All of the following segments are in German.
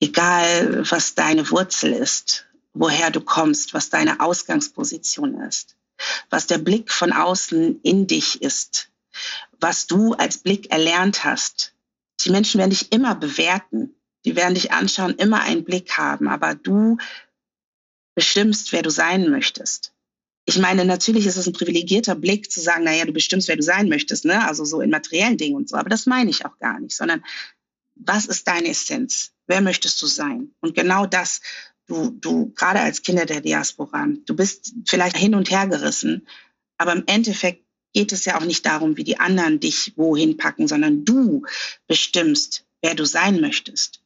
Egal, was deine Wurzel ist, woher du kommst, was deine Ausgangsposition ist, was der Blick von außen in dich ist, was du als Blick erlernt hast. Die Menschen werden dich immer bewerten. Die werden dich anschauen, immer einen Blick haben, aber du bestimmst, wer du sein möchtest. Ich meine, natürlich ist es ein privilegierter Blick zu sagen, naja, du bestimmst, wer du sein möchtest, ne? Also so in materiellen Dingen und so. Aber das meine ich auch gar nicht, sondern was ist deine Essenz? Wer möchtest du sein? Und genau das, du, du, gerade als Kinder der Diaspora, du bist vielleicht hin und her gerissen, aber im Endeffekt geht es ja auch nicht darum, wie die anderen dich wohin packen, sondern du bestimmst, wer du sein möchtest.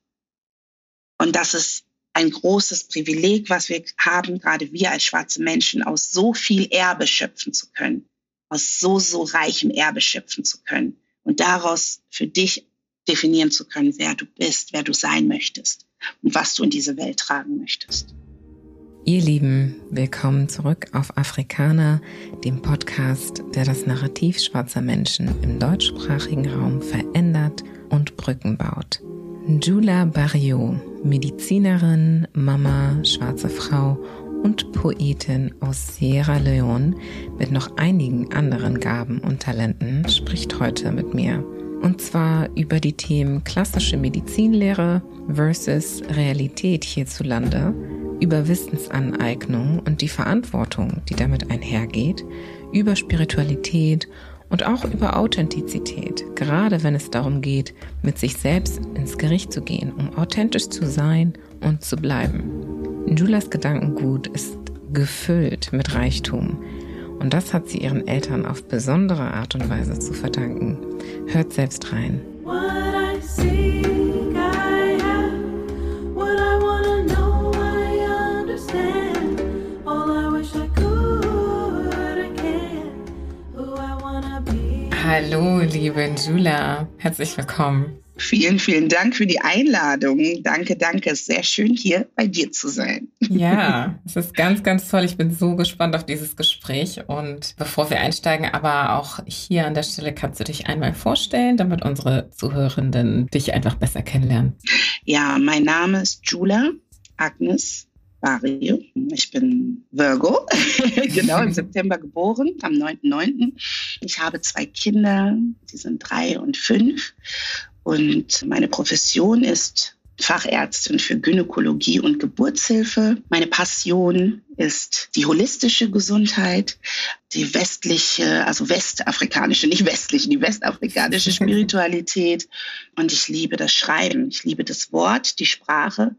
Und das ist ein großes Privileg, was wir haben, gerade wir als schwarze Menschen, aus so viel Erbe schöpfen zu können, aus so, so reichem Erbe schöpfen zu können und daraus für dich definieren zu können, wer du bist, wer du sein möchtest und was du in diese Welt tragen möchtest. Ihr Lieben, willkommen zurück auf Afrikaner, dem Podcast, der das Narrativ schwarzer Menschen im deutschsprachigen Raum verändert und Brücken baut. Jula Barrio, Medizinerin, Mama, schwarze Frau und Poetin aus Sierra Leone mit noch einigen anderen Gaben und Talenten, spricht heute mit mir. Und zwar über die Themen klassische Medizinlehre versus Realität hierzulande, über Wissensaneignung und die Verantwortung, die damit einhergeht, über Spiritualität und auch über Authentizität, gerade wenn es darum geht, mit sich selbst ins Gericht zu gehen, um authentisch zu sein und zu bleiben. Julas Gedankengut ist gefüllt mit Reichtum und das hat sie ihren Eltern auf besondere Art und Weise zu verdanken. Hört selbst rein. Hallo, liebe Jula. Herzlich willkommen. Vielen, vielen Dank für die Einladung. Danke, danke. Es ist sehr schön, hier bei dir zu sein. Ja, es ist ganz, ganz toll. Ich bin so gespannt auf dieses Gespräch. Und bevor wir einsteigen, aber auch hier an der Stelle kannst du dich einmal vorstellen, damit unsere Zuhörenden dich einfach besser kennenlernen. Ja, mein Name ist Jula Agnes Mario. Ich bin Virgo, genau im September geboren, am 9.9. Ich habe zwei Kinder, die sind drei und fünf. Und meine Profession ist Fachärztin für Gynäkologie und Geburtshilfe. Meine Passion ist die holistische Gesundheit, die westliche, also westafrikanische, nicht westliche, die westafrikanische Spiritualität. Und ich liebe das Schreiben. Ich liebe das Wort, die Sprache.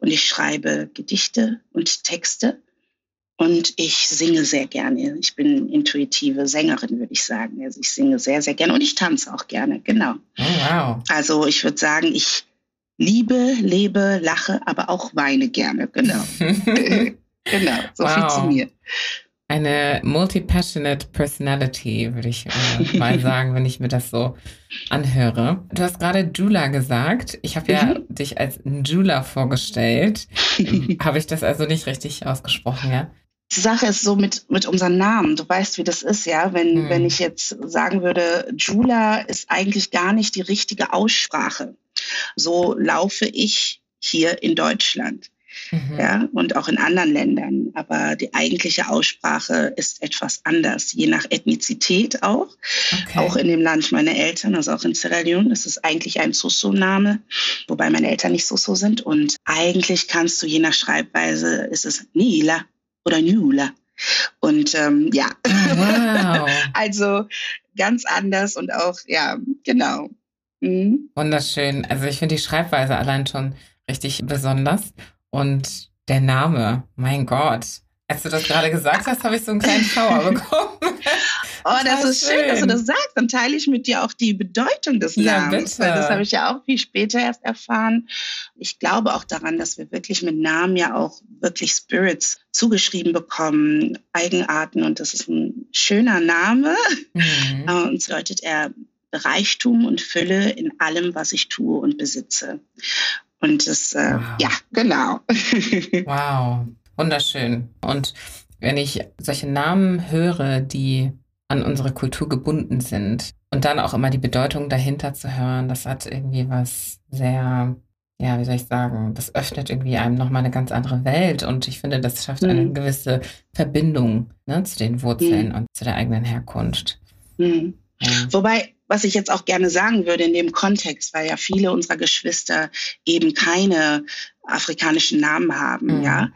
Und ich schreibe Gedichte und Texte. Und ich singe sehr gerne. Ich bin intuitive Sängerin, würde ich sagen. Also ich singe sehr, sehr gerne und ich tanze auch gerne, genau. Oh, wow. Also ich würde sagen, ich liebe, lebe, lache, aber auch weine gerne. Genau. genau, so wow. viel zu mir. Eine multi-passionate Personality, würde ich äh, mal sagen, wenn ich mir das so anhöre. Du hast gerade Jula gesagt. Ich habe ja mhm. dich als Jula vorgestellt. habe ich das also nicht richtig ausgesprochen, ja? Die Sache ist so mit, mit unseren Namen. Du weißt, wie das ist, ja. Wenn, mhm. wenn ich jetzt sagen würde, Jula ist eigentlich gar nicht die richtige Aussprache. So laufe ich hier in Deutschland. Mhm. Ja, und auch in anderen Ländern. Aber die eigentliche Aussprache ist etwas anders, je nach Ethnizität auch. Okay. Auch in dem Land meiner Eltern, also auch in Sierra Leone, ist eigentlich ein Soso-Name, wobei meine Eltern nicht Soso sind. Und eigentlich kannst du je nach Schreibweise, ist es Nila oder Nula. Und ähm, ja, wow. also ganz anders und auch, ja, genau. Mhm. Wunderschön. Also ich finde die Schreibweise allein schon richtig besonders. Und der Name, mein Gott. Als du das gerade gesagt hast, habe ich so einen kleinen Schauer bekommen. Oh, das ist schön. schön, dass du das sagst. Dann teile ich mit dir auch die Bedeutung des Namens. Ja, das habe ich ja auch viel später erst erfahren. Ich glaube auch daran, dass wir wirklich mit Namen ja auch wirklich Spirits zugeschrieben bekommen, Eigenarten. Und das ist ein schöner Name. Mhm. Und bedeutet er Reichtum und Fülle in allem, was ich tue und besitze. Und das, äh, wow. ja, genau. wow, wunderschön. Und wenn ich solche Namen höre, die an unsere Kultur gebunden sind und dann auch immer die Bedeutung dahinter zu hören, das hat irgendwie was sehr ja, wie soll ich sagen, das öffnet irgendwie einem nochmal eine ganz andere Welt und ich finde, das schafft eine mhm. gewisse Verbindung ne, zu den Wurzeln mhm. und zu der eigenen Herkunft. Mhm. Ja. Wobei, was ich jetzt auch gerne sagen würde in dem Kontext, weil ja viele unserer Geschwister eben keine afrikanischen Namen haben, mhm. ja.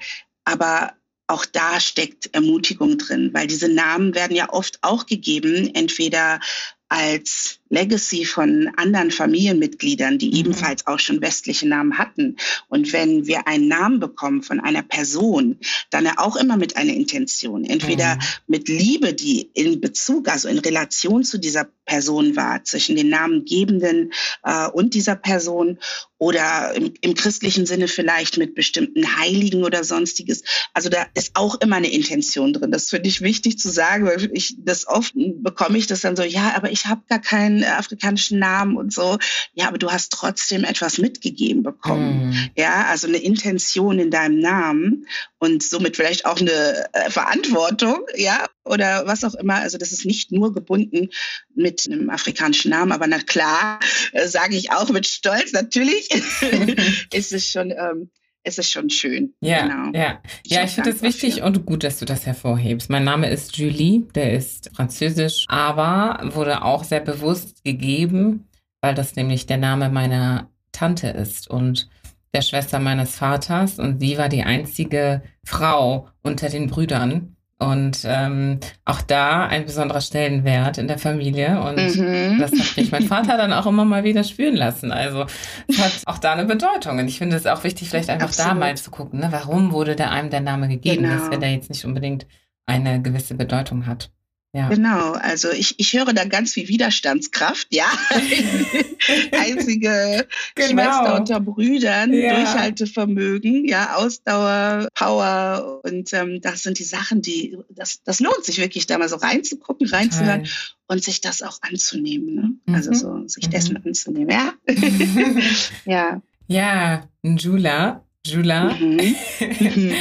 Aber auch da steckt Ermutigung drin, weil diese Namen werden ja oft auch gegeben, entweder als Legacy von anderen Familienmitgliedern, die mhm. ebenfalls auch schon westliche Namen hatten. Und wenn wir einen Namen bekommen von einer Person, dann auch immer mit einer Intention. Entweder mhm. mit Liebe, die in Bezug, also in Relation zu dieser Person war, zwischen den Namengebenden äh, und dieser Person oder im, im, christlichen Sinne vielleicht mit bestimmten Heiligen oder sonstiges. Also da ist auch immer eine Intention drin. Das finde ich wichtig zu sagen, weil ich das oft bekomme ich das dann so, ja, aber ich habe gar keinen äh, afrikanischen Namen und so. Ja, aber du hast trotzdem etwas mitgegeben bekommen. Mm. Ja, also eine Intention in deinem Namen und somit vielleicht auch eine äh, Verantwortung, ja, oder was auch immer. Also das ist nicht nur gebunden mit einem afrikanischen Namen, aber na klar, äh, sage ich auch mit Stolz, natürlich ist es schon ähm, es ist schon schön. Ja, genau. ja. ja, ich finde es wichtig dafür. und gut, dass du das hervorhebst. Mein Name ist Julie, der ist französisch, aber wurde auch sehr bewusst gegeben, weil das nämlich der Name meiner Tante ist und der Schwester meines Vaters und sie war die einzige Frau unter den Brüdern. Und ähm, auch da ein besonderer Stellenwert in der Familie. Und mhm. das hat mich mein Vater dann auch immer mal wieder spüren lassen. Also es hat auch da eine Bedeutung. Und ich finde es auch wichtig, vielleicht einfach Absolut. da mal zu gucken, ne? warum wurde der einem der Name gegeben, genau. dass wenn der jetzt nicht unbedingt eine gewisse Bedeutung hat. Ja. Genau, also ich, ich höre da ganz viel Widerstandskraft, ja. Einzige genau. Schwester unter Brüdern, ja. Durchhaltevermögen, ja, Ausdauer, Power und ähm, das sind die Sachen, die, das, das lohnt sich wirklich da mal so reinzugucken, reinzuhören und sich das auch anzunehmen, ne? Also mhm. Also so sich dessen mhm. anzunehmen, ja. ja. Ja, Njula, Jula, mhm.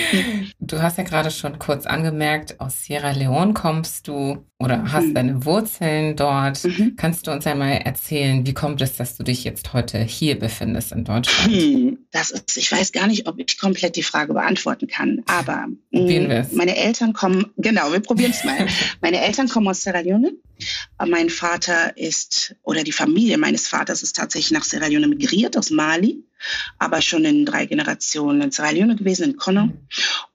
du hast ja gerade schon kurz angemerkt, aus Sierra Leone kommst du oder hast mhm. deine Wurzeln dort. Mhm. Kannst du uns einmal erzählen, wie kommt es, dass du dich jetzt heute hier befindest in Deutschland? Hm, das ist, ich weiß gar nicht, ob ich komplett die Frage beantworten kann, aber hm, meine Eltern kommen, genau, wir probieren es mal. meine Eltern kommen aus Sierra Leone. Mein Vater ist, oder die Familie meines Vaters ist tatsächlich nach Sierra Leone migriert, aus Mali aber schon in drei Generationen in Sierra Leone gewesen, in Kono mhm.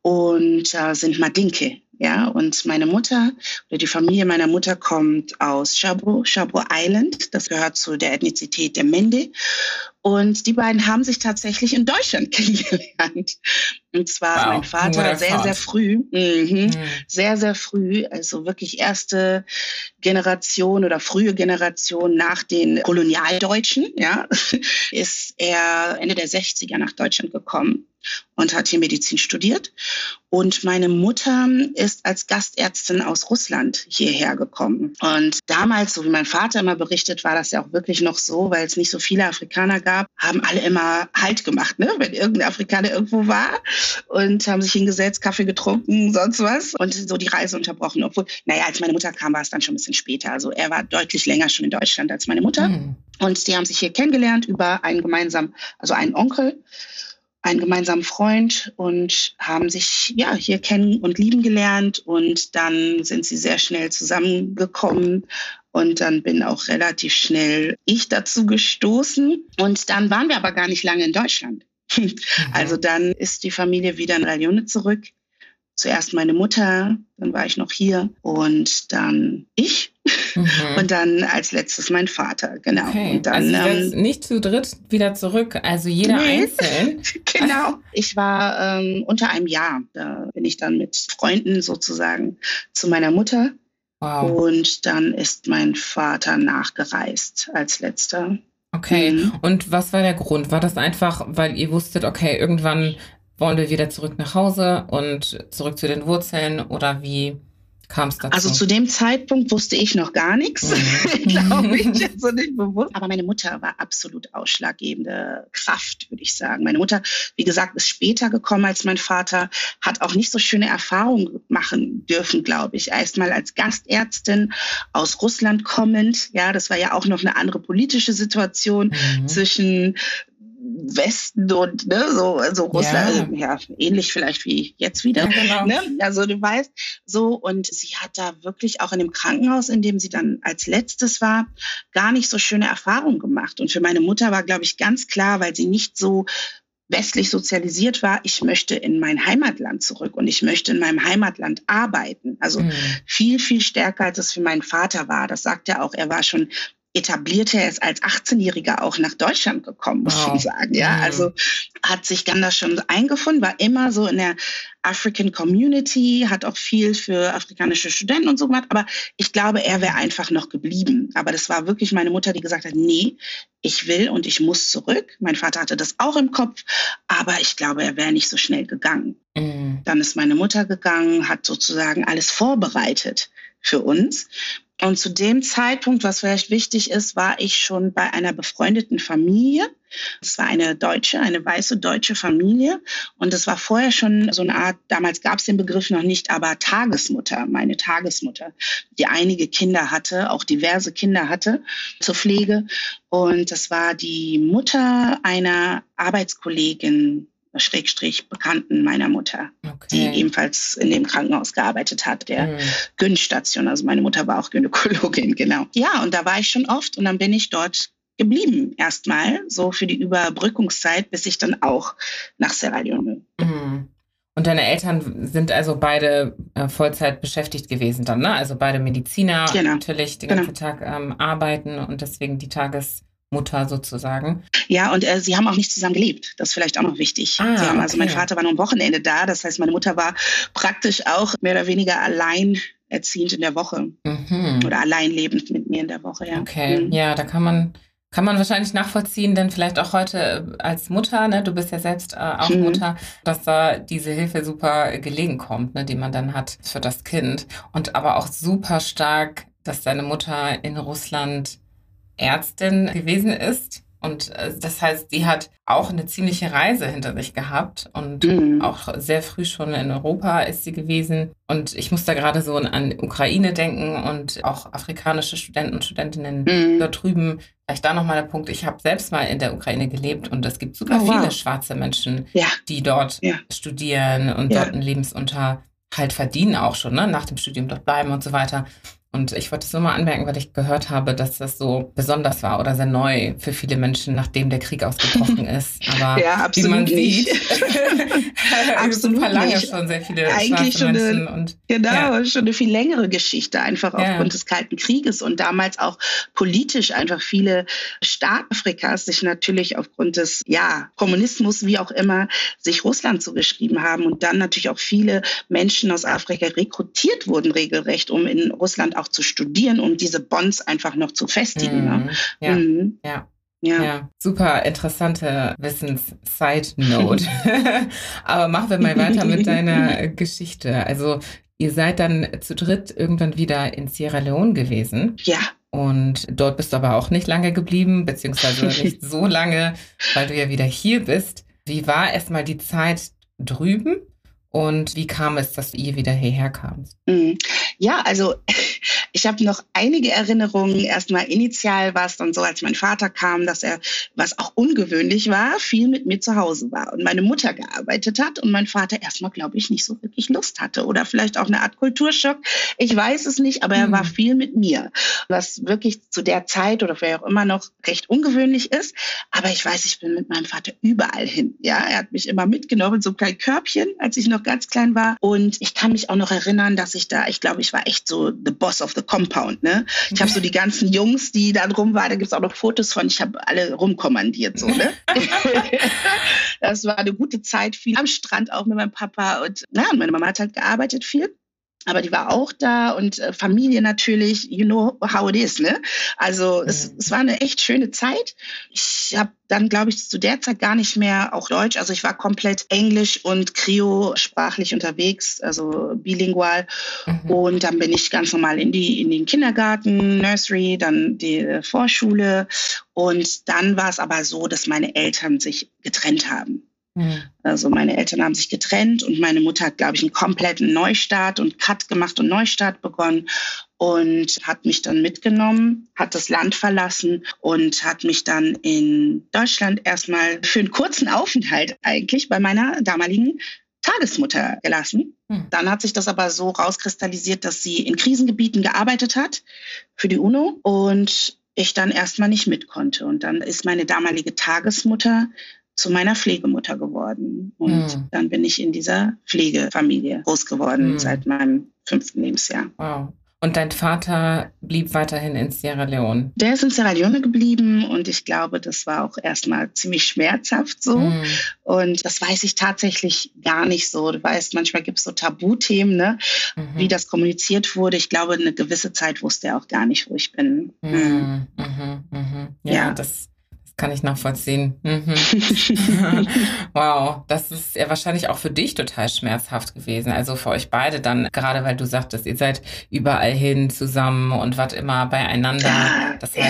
und äh, sind Madinke. Ja, und meine Mutter oder die Familie meiner Mutter kommt aus Shabo, Shabo Island. Das gehört zu der Ethnizität der Mende. Und die beiden haben sich tatsächlich in Deutschland kennengelernt. Und zwar wow. mein Vater sehr, sehr früh, mhm, mhm. sehr, sehr früh, also wirklich erste Generation oder frühe Generation nach den Kolonialdeutschen, ja, ist er Ende der 60er nach Deutschland gekommen und hat hier Medizin studiert. Und meine Mutter ist als Gastärztin aus Russland hierher gekommen. Und damals, so wie mein Vater immer berichtet, war das ja auch wirklich noch so, weil es nicht so viele Afrikaner gab, haben alle immer Halt gemacht, ne? wenn irgendein Afrikaner irgendwo war und haben sich hingesetzt, Kaffee getrunken, sonst was und so die Reise unterbrochen. Obwohl, naja, als meine Mutter kam, war es dann schon ein bisschen später. Also er war deutlich länger schon in Deutschland als meine Mutter. Mhm. Und die haben sich hier kennengelernt über einen gemeinsamen, also einen Onkel einen gemeinsamen Freund und haben sich ja hier kennen und lieben gelernt und dann sind sie sehr schnell zusammengekommen und dann bin auch relativ schnell ich dazu gestoßen und dann waren wir aber gar nicht lange in Deutschland. Mhm. Also dann ist die Familie wieder in Ralione zurück. Zuerst meine Mutter, dann war ich noch hier und dann ich Mhm. Und dann als letztes mein Vater, genau. Okay. Und dann, also ähm, nicht zu dritt wieder zurück, also jeder nee. einzeln. genau. Ich war ähm, unter einem Jahr. Da bin ich dann mit Freunden sozusagen zu meiner Mutter. Wow. Und dann ist mein Vater nachgereist als letzter. Okay. Mhm. Und was war der Grund? War das einfach, weil ihr wusstet, okay, irgendwann wollen wir wieder zurück nach Hause und zurück zu den Wurzeln oder wie? kam es dazu? Also zu dem Zeitpunkt wusste ich noch gar nichts, mhm. glaube ich, also nicht bewusst. Aber meine Mutter war absolut ausschlaggebende Kraft, würde ich sagen. Meine Mutter, wie gesagt, ist später gekommen als mein Vater, hat auch nicht so schöne Erfahrungen machen dürfen, glaube ich. Erstmal als Gastärztin aus Russland kommend, ja, das war ja auch noch eine andere politische Situation mhm. zwischen Westen und ne, so, so Russland, ja. ja. ähnlich vielleicht wie jetzt wieder. Ja, genau. ne? Also du weißt, so und sie hat da wirklich auch in dem Krankenhaus, in dem sie dann als letztes war, gar nicht so schöne Erfahrungen gemacht. Und für meine Mutter war, glaube ich, ganz klar, weil sie nicht so westlich sozialisiert war, ich möchte in mein Heimatland zurück und ich möchte in meinem Heimatland arbeiten. Also mhm. viel, viel stärker, als es für meinen Vater war. Das sagt er auch. Er war schon etablierte er ist als 18-Jähriger auch nach Deutschland gekommen, muss wow. ich sagen. Ja, mhm. also hat sich dann da schon eingefunden, war immer so in der African Community, hat auch viel für afrikanische Studenten und so gemacht. Aber ich glaube, er wäre einfach noch geblieben. Aber das war wirklich meine Mutter, die gesagt hat, nee, ich will und ich muss zurück. Mein Vater hatte das auch im Kopf, aber ich glaube, er wäre nicht so schnell gegangen. Mhm. Dann ist meine Mutter gegangen, hat sozusagen alles vorbereitet für uns. Und zu dem Zeitpunkt, was vielleicht wichtig ist, war ich schon bei einer befreundeten Familie. Es war eine deutsche, eine weiße deutsche Familie. Und es war vorher schon so eine Art, damals gab es den Begriff noch nicht, aber Tagesmutter, meine Tagesmutter, die einige Kinder hatte, auch diverse Kinder hatte zur Pflege. Und das war die Mutter einer Arbeitskollegin Schrägstrich Bekannten meiner Mutter, okay. die ebenfalls in dem Krankenhaus gearbeitet hat, der mhm. Gyn-Station. Also meine Mutter war auch Gynäkologin, genau. Ja, und da war ich schon oft und dann bin ich dort geblieben erstmal, so für die Überbrückungszeit, bis ich dann auch nach Sierra Leone. Mhm. Und deine Eltern sind also beide äh, Vollzeit beschäftigt gewesen dann, ne? Also beide Mediziner, genau. natürlich den ganzen genau. Tag ähm, arbeiten und deswegen die Tages Mutter sozusagen. Ja, und äh, sie haben auch nicht zusammen gelebt. Das ist vielleicht auch noch wichtig. Ah, haben, also okay. mein Vater war nur am Wochenende da. Das heißt, meine Mutter war praktisch auch mehr oder weniger allein erziehend in der Woche. Mhm. Oder allein lebend mit mir in der Woche, ja. Okay, mhm. ja, da kann man kann man wahrscheinlich nachvollziehen, denn vielleicht auch heute als Mutter, ne, du bist ja selbst äh, auch mhm. Mutter, dass da diese Hilfe super gelegen kommt, ne, die man dann hat für das Kind. Und aber auch super stark, dass deine Mutter in Russland Ärztin gewesen ist. Und äh, das heißt, sie hat auch eine ziemliche Reise hinter sich gehabt und mhm. auch sehr früh schon in Europa ist sie gewesen. Und ich muss da gerade so an Ukraine denken und auch afrikanische Studenten und Studentinnen mhm. dort drüben. Vielleicht da nochmal der Punkt, ich habe selbst mal in der Ukraine gelebt und es gibt super oh, wow. viele schwarze Menschen, ja. die dort ja. studieren und ja. dort einen Lebensunterhalt verdienen auch schon, ne? nach dem Studium dort bleiben und so weiter. Und ich wollte es nur mal anmerken, weil ich gehört habe, dass das so besonders war oder sehr neu für viele Menschen, nachdem der Krieg ausgebrochen ist. Aber ja, wie man sieht, absolut super lange nicht. schon sehr viele Eigentlich schon Menschen. Eine, und, genau, ja. schon eine viel längere Geschichte, einfach aufgrund ja. des Kalten Krieges und damals auch politisch einfach viele Staaten Afrikas sich natürlich aufgrund des ja, Kommunismus, wie auch immer, sich Russland zugeschrieben haben und dann natürlich auch viele Menschen aus Afrika rekrutiert wurden regelrecht, um in Russland auch auch zu studieren, um diese Bonds einfach noch zu festigen. Ne? Mhm. Ne? Ja. Mhm. ja. Ja. ja. super interessante Wissens-Side-Note. Aber machen wir mal weiter mit deiner Geschichte. Also, ihr seid dann zu dritt irgendwann wieder in Sierra Leone gewesen. Ja. Und dort bist du aber auch nicht lange geblieben, beziehungsweise nicht so lange, weil du ja wieder hier bist. Wie war erstmal die Zeit drüben? Und wie kam es, dass ihr wieder hierher kamst? Mhm. Ja, also ich habe noch einige Erinnerungen. Erstmal initial war es dann so, als mein Vater kam, dass er, was auch ungewöhnlich war, viel mit mir zu Hause war und meine Mutter gearbeitet hat und mein Vater erstmal, glaube ich, nicht so wirklich Lust hatte oder vielleicht auch eine Art Kulturschock. Ich weiß es nicht, aber er war hm. viel mit mir, was wirklich zu der Zeit oder vielleicht auch immer noch recht ungewöhnlich ist. Aber ich weiß, ich bin mit meinem Vater überall hin. Ja, er hat mich immer mitgenommen so ein kleines Körbchen, als ich noch ganz klein war. Und ich kann mich auch noch erinnern, dass ich da, ich glaube, ich war echt so the boss of the Compound. Ne? Ich habe so die ganzen Jungs, die da drum waren, da gibt es auch noch Fotos von, ich habe alle rumkommandiert. So, ne? das war eine gute Zeit, viel am Strand auch mit meinem Papa. Und na, meine Mama hat halt gearbeitet viel aber die war auch da und äh, Familie natürlich, you know how it is, ne? Also mhm. es, es war eine echt schöne Zeit. Ich habe dann, glaube ich, zu der Zeit gar nicht mehr auch Deutsch. Also ich war komplett Englisch und Krio sprachlich unterwegs, also bilingual. Mhm. Und dann bin ich ganz normal in die in den Kindergarten, Nursery, dann die Vorschule. Und dann war es aber so, dass meine Eltern sich getrennt haben. Mhm. Also meine Eltern haben sich getrennt und meine Mutter hat, glaube ich, einen kompletten Neustart und Cut gemacht und Neustart begonnen und hat mich dann mitgenommen, hat das Land verlassen und hat mich dann in Deutschland erstmal für einen kurzen Aufenthalt eigentlich bei meiner damaligen Tagesmutter gelassen. Hm. Dann hat sich das aber so rauskristallisiert, dass sie in Krisengebieten gearbeitet hat für die UNO und ich dann erstmal nicht mit konnte. Und dann ist meine damalige Tagesmutter zu meiner Pflegemutter geworden. Und hm. dann bin ich in dieser Pflegefamilie groß geworden hm. seit meinem fünften Lebensjahr. Wow. Und dein Vater blieb weiterhin in Sierra Leone? Der ist in Sierra Leone geblieben und ich glaube, das war auch erstmal ziemlich schmerzhaft so. Mm. Und das weiß ich tatsächlich gar nicht so. Du weißt, manchmal gibt es so Tabuthemen, ne? Mhm. wie das kommuniziert wurde. Ich glaube, eine gewisse Zeit wusste er auch gar nicht, wo ich bin. Mm. Mhm. Mhm. Ja, ja, das kann ich nachvollziehen. Mhm. wow, das ist ja wahrscheinlich auch für dich total schmerzhaft gewesen. Also für euch beide dann, gerade weil du sagtest, ihr seid überall hin zusammen und wart immer beieinander. Das heißt,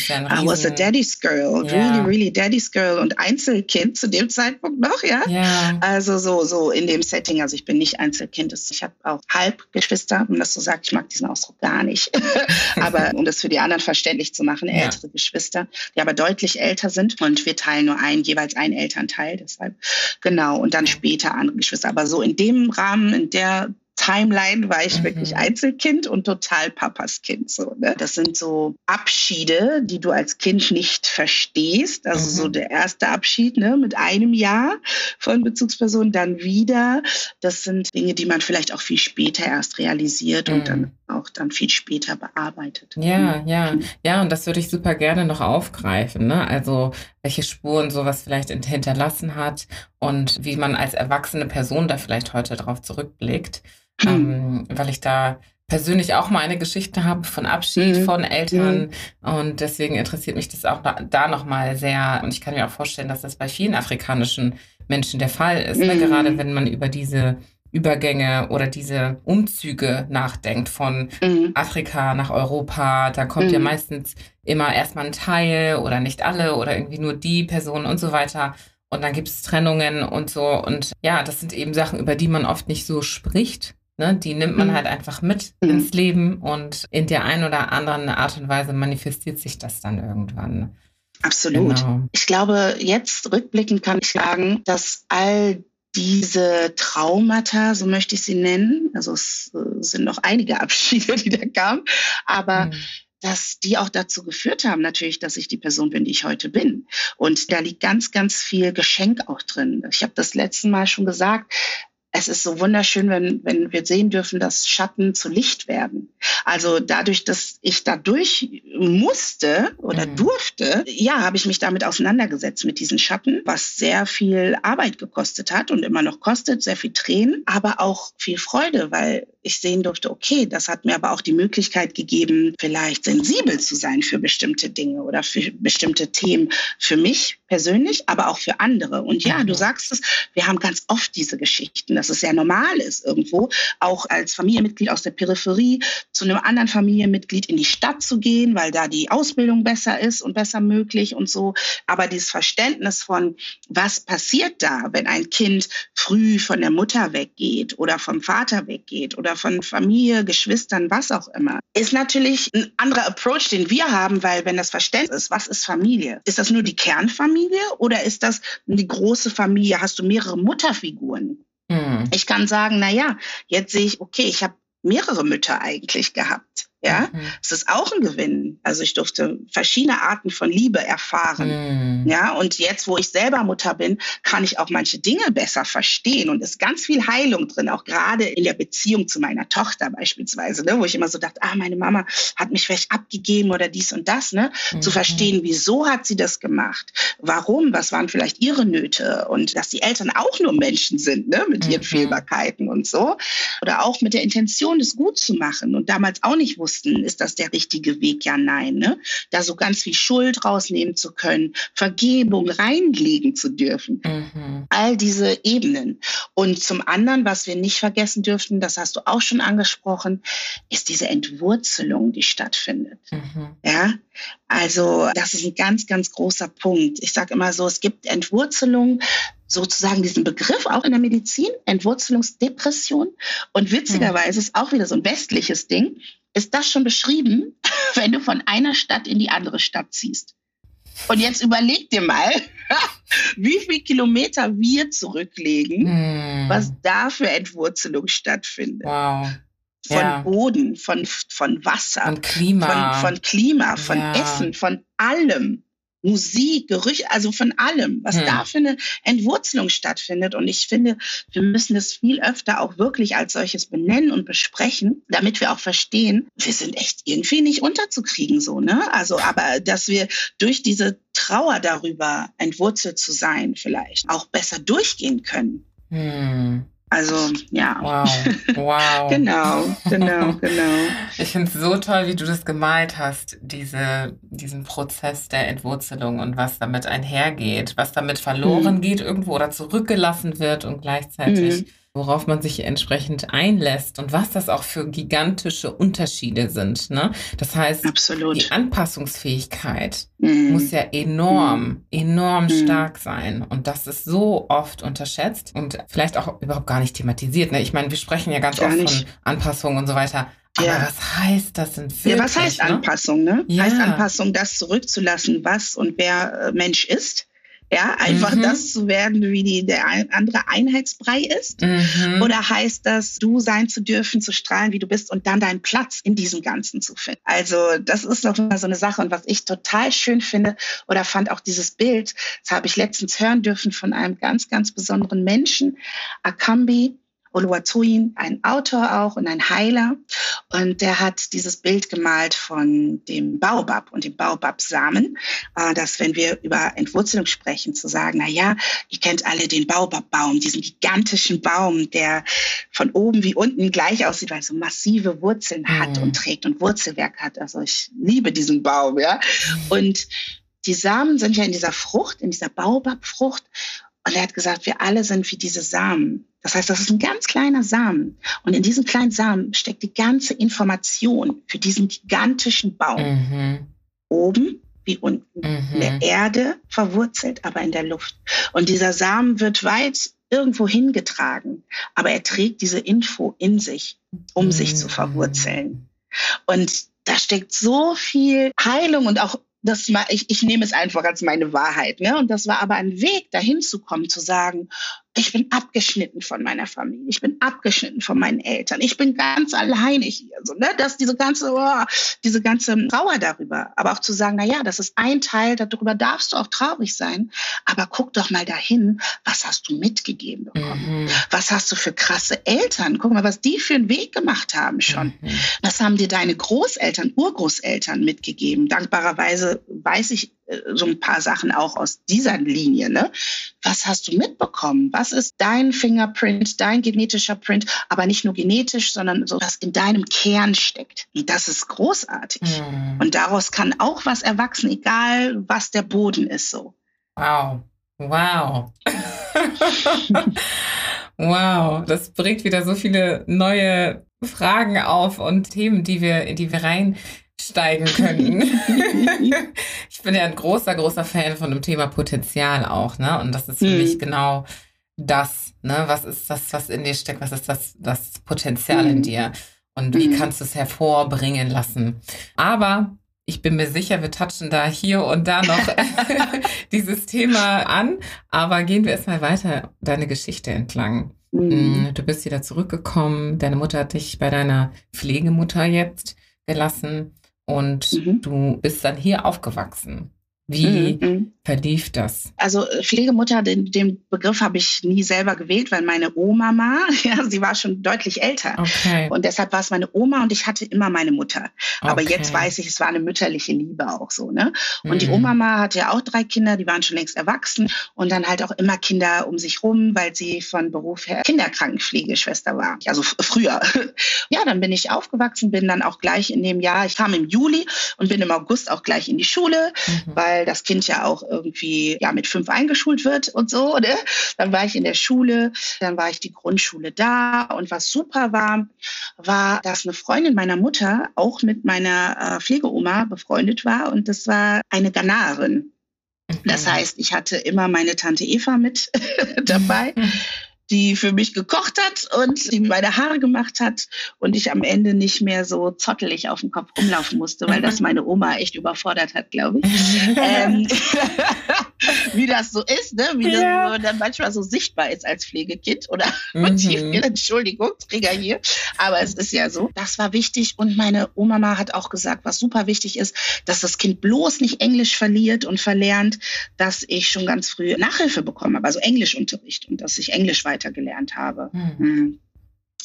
ja. ja ein Riesen... I was a daddy's girl, ja. really, really daddy's girl und Einzelkind zu dem Zeitpunkt noch, ja. ja. Also so, so in dem Setting. Also ich bin nicht Einzelkind. Ich habe auch Halbgeschwister, um das so sagen. Ich mag diesen Ausdruck gar nicht. aber um das für die anderen verständlich zu machen, ältere Geschwister, die aber deutlich deutlich älter sind und wir teilen nur ein, jeweils einen Elternteil. Deshalb genau und dann später andere Geschwister. Aber so in dem Rahmen, in der Timeline war ich mhm. wirklich Einzelkind und total Papas Kind. So, ne? Das sind so Abschiede, die du als Kind nicht verstehst. Also mhm. so der erste Abschied ne, mit einem Jahr von Bezugsperson, dann wieder. Das sind Dinge, die man vielleicht auch viel später erst realisiert mhm. und dann mhm. auch dann viel später bearbeitet. Ja, ja, ja. Und das würde ich super gerne noch aufgreifen. Ne? Also welche Spuren sowas vielleicht hinterlassen hat und wie man als erwachsene Person da vielleicht heute drauf zurückblickt ähm, weil ich da persönlich auch mal eine Geschichte habe von Abschied mhm. von Eltern mhm. und deswegen interessiert mich das auch da, da nochmal sehr und ich kann mir auch vorstellen, dass das bei vielen afrikanischen Menschen der Fall ist, ne? mhm. ne? gerade wenn man über diese Übergänge oder diese Umzüge nachdenkt von mhm. Afrika nach Europa, da kommt ja mhm. meistens immer erstmal ein Teil oder nicht alle oder irgendwie nur die Personen und so weiter. Und dann gibt es Trennungen und so. Und ja, das sind eben Sachen, über die man oft nicht so spricht. Ne, die nimmt man mhm. halt einfach mit mhm. ins Leben und in der einen oder anderen Art und Weise manifestiert sich das dann irgendwann. Absolut. Genau. Ich glaube, jetzt rückblickend kann ich sagen, dass all diese Traumata, so möchte ich sie nennen, also es äh, sind noch einige Abschiede, die da kamen, aber mhm dass die auch dazu geführt haben, natürlich, dass ich die Person bin, die ich heute bin. Und da liegt ganz, ganz viel Geschenk auch drin. Ich habe das letzte Mal schon gesagt, es ist so wunderschön, wenn, wenn wir sehen dürfen, dass Schatten zu Licht werden. Also dadurch, dass ich dadurch musste oder mhm. durfte, ja, habe ich mich damit auseinandergesetzt mit diesen Schatten, was sehr viel Arbeit gekostet hat und immer noch kostet, sehr viel Tränen, aber auch viel Freude, weil ich sehen durfte, okay, das hat mir aber auch die Möglichkeit gegeben, vielleicht sensibel zu sein für bestimmte Dinge oder für bestimmte Themen für mich persönlich, aber auch für andere. Und ja, du mhm. sagst es, wir haben ganz oft diese Geschichten, dass es sehr normal ist, irgendwo auch als Familienmitglied aus der Peripherie zu einem anderen Familienmitglied in die Stadt zu gehen, weil da die Ausbildung besser ist und besser möglich und so. Aber dieses Verständnis von, was passiert da, wenn ein Kind früh von der Mutter weggeht oder vom Vater weggeht oder von Familie, Geschwistern, was auch immer, ist natürlich ein anderer Approach, den wir haben, weil wenn das Verständnis ist, was ist Familie? Ist das nur die Kernfamilie oder ist das die große Familie? Hast du mehrere Mutterfiguren? Mhm. Ich kann sagen, na ja, jetzt sehe ich, okay, ich habe mehrere Mütter eigentlich gehabt. Ja, mhm. es ist auch ein Gewinn. Also ich durfte verschiedene Arten von Liebe erfahren. Mhm. Ja, und jetzt, wo ich selber Mutter bin, kann ich auch manche Dinge besser verstehen und ist ganz viel Heilung drin, auch gerade in der Beziehung zu meiner Tochter beispielsweise, ne, wo ich immer so dachte, ah, meine Mama hat mich vielleicht abgegeben oder dies und das, ne, mhm. zu verstehen, wieso hat sie das gemacht? Warum? Was waren vielleicht ihre Nöte? Und dass die Eltern auch nur Menschen sind, ne, mit ihren mhm. Fehlbarkeiten und so. Oder auch mit der Intention, das gut zu machen und damals auch nicht wusste, austesten, ist das der richtige Weg? Ja, nein. Ne? Da so ganz viel Schuld rausnehmen zu können, Vergebung reinlegen zu dürfen. Mhm. All diese Ebenen. Und zum anderen, was wir nicht vergessen dürfen, das hast du auch schon angesprochen, ist diese Entwurzelung, die stattfindet. Mhm. Ja, also das ist ein ganz, ganz großer Punkt. Ich sage immer so, es gibt Entwurzelung, sozusagen diesen Begriff auch in der Medizin, Entwurzelungsdepression. Und witzigerweise ist auch wieder so ein westliches Ding, ist das schon beschrieben, wenn du von einer Stadt in die andere Stadt ziehst. Und jetzt überleg dir mal, wie viele Kilometer wir zurücklegen, hm. was da für Entwurzelung stattfindet. Wow. Von ja. Boden, von, von Wasser, von Klima, von, von Klima, von ja. Essen, von allem. Musik, Gerüche, also von allem, was hm. da für eine Entwurzelung stattfindet. Und ich finde, wir müssen das viel öfter auch wirklich als solches benennen und besprechen, damit wir auch verstehen, wir sind echt irgendwie nicht unterzukriegen so, ne? Also, aber dass wir durch diese Trauer darüber, entwurzelt zu sein, vielleicht auch besser durchgehen können. Hm. Also ja. Wow, wow. genau, genau, genau. Ich finde es so toll, wie du das gemalt hast, diese, diesen Prozess der Entwurzelung und was damit einhergeht, was damit verloren mhm. geht irgendwo oder zurückgelassen wird und gleichzeitig mhm worauf man sich entsprechend einlässt und was das auch für gigantische Unterschiede sind. Ne? Das heißt, Absolut. die Anpassungsfähigkeit mm. muss ja enorm, mm. enorm mm. stark sein. Und das ist so oft unterschätzt und vielleicht auch überhaupt gar nicht thematisiert. Ne? Ich meine, wir sprechen ja ganz gar oft nicht. von Anpassung und so weiter. Aber ja. was heißt das denn wirklich? Ja, was heißt ne? Anpassung? Ne? Ja. Heißt Anpassung, das zurückzulassen, was und wer äh, Mensch ist ja, einfach mhm. das zu werden, wie die, der andere Einheitsbrei ist? Mhm. Oder heißt das, du sein zu dürfen, zu strahlen, wie du bist und dann deinen Platz in diesem Ganzen zu finden? Also, das ist noch mal so eine Sache. Und was ich total schön finde oder fand auch dieses Bild, das habe ich letztens hören dürfen von einem ganz, ganz besonderen Menschen, Akambi, Oluwatoyin, ein Autor auch und ein Heiler. Und der hat dieses Bild gemalt von dem Baobab und dem Baobab-Samen, äh, dass wenn wir über Entwurzelung sprechen, zu sagen, na ja, ihr kennt alle den Baobab-Baum, diesen gigantischen Baum, der von oben wie unten gleich aussieht, weil er so massive Wurzeln hat mhm. und trägt und Wurzelwerk hat. Also ich liebe diesen Baum, ja. Und die Samen sind ja in dieser Frucht, in dieser Baobab-Frucht. Und er hat gesagt, wir alle sind wie diese Samen. Das heißt, das ist ein ganz kleiner Samen. Und in diesem kleinen Samen steckt die ganze Information für diesen gigantischen Baum. Mhm. Oben wie unten. Mhm. In der Erde verwurzelt, aber in der Luft. Und dieser Samen wird weit irgendwo hingetragen, aber er trägt diese Info in sich, um mhm. sich zu verwurzeln. Und da steckt so viel Heilung und auch das, ich, ich nehme es einfach als meine Wahrheit. Ne? Und das war aber ein Weg, dahin zu kommen, zu sagen, ich bin abgeschnitten von meiner Familie, ich bin abgeschnitten von meinen Eltern, ich bin ganz alleine hier. So, ne? Das, diese ganze, oh, diese ganze Trauer darüber. Aber auch zu sagen, na ja, das ist ein Teil, darüber darfst du auch traurig sein. Aber guck doch mal dahin, was hast du mitgegeben bekommen? Mhm. Was hast du für krasse Eltern? Guck mal, was die für einen Weg gemacht haben schon. Mhm. Was haben dir deine Großeltern, Urgroßeltern mitgegeben? Dankbarerweise weiß ich so ein paar Sachen auch aus dieser Linie. Ne? Was hast du mitbekommen? Was ist dein Fingerprint, dein genetischer Print, aber nicht nur genetisch, sondern so, was in deinem Kern steckt? Und das ist großartig. Mhm. Und daraus kann auch was erwachsen, egal was der Boden ist. So. Wow. Wow. wow. Das bringt wieder so viele neue Fragen auf und Themen, die wir, die wir rein steigen könnten. ich bin ja ein großer, großer Fan von dem Thema Potenzial auch, ne? Und das ist für hm. mich genau das, ne? Was ist das, was in dir steckt? Was ist das, das Potenzial hm. in dir? Und wie hm. kannst du es hervorbringen lassen? Aber ich bin mir sicher, wir touchen da hier und da noch dieses Thema an. Aber gehen wir erstmal weiter deine Geschichte entlang. Mhm. Du bist wieder zurückgekommen. Deine Mutter hat dich bei deiner Pflegemutter jetzt gelassen und mhm. du bist dann hier aufgewachsen. Wie, mhm. Verlief das? Also äh, Pflegemutter, den, den Begriff habe ich nie selber gewählt, weil meine Oma, ja, sie war schon deutlich älter. Okay. Und deshalb war es meine Oma und ich hatte immer meine Mutter. Aber okay. jetzt weiß ich, es war eine mütterliche Liebe auch so. Ne? Und mhm. die Oma hatte ja auch drei Kinder, die waren schon längst erwachsen und dann halt auch immer Kinder um sich rum, weil sie von Beruf her Kinderkrankenpflegeschwester war. Also früher. Ja, dann bin ich aufgewachsen, bin dann auch gleich in dem Jahr, ich kam im Juli und bin im August auch gleich in die Schule, mhm. weil das Kind ja auch irgendwie ja mit fünf eingeschult wird und so. Ne? Dann war ich in der Schule, dann war ich die Grundschule da und was super war, war, dass eine Freundin meiner Mutter auch mit meiner äh, Pflegeoma befreundet war und das war eine Ghanaerin. Das mhm. heißt, ich hatte immer meine Tante Eva mit dabei. Die für mich gekocht hat und die meine Haare gemacht hat und ich am Ende nicht mehr so zottelig auf dem Kopf rumlaufen musste, weil das meine Oma echt überfordert hat, glaube ich. ähm, wie das so ist, ne? wie ja. das dann manchmal so sichtbar ist als Pflegekind oder mhm. Entschuldigung, Träger hier, aber es ist ja so. Das war wichtig und meine Oma hat auch gesagt, was super wichtig ist, dass das Kind bloß nicht Englisch verliert und verlernt, dass ich schon ganz früh Nachhilfe bekommen habe, also Englischunterricht und dass ich Englisch weiter weitergelernt habe. Mhm. Mhm.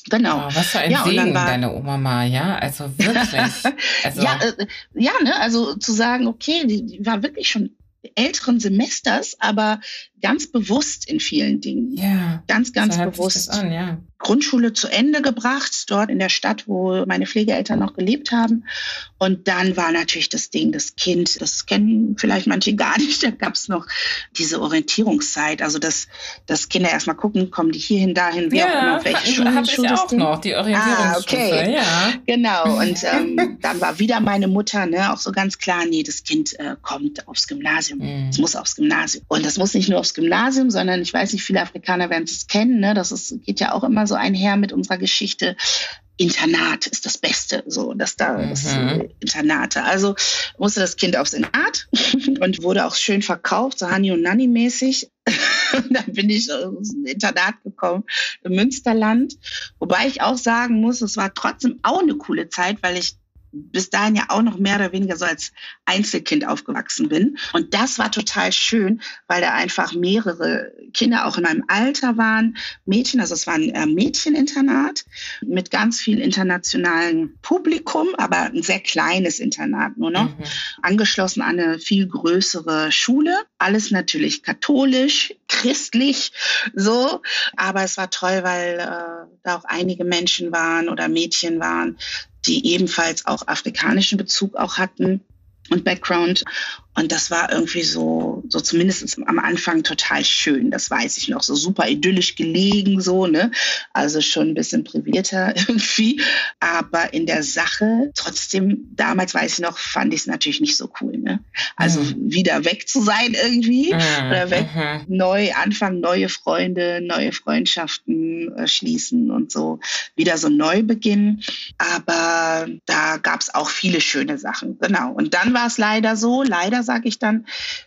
Genau. Oh, was für ein ja, Segen, war, deine Oma mal, ja? Also wirklich. Also. ja, äh, ja, ne? Also zu sagen, okay, die, die war wirklich schon älteren Semesters, aber ganz bewusst in vielen Dingen. Ja. Ganz, ganz so bewusst. An, ja. Grundschule zu Ende gebracht, dort in der Stadt, wo meine Pflegeeltern noch gelebt haben. Und dann war natürlich das Ding, das Kind, das kennen vielleicht manche gar nicht, da gab es noch diese Orientierungszeit, also dass, dass Kinder erstmal gucken, kommen die hierhin, dahin, wie ja, auch immer, auf welche Schule. Ich auch Ding? noch, die Orientierungsstufe, ah, okay. ja. Genau, und ähm, dann war wieder meine Mutter ne, auch so ganz klar, nee, das Kind äh, kommt aufs Gymnasium, mhm. es muss aufs Gymnasium. Und das muss nicht nur aufs Gymnasium, sondern ich weiß nicht, viele Afrikaner werden es kennen, ne, das ist, geht ja auch immer so einher mit unserer Geschichte. Internat ist das Beste, so dass da mhm. das, äh, Internate. Also musste das Kind aufs Internat und wurde auch schön verkauft, so Hani und Nanny mäßig. dann bin ich ins Internat gekommen im Münsterland, wobei ich auch sagen muss, es war trotzdem auch eine coole Zeit, weil ich bis dahin ja auch noch mehr oder weniger so als Einzelkind aufgewachsen bin. Und das war total schön, weil da einfach mehrere Kinder auch in meinem Alter waren. Mädchen, also es war ein äh, Mädcheninternat mit ganz viel internationalem Publikum, aber ein sehr kleines Internat nur noch. Mhm. Angeschlossen an eine viel größere Schule. Alles natürlich katholisch, christlich, so. Aber es war toll, weil äh, da auch einige Menschen waren oder Mädchen waren, die ebenfalls auch afrikanischen Bezug auch hatten und Background. Und das war irgendwie so, so zumindest am Anfang total schön. Das weiß ich noch. So super idyllisch gelegen, so, ne? Also schon ein bisschen privilegierter irgendwie. Aber in der Sache, trotzdem, damals weiß ich noch, fand ich es natürlich nicht so cool, ne? Also mhm. wieder weg zu sein irgendwie. Mhm. Oder weg, mhm. neu anfangen, neue Freunde, neue Freundschaften äh, schließen und so. Wieder so neu beginnen. Aber da gab es auch viele schöne Sachen. Genau. Und dann war es leider so, leider sage ich dann,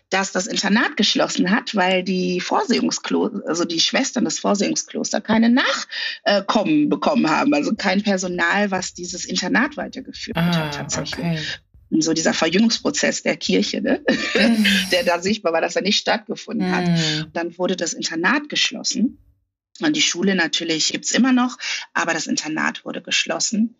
dass das Internat geschlossen hat, weil die Vorsehungskloster, also die Schwestern des Vorsehungsklosters keine Nachkommen bekommen haben, also kein Personal, was dieses Internat weitergeführt ah, hat tatsächlich. Okay so dieser Verjüngungsprozess der Kirche, ne? Mhm. der da sichtbar war, dass er nicht stattgefunden hat. Mhm. Dann wurde das Internat geschlossen. Und die Schule natürlich gibt es immer noch, aber das Internat wurde geschlossen.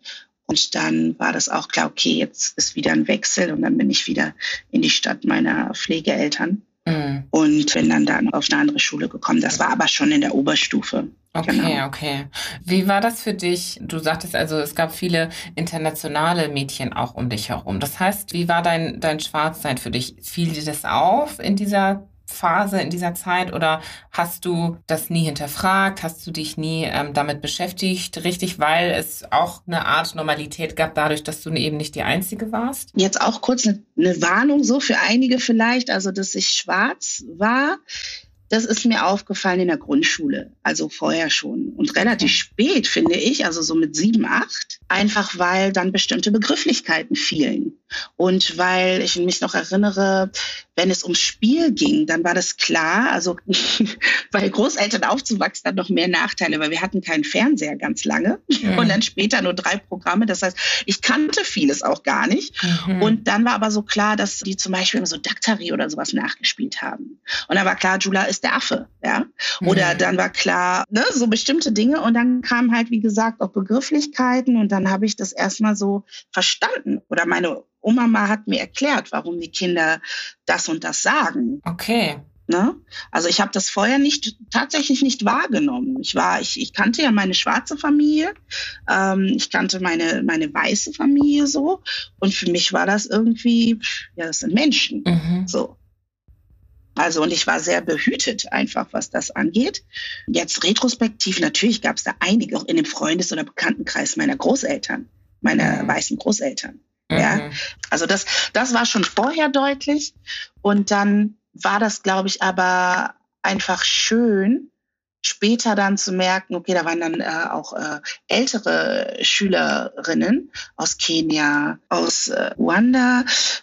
Und dann war das auch klar, okay, jetzt ist wieder ein Wechsel und dann bin ich wieder in die Stadt meiner Pflegeeltern mhm. und bin dann dann auf eine andere Schule gekommen. Das war aber schon in der Oberstufe. Okay, genau. okay. Wie war das für dich? Du sagtest also, es gab viele internationale Mädchen auch um dich herum. Das heißt, wie war dein, dein Schwarzsein für dich? Fiel dir das auf in dieser Phase in dieser Zeit oder hast du das nie hinterfragt? Hast du dich nie ähm, damit beschäftigt, richtig, weil es auch eine Art Normalität gab, dadurch, dass du eben nicht die Einzige warst? Jetzt auch kurz eine, eine Warnung so für einige vielleicht, also dass ich schwarz war. Das ist mir aufgefallen in der Grundschule, also vorher schon. Und relativ spät, finde ich, also so mit sieben, acht, einfach weil dann bestimmte Begrifflichkeiten fielen. Und weil ich mich noch erinnere, wenn es ums Spiel ging, dann war das klar. Also bei Großeltern aufzuwachsen hat noch mehr Nachteile, weil wir hatten keinen Fernseher ganz lange mhm. und dann später nur drei Programme. Das heißt, ich kannte vieles auch gar nicht. Mhm. Und dann war aber so klar, dass die zum Beispiel immer so Daktari oder sowas nachgespielt haben. Und dann war klar, Jula ist der Affe, ja. Oder mhm. dann war klar, ne, so bestimmte Dinge. Und dann kamen halt, wie gesagt, auch Begrifflichkeiten. Und dann habe ich das erstmal so verstanden. Oder meine Oma hat mir erklärt, warum die Kinder das und das sagen. Okay. Ne? Also ich habe das vorher nicht tatsächlich nicht wahrgenommen. Ich war, ich, ich kannte ja meine schwarze Familie, ähm, ich kannte meine meine weiße Familie so und für mich war das irgendwie, ja, das sind Menschen, mhm. so. Also und ich war sehr behütet einfach, was das angeht. Jetzt retrospektiv natürlich gab es da einige auch in dem Freundes- oder Bekanntenkreis meiner Großeltern, meiner mhm. weißen Großeltern. Mhm. Ja, also das, das war schon vorher deutlich. Und dann war das, glaube ich, aber einfach schön, später dann zu merken, okay, da waren dann äh, auch äh, ältere Schülerinnen aus Kenia, aus äh,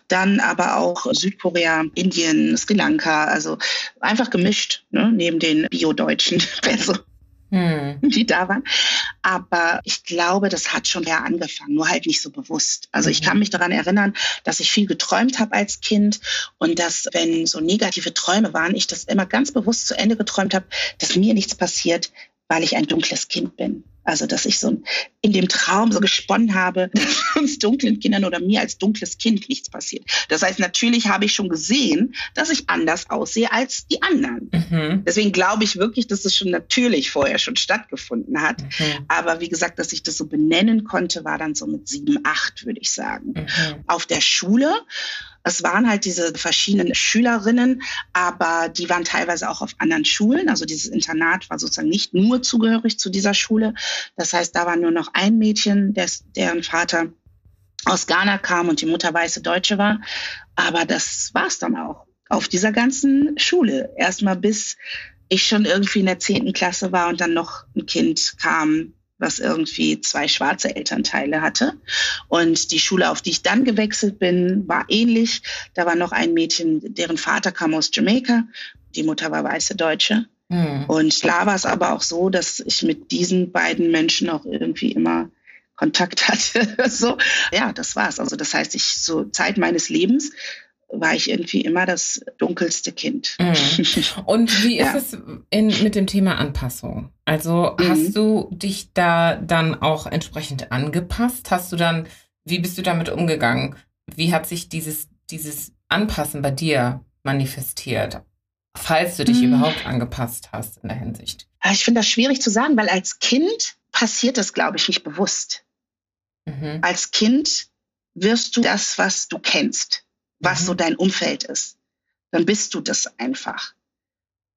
dann aber auch Südkorea, Indien, Sri Lanka, also einfach gemischt, ne, neben den Bio-Deutschen. Also hm. die da waren. Aber ich glaube, das hat schon eher angefangen, nur halt nicht so bewusst. Also ich kann mhm. mich daran erinnern, dass ich viel geträumt habe als Kind und dass, wenn so negative Träume waren, ich das immer ganz bewusst zu Ende geträumt habe, dass mir nichts passiert, weil ich ein dunkles Kind bin. Also, dass ich so in dem Traum so gesponnen habe, dass uns dunklen Kindern oder mir als dunkles Kind nichts passiert. Das heißt, natürlich habe ich schon gesehen, dass ich anders aussehe als die anderen. Mhm. Deswegen glaube ich wirklich, dass es schon natürlich vorher schon stattgefunden hat. Mhm. Aber wie gesagt, dass ich das so benennen konnte, war dann so mit sieben, acht, würde ich sagen. Mhm. Auf der Schule es waren halt diese verschiedenen Schülerinnen, aber die waren teilweise auch auf anderen Schulen. Also dieses Internat war sozusagen nicht nur zugehörig zu dieser Schule. Das heißt, da war nur noch ein Mädchen, des, deren Vater aus Ghana kam und die Mutter weiße Deutsche war. Aber das war's dann auch auf dieser ganzen Schule. Erstmal bis ich schon irgendwie in der zehnten Klasse war und dann noch ein Kind kam, was irgendwie zwei schwarze Elternteile hatte. Und die Schule, auf die ich dann gewechselt bin, war ähnlich. Da war noch ein Mädchen, deren Vater kam aus Jamaika. Die Mutter war weiße Deutsche. Mhm. Und da war es aber auch so, dass ich mit diesen beiden Menschen auch irgendwie immer Kontakt hatte. so, ja, das war's. Also das heißt, ich so Zeit meines Lebens war ich irgendwie immer das dunkelste Kind. Mhm. Und wie ist ja. es in, mit dem Thema Anpassung? Also mhm. hast du dich da dann auch entsprechend angepasst? Hast du dann, wie bist du damit umgegangen? Wie hat sich dieses, dieses Anpassen bei dir manifestiert? Falls du dich mhm. überhaupt angepasst hast in der Hinsicht. Ich finde das schwierig zu sagen, weil als Kind passiert das, glaube ich, nicht bewusst. Mhm. Als Kind wirst du das, was du kennst was mhm. so dein Umfeld ist. Dann bist du das einfach.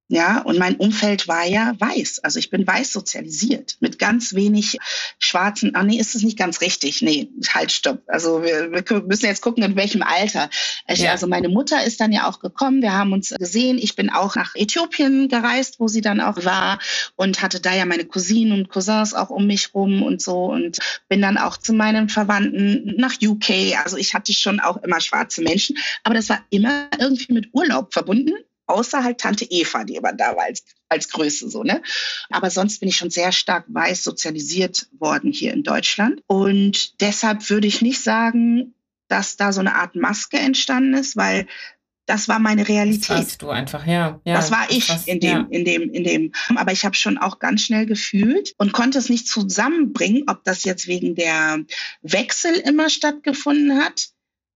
Ja, und mein Umfeld war ja weiß. Also ich bin weiß sozialisiert mit ganz wenig schwarzen. Ah, nee, ist es nicht ganz richtig. Nee, halt, stopp. Also wir, wir müssen jetzt gucken, in welchem Alter. Ich, ja. Also meine Mutter ist dann ja auch gekommen. Wir haben uns gesehen. Ich bin auch nach Äthiopien gereist, wo sie dann auch war und hatte da ja meine Cousinen und Cousins auch um mich rum und so und bin dann auch zu meinen Verwandten nach UK. Also ich hatte schon auch immer schwarze Menschen, aber das war immer irgendwie mit Urlaub verbunden außer halt Tante Eva, die immer da war als, als Größe so, ne? Aber sonst bin ich schon sehr stark weiß sozialisiert worden hier in Deutschland. Und deshalb würde ich nicht sagen, dass da so eine Art Maske entstanden ist, weil das war meine Realität. Das warst du einfach, ja. ja das war ich das, in dem, ja. in dem, in dem. Aber ich habe schon auch ganz schnell gefühlt und konnte es nicht zusammenbringen, ob das jetzt wegen der Wechsel immer stattgefunden hat,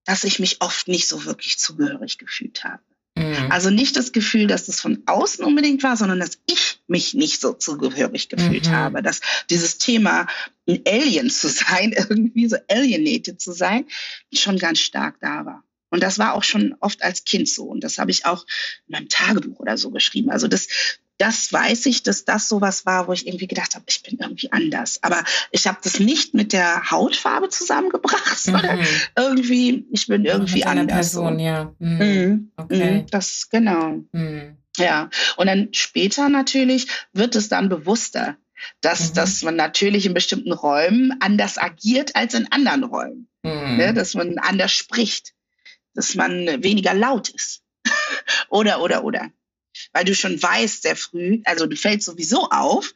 dass ich mich oft nicht so wirklich zugehörig gefühlt habe. Mhm. Also nicht das Gefühl, dass es von außen unbedingt war, sondern dass ich mich nicht so zugehörig gefühlt mhm. habe. Dass dieses Thema, ein Alien zu sein, irgendwie so alienated zu sein, schon ganz stark da war. Und das war auch schon oft als Kind so. Und das habe ich auch in meinem Tagebuch oder so geschrieben. Also das das weiß ich, dass das sowas war, wo ich irgendwie gedacht habe, ich bin irgendwie anders. Aber ich habe das nicht mit der Hautfarbe zusammengebracht, sondern mhm. irgendwie, ich bin irgendwie anders. Person, ja. Mhm. Mhm. Okay. Mhm. Das genau. Mhm. Ja. Und dann später natürlich wird es dann bewusster. dass, mhm. dass man natürlich in bestimmten Räumen anders agiert als in anderen Räumen. Mhm. Ne? Dass man anders spricht, dass man weniger laut ist. oder, oder, oder. Weil du schon weißt sehr früh, also du fällst sowieso auf,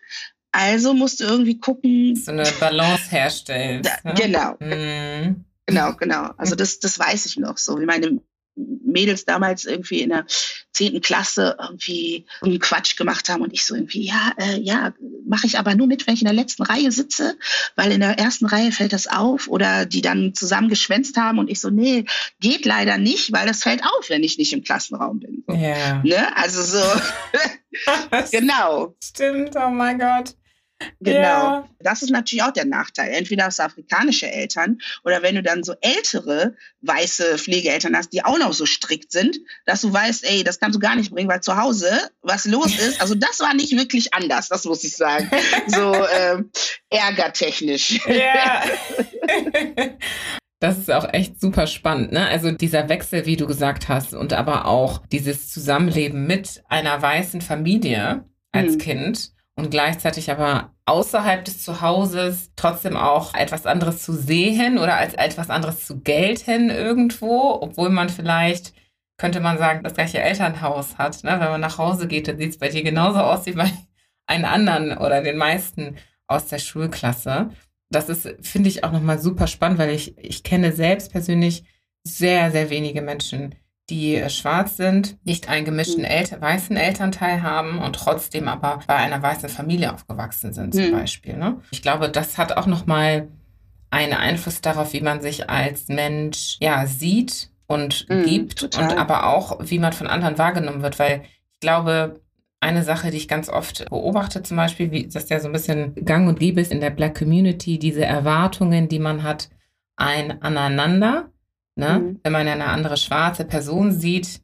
also musst du irgendwie gucken. So eine Balance herstellen. Ne? Genau. Mhm. Genau, genau. Also das, das weiß ich noch so, wie meine Mädels damals irgendwie in der zehnten Klasse irgendwie einen Quatsch gemacht haben und ich so irgendwie, ja, äh, ja, mache ich aber nur mit, wenn ich in der letzten Reihe sitze, weil in der ersten Reihe fällt das auf oder die dann zusammen geschwänzt haben und ich so, nee, geht leider nicht, weil das fällt auf, wenn ich nicht im Klassenraum bin. So. Ja. Ne? Also so, genau. Stimmt, oh mein Gott. Genau. Ja. Das ist natürlich auch der Nachteil. Entweder hast du afrikanische Eltern oder wenn du dann so ältere weiße Pflegeeltern hast, die auch noch so strikt sind, dass du weißt, ey, das kannst du gar nicht bringen, weil zu Hause was los ist. Also das war nicht wirklich anders, das muss ich sagen. So ähm, ärgertechnisch. Ja. Das ist auch echt super spannend, ne? Also dieser Wechsel, wie du gesagt hast, und aber auch dieses Zusammenleben mit einer weißen Familie als hm. Kind und gleichzeitig aber außerhalb des Zuhauses trotzdem auch etwas anderes zu sehen oder als etwas anderes zu gelten irgendwo, obwohl man vielleicht, könnte man sagen, das gleiche Elternhaus hat. Ne? Wenn man nach Hause geht, dann sieht es bei dir genauso aus wie bei einen anderen oder den meisten aus der Schulklasse. Das ist, finde ich, auch nochmal super spannend, weil ich, ich kenne selbst persönlich sehr, sehr wenige Menschen, die äh, schwarz sind, nicht einen gemischten mhm. Eltern, weißen Elternteil haben und trotzdem aber bei einer weißen Familie aufgewachsen sind zum mhm. Beispiel. Ne? Ich glaube, das hat auch nochmal einen Einfluss darauf, wie man sich als Mensch ja sieht und mhm, gibt total. und aber auch, wie man von anderen wahrgenommen wird, weil ich glaube, eine Sache, die ich ganz oft beobachte, zum Beispiel, wie das ja so ein bisschen gang und gäbe ist in der Black Community, diese Erwartungen, die man hat, ein aneinander Ne? Mhm. Wenn man eine andere schwarze Person sieht,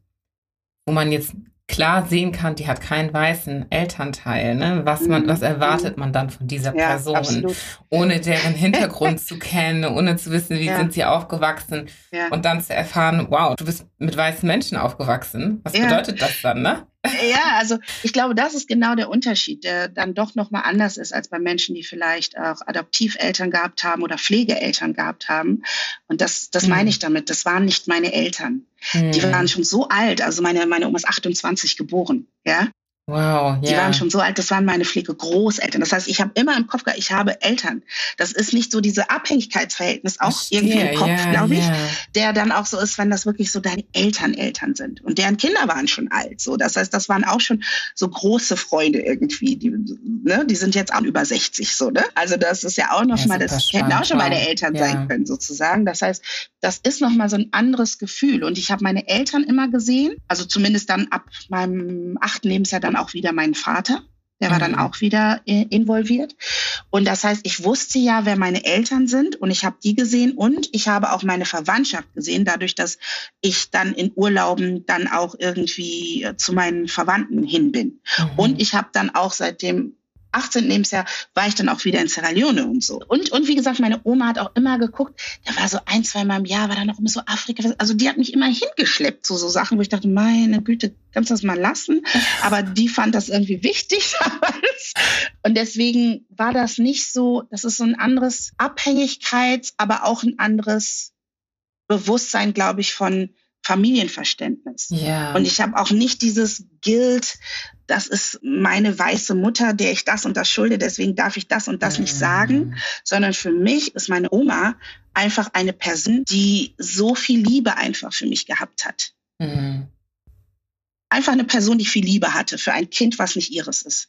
wo man jetzt klar sehen kann, die hat keinen weißen Elternteil. Ne? Was, man, was mhm. erwartet man dann von dieser ja, Person, absolut. ohne deren Hintergrund zu kennen, ohne zu wissen, wie ja. sind sie aufgewachsen ja. und dann zu erfahren, wow, du bist mit weißen Menschen aufgewachsen. Was bedeutet das dann, ne? Ja, also ich glaube, das ist genau der Unterschied, der dann doch nochmal anders ist als bei Menschen, die vielleicht auch Adoptiveltern gehabt haben oder Pflegeeltern gehabt haben. Und das, das mhm. meine ich damit. Das waren nicht meine Eltern. Mhm. Die waren schon so alt. Also meine, meine Oma ist 28 geboren. Ja. Wow, Die waren schon so alt, das waren meine Pflegegroßeltern. Das heißt, ich habe immer im Kopf gehabt, ich habe Eltern. Das ist nicht so diese Abhängigkeitsverhältnis auch Verstehe, irgendwie im Kopf, yeah, glaube ich, yeah. der dann auch so ist, wenn das wirklich so deine Eltern Eltern sind. Und deren Kinder waren schon alt. So, das heißt, das waren auch schon so große Freunde irgendwie. Die, ne, die sind jetzt auch über 60 so, ne? Also das ist ja auch noch ja, mal, das hätten auch schon meine Eltern sein können sozusagen. Das heißt, das ist noch mal so ein anderes Gefühl. Und ich habe meine Eltern immer gesehen, also zumindest dann ab meinem achten Lebensjahr dann auch wieder meinen Vater. Der war dann mhm. auch wieder äh, involviert. Und das heißt, ich wusste ja, wer meine Eltern sind und ich habe die gesehen und ich habe auch meine Verwandtschaft gesehen, dadurch, dass ich dann in Urlauben dann auch irgendwie äh, zu meinen Verwandten hin bin. Mhm. Und ich habe dann auch seitdem 18. Lebensjahr war ich dann auch wieder in Sierra Leone und so. Und, und wie gesagt, meine Oma hat auch immer geguckt, da war so ein, zwei Mal im Jahr, war da noch immer so Afrika. Also die hat mich immer hingeschleppt zu so Sachen, wo ich dachte, meine Güte, kannst du das mal lassen? Aber die fand das irgendwie wichtig damals. Und deswegen war das nicht so, das ist so ein anderes Abhängigkeits-, aber auch ein anderes Bewusstsein, glaube ich, von Familienverständnis. Ja. Und ich habe auch nicht dieses Guilt, das ist meine weiße Mutter, der ich das und das schulde, deswegen darf ich das und das mhm. nicht sagen, sondern für mich ist meine Oma einfach eine Person, die so viel Liebe einfach für mich gehabt hat. Mhm. Einfach eine Person, die viel Liebe hatte für ein Kind, was nicht ihres ist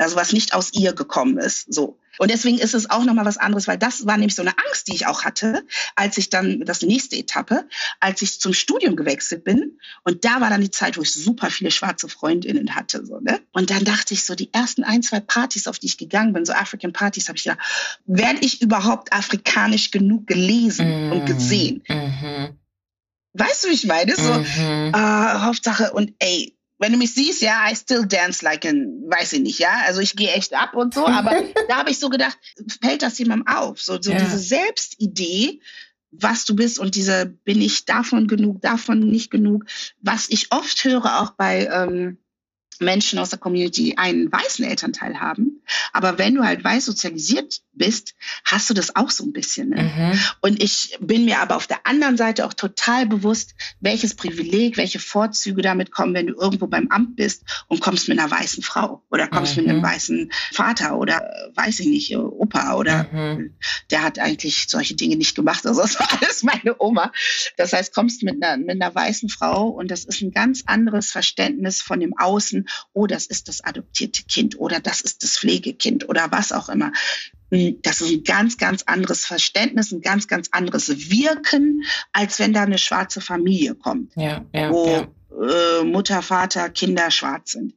also was nicht aus ihr gekommen ist. So. Und deswegen ist es auch nochmal was anderes, weil das war nämlich so eine Angst, die ich auch hatte, als ich dann, das nächste Etappe, als ich zum Studium gewechselt bin. Und da war dann die Zeit, wo ich super viele schwarze Freundinnen hatte. So, ne? Und dann dachte ich so, die ersten ein, zwei Partys, auf die ich gegangen bin, so African Partys, habe ich gedacht, werde ich überhaupt afrikanisch genug gelesen mm, und gesehen? Mm -hmm. Weißt du, wie ich meine? So, -hmm. äh, Hauptsache, und ey, wenn du mich siehst, ja, I still dance like an, weiß ich nicht, ja, also ich gehe echt ab und so, aber da habe ich so gedacht, fällt das jemandem auf? So, so ja. diese Selbstidee, was du bist und diese, bin ich davon genug, davon nicht genug, was ich oft höre auch bei ähm, Menschen aus der Community einen weißen Elternteil haben. Aber wenn du halt weiß sozialisiert bist, hast du das auch so ein bisschen. Ne? Mhm. Und ich bin mir aber auf der anderen Seite auch total bewusst, welches Privileg, welche Vorzüge damit kommen, wenn du irgendwo beim Amt bist und kommst mit einer weißen Frau oder kommst mhm. mit einem mhm. weißen Vater oder weiß ich nicht, Opa oder mhm. der hat eigentlich solche Dinge nicht gemacht. Also das war alles meine Oma. Das heißt, kommst mit einer, mit einer weißen Frau und das ist ein ganz anderes Verständnis von dem Außen oh, das ist das adoptierte Kind oder das ist das Pflegekind oder was auch immer. Hm, das ist ein ganz, ganz anderes Verständnis, ein ganz, ganz anderes Wirken, als wenn da eine schwarze Familie kommt, ja, ja, wo ja. Äh, Mutter, Vater, Kinder schwarz sind.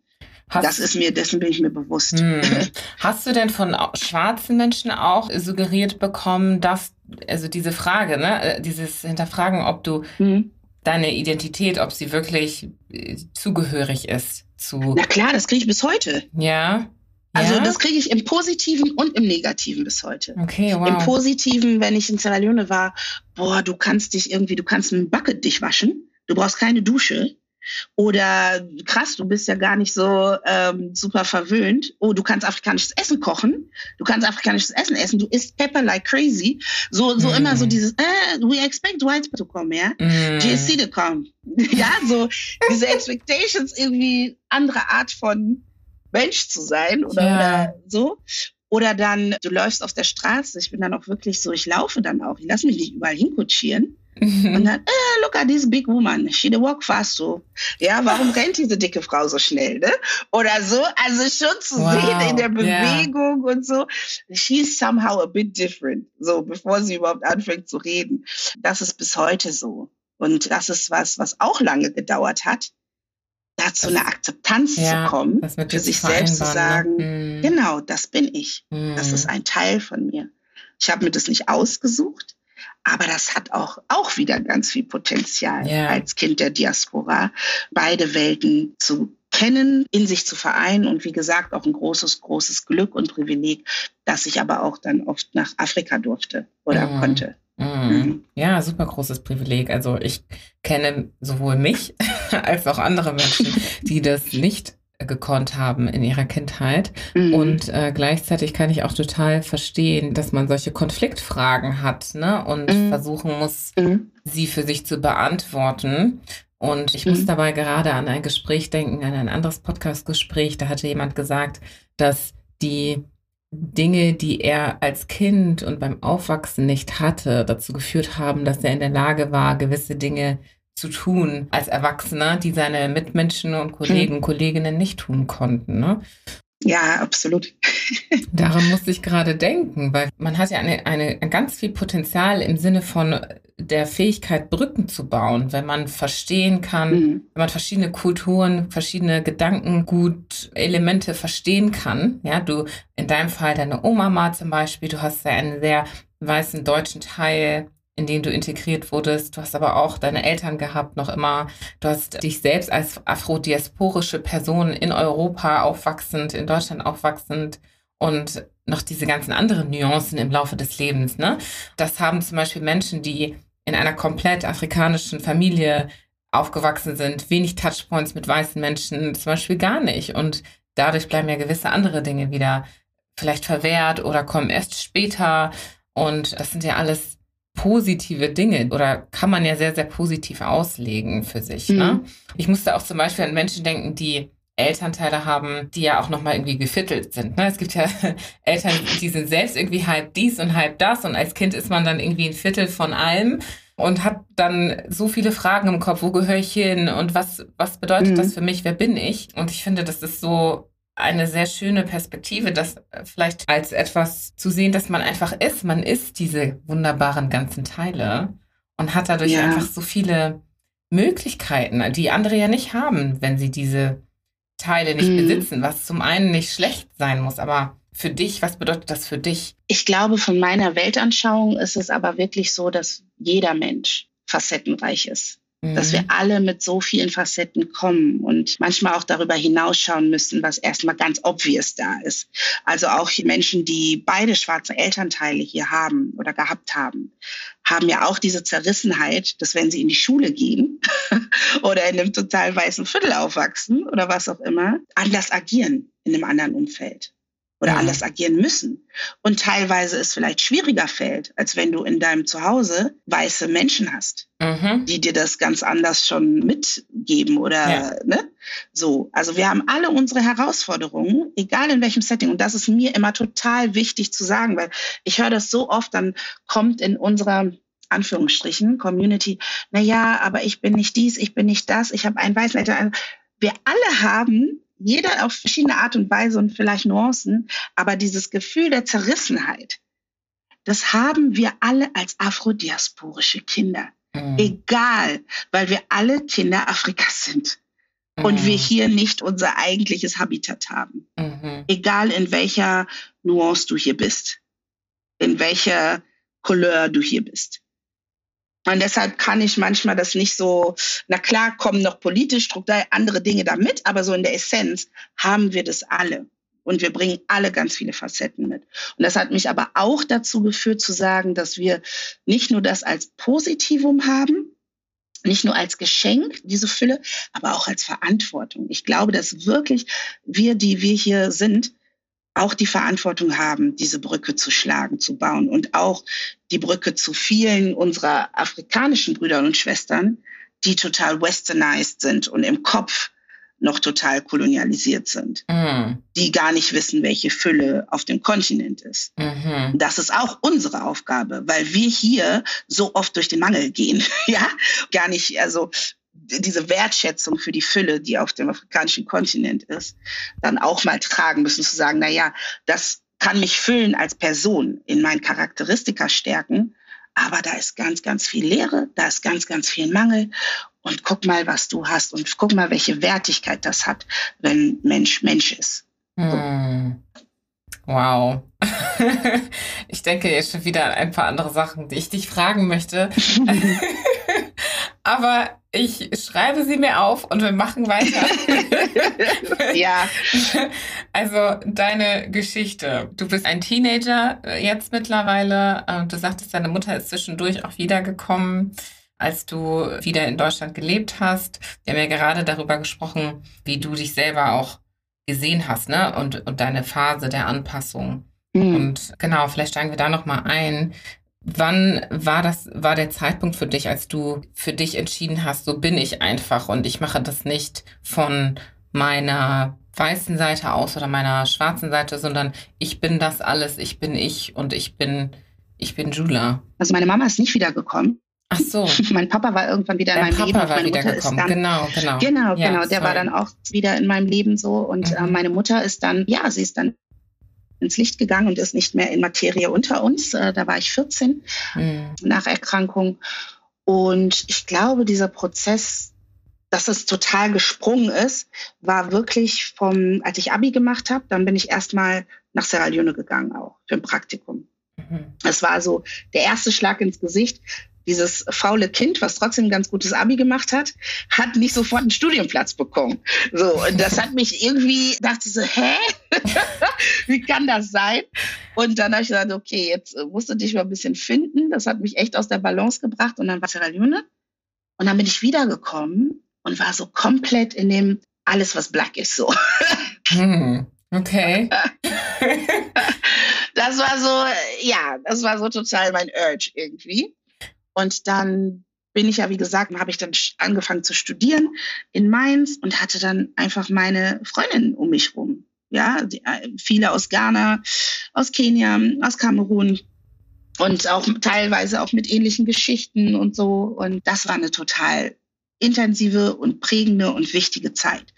Hast, das ist mir, dessen bin ich mir bewusst. Hm. Hast du denn von schwarzen Menschen auch suggeriert bekommen, dass, also diese Frage, ne, äh, dieses Hinterfragen, ob du hm. deine Identität, ob sie wirklich äh, zugehörig ist zu. Na klar, das kriege ich bis heute. Ja. Also ja? das kriege ich im Positiven und im Negativen bis heute. Okay, wow. Im Positiven, wenn ich in Sierra Leone war, boah, du kannst dich irgendwie, du kannst ein Bucket dich waschen, du brauchst keine Dusche. Oder krass, du bist ja gar nicht so ähm, super verwöhnt. Oh, du kannst afrikanisches Essen kochen. Du kannst afrikanisches Essen essen. Du isst Pepper like crazy. So, so mm. immer so dieses, äh, we expect white to come, ja? Mm. GSC to come. ja, so diese Expectations irgendwie andere Art von Mensch zu sein oder, ja. oder so. Oder dann, du läufst auf der Straße. Ich bin dann auch wirklich so, ich laufe dann auch. Ich lasse mich nicht überall hinkutschieren. Mhm. Und dann, eh, look at this big woman. She walk fast so. Ja, warum rennt diese dicke Frau so schnell, ne? Oder so. Also schon zu wow. sehen in der Bewegung yeah. und so. She's somehow a bit different. So, bevor sie überhaupt anfängt zu reden. Das ist bis heute so. Und das ist was, was auch lange gedauert hat, da zu einer Akzeptanz ja, zu kommen, für sich selbst zu ne? sagen, ne? genau, das bin ich. Mm. Das ist ein Teil von mir. Ich habe mir das nicht ausgesucht, aber das hat auch, auch wieder ganz viel Potenzial ja. als Kind der Diaspora, beide Welten zu kennen, in sich zu vereinen und wie gesagt auch ein großes, großes Glück und Privileg, dass ich aber auch dann oft nach Afrika durfte oder mm. konnte. Mhm. Ja, super großes Privileg. Also ich kenne sowohl mich als auch andere Menschen, die das nicht gekonnt haben in ihrer Kindheit. Mhm. Und äh, gleichzeitig kann ich auch total verstehen, dass man solche Konfliktfragen hat ne? und mhm. versuchen muss, mhm. sie für sich zu beantworten. Und ich muss mhm. dabei gerade an ein Gespräch denken, an ein anderes Podcast-Gespräch. Da hatte jemand gesagt, dass die Dinge, die er als Kind und beim Aufwachsen nicht hatte, dazu geführt haben, dass er in der Lage war, gewisse Dinge zu tun als Erwachsener, die seine Mitmenschen und Kollegen und Kolleginnen nicht tun konnten. Ne? Ja, absolut. Daran musste ich gerade denken, weil man hat ja eine, eine, ganz viel Potenzial im Sinne von der Fähigkeit, Brücken zu bauen, wenn man verstehen kann, mhm. wenn man verschiedene Kulturen, verschiedene Gedankengut, Elemente verstehen kann. Ja, du, in deinem Fall deine Oma mal zum Beispiel, du hast ja einen sehr weißen deutschen Teil in den du integriert wurdest. Du hast aber auch deine Eltern gehabt, noch immer. Du hast dich selbst als afrodiasporische Person in Europa aufwachsend, in Deutschland aufwachsend und noch diese ganzen anderen Nuancen im Laufe des Lebens. Ne? Das haben zum Beispiel Menschen, die in einer komplett afrikanischen Familie aufgewachsen sind, wenig Touchpoints mit weißen Menschen, zum Beispiel gar nicht. Und dadurch bleiben ja gewisse andere Dinge wieder vielleicht verwehrt oder kommen erst später. Und das sind ja alles positive Dinge oder kann man ja sehr, sehr positiv auslegen für sich. Ne? Mhm. Ne? Ich musste auch zum Beispiel an Menschen denken, die Elternteile haben, die ja auch nochmal irgendwie gefittelt sind. Ne? Es gibt ja Eltern, die sind selbst irgendwie halb dies und halb das und als Kind ist man dann irgendwie ein Viertel von allem und hat dann so viele Fragen im Kopf, wo gehöre ich hin und was, was bedeutet mhm. das für mich, wer bin ich? Und ich finde, das ist so eine sehr schöne Perspektive, das äh, vielleicht als etwas zu sehen, dass man einfach ist. Man ist diese wunderbaren ganzen Teile und hat dadurch ja. einfach so viele Möglichkeiten, die andere ja nicht haben, wenn sie diese Teile nicht mhm. besitzen, was zum einen nicht schlecht sein muss, aber für dich, was bedeutet das für dich? Ich glaube, von meiner Weltanschauung ist es aber wirklich so, dass jeder Mensch facettenreich ist. Dass wir mhm. alle mit so vielen Facetten kommen und manchmal auch darüber hinausschauen müssen, was erstmal ganz obvious da ist. Also auch Menschen, die beide schwarze Elternteile hier haben oder gehabt haben, haben ja auch diese Zerrissenheit, dass wenn sie in die Schule gehen oder in einem total weißen Viertel aufwachsen oder was auch immer, anders agieren in einem anderen Umfeld oder mhm. anders agieren müssen. Und teilweise es vielleicht schwieriger fällt, als wenn du in deinem Zuhause weiße Menschen hast, mhm. die dir das ganz anders schon mitgeben oder ja. ne? So. Also wir haben alle unsere Herausforderungen, egal in welchem Setting. Und das ist mir immer total wichtig zu sagen, weil ich höre das so oft, dann kommt in unserer Anführungsstrichen Community, na ja, aber ich bin nicht dies, ich bin nicht das, ich habe einen weißen Eltern. Wir alle haben jeder auf verschiedene Art und Weise und vielleicht Nuancen, aber dieses Gefühl der Zerrissenheit, das haben wir alle als afrodiasporische Kinder. Mhm. Egal, weil wir alle Kinder Afrikas sind mhm. und wir hier nicht unser eigentliches Habitat haben. Mhm. Egal in welcher Nuance du hier bist, in welcher Couleur du hier bist. Und deshalb kann ich manchmal das nicht so, na klar, kommen noch politisch strukturell andere Dinge damit, aber so in der Essenz haben wir das alle. Und wir bringen alle ganz viele Facetten mit. Und das hat mich aber auch dazu geführt zu sagen, dass wir nicht nur das als Positivum haben, nicht nur als Geschenk, diese Fülle, aber auch als Verantwortung. Ich glaube, dass wirklich wir, die wir hier sind, auch die Verantwortung haben, diese Brücke zu schlagen, zu bauen und auch die Brücke zu vielen unserer afrikanischen Brüder und Schwestern, die total westernized sind und im Kopf noch total kolonialisiert sind, mhm. die gar nicht wissen, welche Fülle auf dem Kontinent ist. Mhm. Das ist auch unsere Aufgabe, weil wir hier so oft durch den Mangel gehen, ja, gar nicht, also diese Wertschätzung für die Fülle, die auf dem afrikanischen Kontinent ist, dann auch mal tragen müssen, zu sagen, na ja, das kann mich füllen als Person, in meinen Charakteristika stärken, aber da ist ganz, ganz viel Leere, da ist ganz, ganz viel Mangel. Und guck mal, was du hast und guck mal, welche Wertigkeit das hat, wenn Mensch Mensch ist. Hm. Wow. ich denke jetzt schon wieder an ein paar andere Sachen, die ich dich fragen möchte. Aber ich schreibe sie mir auf und wir machen weiter. ja. Also deine Geschichte. Du bist ein Teenager äh, jetzt mittlerweile. Du sagtest, deine Mutter ist zwischendurch auch wiedergekommen, als du wieder in Deutschland gelebt hast. Wir haben ja gerade darüber gesprochen, wie du dich selber auch gesehen hast, ne? Und, und deine Phase der Anpassung. Mhm. Und genau, vielleicht steigen wir da nochmal ein. Wann war das, war der Zeitpunkt für dich, als du für dich entschieden hast, so bin ich einfach und ich mache das nicht von meiner weißen Seite aus oder meiner schwarzen Seite, sondern ich bin das alles, ich bin ich und ich bin, ich bin Jula. Also meine Mama ist nicht wiedergekommen. Ach so. mein Papa war irgendwann wieder Dein in meinem Papa Leben. War wieder gekommen. Dann, genau, genau. Genau, ja, genau. Der sorry. war dann auch wieder in meinem Leben so. Und äh, mhm. äh, meine Mutter ist dann, ja, sie ist dann ins Licht gegangen und ist nicht mehr in Materie unter uns. Äh, da war ich 14 mhm. nach Erkrankung. Und ich glaube, dieser Prozess, dass es total gesprungen ist, war wirklich vom, als ich Abi gemacht habe, dann bin ich erstmal nach Sierra Leone gegangen auch für ein Praktikum. Mhm. Es war so der erste Schlag ins Gesicht dieses faule Kind, was trotzdem ein ganz gutes Abi gemacht hat, hat nicht sofort einen Studienplatz bekommen. So, und das hat mich irgendwie, dachte ich so, hä? Wie kann das sein? Und dann habe ich gesagt, okay, jetzt musst du dich mal ein bisschen finden. Das hat mich echt aus der Balance gebracht. Und dann war Sierra Leone. Und dann bin ich wiedergekommen und war so komplett in dem alles, was black ist, so. Hm, okay. das war so, ja, das war so total mein Urge irgendwie. Und dann bin ich ja, wie gesagt, habe ich dann angefangen zu studieren in Mainz und hatte dann einfach meine Freundinnen um mich rum. Ja, die, äh, viele aus Ghana, aus Kenia, aus Kamerun und auch teilweise auch mit ähnlichen Geschichten und so. Und das war eine total intensive und prägende und wichtige Zeit.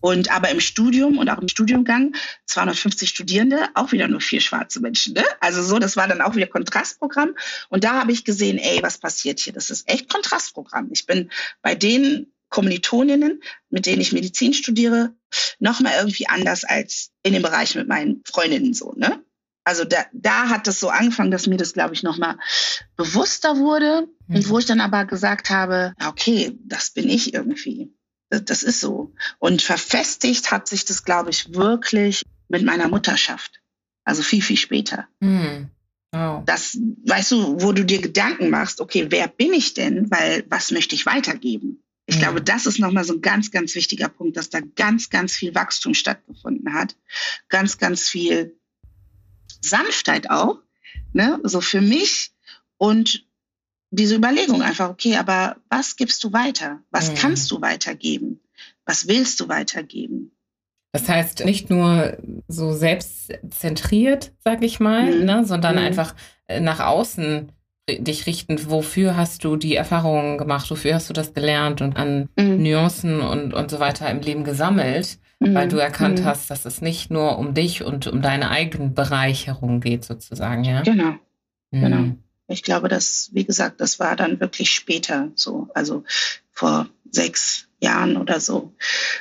Und aber im Studium und auch im Studiumgang 250 Studierende, auch wieder nur vier schwarze Menschen. Ne? Also so, das war dann auch wieder Kontrastprogramm. Und da habe ich gesehen, ey, was passiert hier? Das ist echt Kontrastprogramm. Ich bin bei den Kommilitoninnen, mit denen ich Medizin studiere, nochmal irgendwie anders als in dem Bereich mit meinen Freundinnen so. Ne? Also da, da hat es so angefangen, dass mir das, glaube ich, nochmal bewusster wurde. Mhm. Und wo ich dann aber gesagt habe, okay, das bin ich irgendwie. Das, das ist so. Und verfestigt hat sich das, glaube ich, wirklich mit meiner Mutterschaft. Also viel, viel später. Mhm. Oh. Das, weißt du, wo du dir Gedanken machst, okay, wer bin ich denn? Weil was möchte ich weitergeben? Ich mhm. glaube, das ist nochmal so ein ganz, ganz wichtiger Punkt, dass da ganz, ganz viel Wachstum stattgefunden hat. Ganz, ganz viel Sanftheit auch, ne? so für mich. Und diese Überlegung einfach, okay, aber was gibst du weiter? Was mhm. kannst du weitergeben? Was willst du weitergeben? Das heißt, nicht nur so selbstzentriert, sag ich mal, mhm. ne, sondern mhm. einfach äh, nach außen dich richten, wofür hast du die Erfahrungen gemacht, wofür hast du das gelernt und an mhm. Nuancen und, und so weiter im Leben gesammelt, mhm. weil du erkannt mhm. hast, dass es nicht nur um dich und um deine eigene Bereicherung geht, sozusagen, ja? Genau. Mhm. Genau. Ich glaube, dass, wie gesagt, das war dann wirklich später so, also vor sechs Jahren oder so,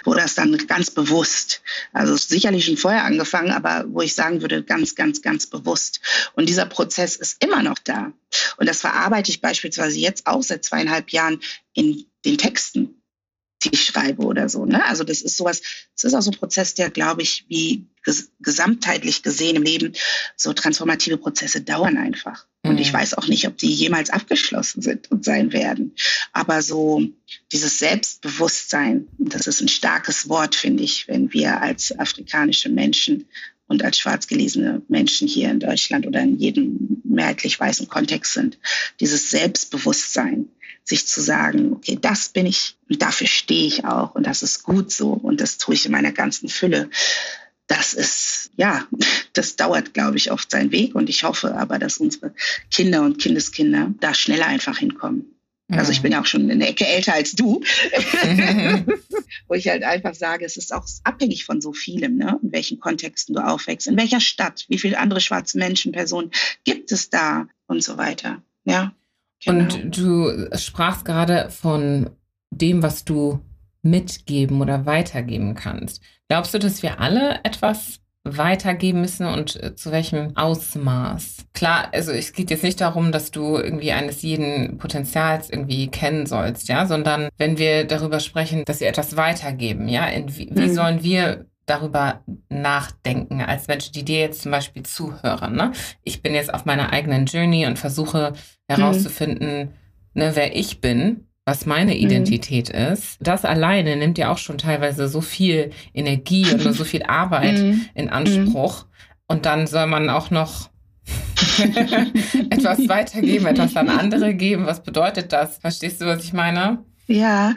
wo das dann ganz bewusst, also sicherlich schon vorher angefangen, aber wo ich sagen würde, ganz, ganz, ganz bewusst. Und dieser Prozess ist immer noch da. Und das verarbeite ich beispielsweise jetzt auch seit zweieinhalb Jahren in den Texten ich schreibe oder so. Ne? Also das ist sowas, es ist auch so ein Prozess, der, glaube ich, wie ges gesamtheitlich gesehen im Leben, so transformative Prozesse dauern einfach. Mhm. Und ich mhm. weiß auch nicht, ob die jemals abgeschlossen sind und sein werden. Aber so dieses Selbstbewusstsein, das ist ein starkes Wort, finde ich, wenn wir als afrikanische Menschen und als schwarz gelesene Menschen hier in Deutschland oder in jedem mehrheitlich weißen Kontext sind. Dieses Selbstbewusstsein, sich zu sagen, okay, das bin ich und dafür stehe ich auch und das ist gut so und das tue ich in meiner ganzen Fülle. Das ist, ja, das dauert, glaube ich, oft seinen Weg und ich hoffe aber, dass unsere Kinder und Kindeskinder da schneller einfach hinkommen. Also ich bin ja auch schon eine Ecke älter als du, wo ich halt einfach sage, es ist auch abhängig von so vielem, ne? in welchen Kontexten du aufwächst, in welcher Stadt, wie viele andere schwarze Menschen, Personen gibt es da und so weiter. Ja. Genau. Und du sprachst gerade von dem, was du mitgeben oder weitergeben kannst. Glaubst du, dass wir alle etwas weitergeben müssen und äh, zu welchem Ausmaß? Klar, also es geht jetzt nicht darum, dass du irgendwie eines jeden Potenzials irgendwie kennen sollst, ja, sondern wenn wir darüber sprechen, dass wir etwas weitergeben, ja, wie, wie mhm. sollen wir darüber nachdenken, als Menschen, die dir jetzt zum Beispiel zuhören. Ne? Ich bin jetzt auf meiner eigenen Journey und versuche herauszufinden, mhm. ne, wer ich bin, was meine mhm. Identität mhm. ist. Das alleine nimmt ja auch schon teilweise so viel Energie und so viel Arbeit mhm. in Anspruch. Und dann soll man auch noch etwas weitergeben, etwas an andere geben. Was bedeutet das? Verstehst du, was ich meine? Ja,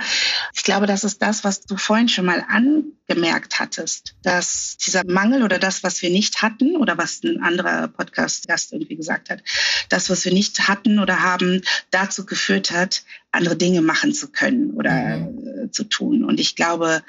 ich glaube, das ist das, was du vorhin schon mal angemerkt hattest, dass dieser Mangel oder das, was wir nicht hatten oder was ein anderer Podcast-Gast irgendwie gesagt hat, das, was wir nicht hatten oder haben, dazu geführt hat, andere Dinge machen zu können oder mhm. Äh, zu tun. Und ich glaube,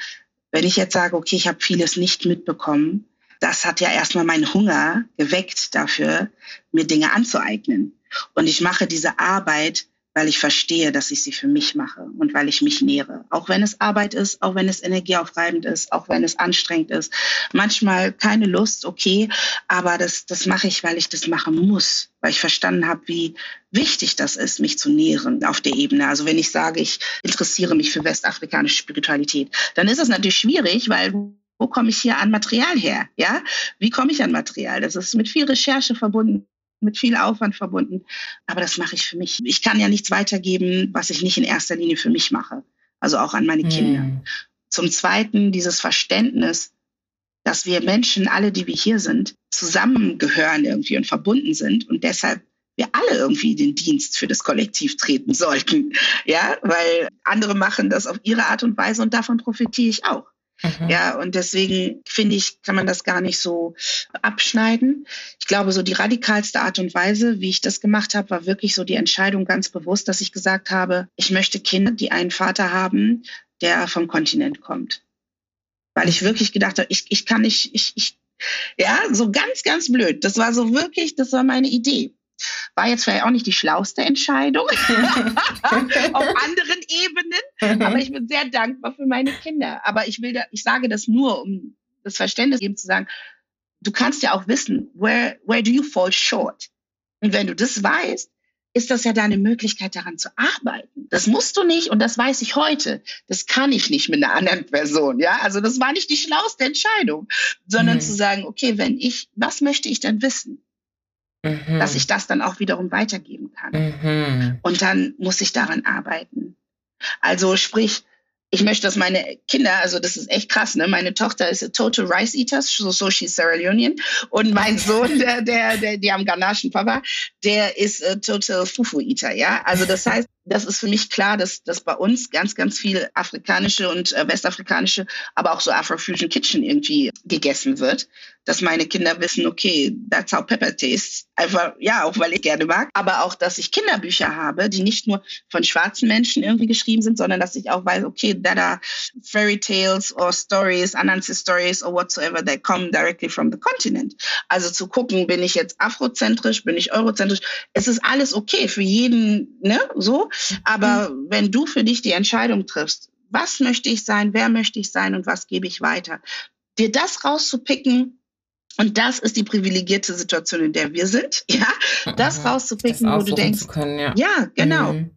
wenn ich jetzt sage, okay, ich habe vieles nicht mitbekommen, das hat ja erstmal meinen Hunger geweckt dafür, mir Dinge anzueignen. Und ich mache diese Arbeit weil ich verstehe, dass ich sie für mich mache und weil ich mich nähere. Auch wenn es Arbeit ist, auch wenn es energieaufreibend ist, auch wenn es anstrengend ist. Manchmal keine Lust, okay, aber das, das mache ich, weil ich das machen muss, weil ich verstanden habe, wie wichtig das ist, mich zu nähren auf der Ebene. Also wenn ich sage, ich interessiere mich für westafrikanische Spiritualität, dann ist es natürlich schwierig, weil wo komme ich hier an Material her? Ja, wie komme ich an Material? Das ist mit viel Recherche verbunden mit viel Aufwand verbunden. Aber das mache ich für mich. Ich kann ja nichts weitergeben, was ich nicht in erster Linie für mich mache. Also auch an meine Kinder. Mhm. Zum Zweiten dieses Verständnis, dass wir Menschen, alle, die wir hier sind, zusammengehören irgendwie und verbunden sind und deshalb wir alle irgendwie den Dienst für das Kollektiv treten sollten. Ja, weil andere machen das auf ihre Art und Weise und davon profitiere ich auch. Mhm. Ja, und deswegen finde ich, kann man das gar nicht so abschneiden. Ich glaube, so die radikalste Art und Weise, wie ich das gemacht habe, war wirklich so die Entscheidung ganz bewusst, dass ich gesagt habe, ich möchte Kinder, die einen Vater haben, der vom Kontinent kommt. Weil ich wirklich gedacht habe, ich, ich kann nicht, ich, ich, ja, so ganz, ganz blöd. Das war so wirklich, das war meine Idee. War jetzt vielleicht auch nicht die schlauste Entscheidung auf anderen Ebenen, aber ich bin sehr dankbar für meine Kinder. Aber ich will da, ich sage das nur, um das Verständnis eben zu sagen, du kannst ja auch wissen, where, where do you fall short? Und wenn du das weißt, ist das ja deine Möglichkeit, daran zu arbeiten. Das musst du nicht und das weiß ich heute. Das kann ich nicht mit einer anderen Person. Ja, also das war nicht die schlauste Entscheidung, sondern mhm. zu sagen, okay, wenn ich, was möchte ich denn wissen? Mhm. Dass ich das dann auch wiederum weitergeben kann. Mhm. Und dann muss ich daran arbeiten. Also sprich, ich möchte, dass meine Kinder, also das ist echt krass, ne? Meine Tochter ist a total Rice Eater, so, so she's Sierra Leonean. Und mein Sohn, der, der, der, der am Ghanaischen Papa, der ist a total Fufu Eater, ja? Also das heißt, das ist für mich klar, dass, dass bei uns ganz, ganz viel afrikanische und äh, westafrikanische, aber auch so Afrofusion Kitchen irgendwie gegessen wird. Dass meine Kinder wissen, okay, that's how pepper tastes. Einfach, ja, auch weil ich gerne mag. Aber auch, dass ich Kinderbücher habe, die nicht nur von schwarzen Menschen irgendwie geschrieben sind, sondern dass ich auch weiß, okay, that are fairy tales or stories, Anansi stories or whatsoever, they come directly from the continent. Also zu gucken, bin ich jetzt afrozentrisch, bin ich eurozentrisch. Es ist alles okay für jeden, ne, so. Aber mhm. wenn du für dich die Entscheidung triffst, was möchte ich sein, wer möchte ich sein und was gebe ich weiter, dir das rauszupicken, und das ist die privilegierte Situation, in der wir sind, ja, das rauszupicken, das wo du denkst, können, ja. ja. genau. Mhm.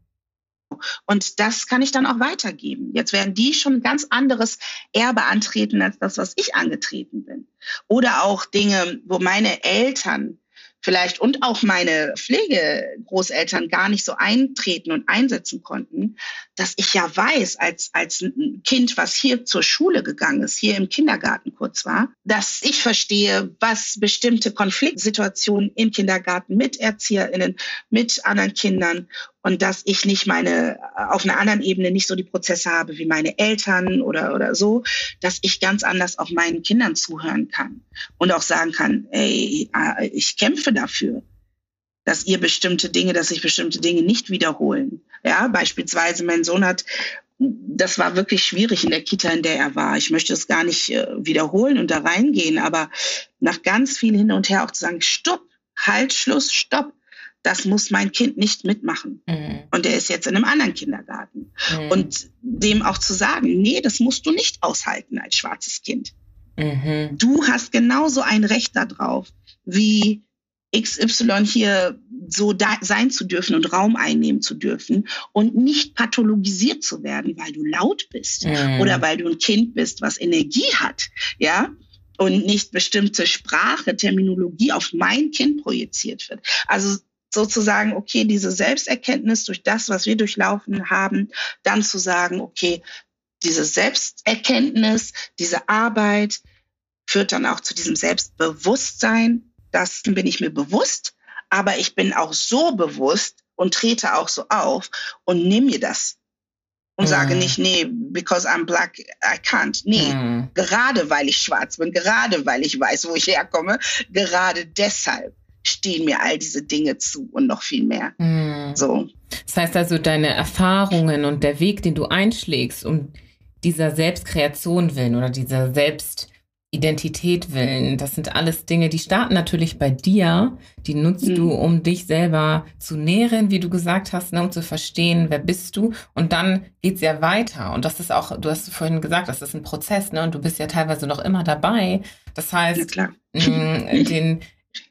Und das kann ich dann auch weitergeben. Jetzt werden die schon ein ganz anderes Erbe antreten als das, was ich angetreten bin. Oder auch Dinge, wo meine Eltern vielleicht und auch meine Pflegegroßeltern gar nicht so eintreten und einsetzen konnten, dass ich ja weiß, als, als Kind, was hier zur Schule gegangen ist, hier im Kindergarten kurz war, dass ich verstehe, was bestimmte Konfliktsituationen im Kindergarten mit ErzieherInnen, mit anderen Kindern und dass ich nicht meine, auf einer anderen Ebene nicht so die Prozesse habe wie meine Eltern oder, oder so, dass ich ganz anders auch meinen Kindern zuhören kann und auch sagen kann, ey, äh, ich kämpfe dafür, dass ihr bestimmte Dinge, dass sich bestimmte Dinge nicht wiederholen. Ja, beispielsweise mein Sohn hat das war wirklich schwierig in der Kita, in der er war. Ich möchte es gar nicht äh, wiederholen und da reingehen, aber nach ganz viel hin und her auch zu sagen, stopp, halt, Schluss, stopp das muss mein Kind nicht mitmachen. Mhm. Und er ist jetzt in einem anderen Kindergarten. Mhm. Und dem auch zu sagen, nee, das musst du nicht aushalten als schwarzes Kind. Mhm. Du hast genauso ein Recht darauf, wie XY hier so sein zu dürfen und Raum einnehmen zu dürfen und nicht pathologisiert zu werden, weil du laut bist mhm. oder weil du ein Kind bist, was Energie hat, ja, und nicht bestimmte Sprache, Terminologie auf mein Kind projiziert wird. Also sozusagen, okay, diese Selbsterkenntnis durch das, was wir durchlaufen haben, dann zu sagen, okay, diese Selbsterkenntnis, diese Arbeit führt dann auch zu diesem Selbstbewusstsein. Das bin ich mir bewusst, aber ich bin auch so bewusst und trete auch so auf und nehme mir das und sage nicht, nee, because I'm black, I can't. Nee, mm. gerade weil ich schwarz bin, gerade weil ich weiß, wo ich herkomme, gerade deshalb stehen mir all diese Dinge zu und noch viel mehr. Mhm. So. Das heißt also, deine Erfahrungen und der Weg, den du einschlägst, um dieser Selbstkreation willen oder dieser Selbstidentität willen, das sind alles Dinge, die starten natürlich bei dir, die nutzt mhm. du, um dich selber zu nähren, wie du gesagt hast, ne, um zu verstehen, wer bist du. Und dann geht's ja weiter. Und das ist auch, du hast vorhin gesagt, das ist ein Prozess, ne? Und du bist ja teilweise noch immer dabei. Das heißt, ja, mh, den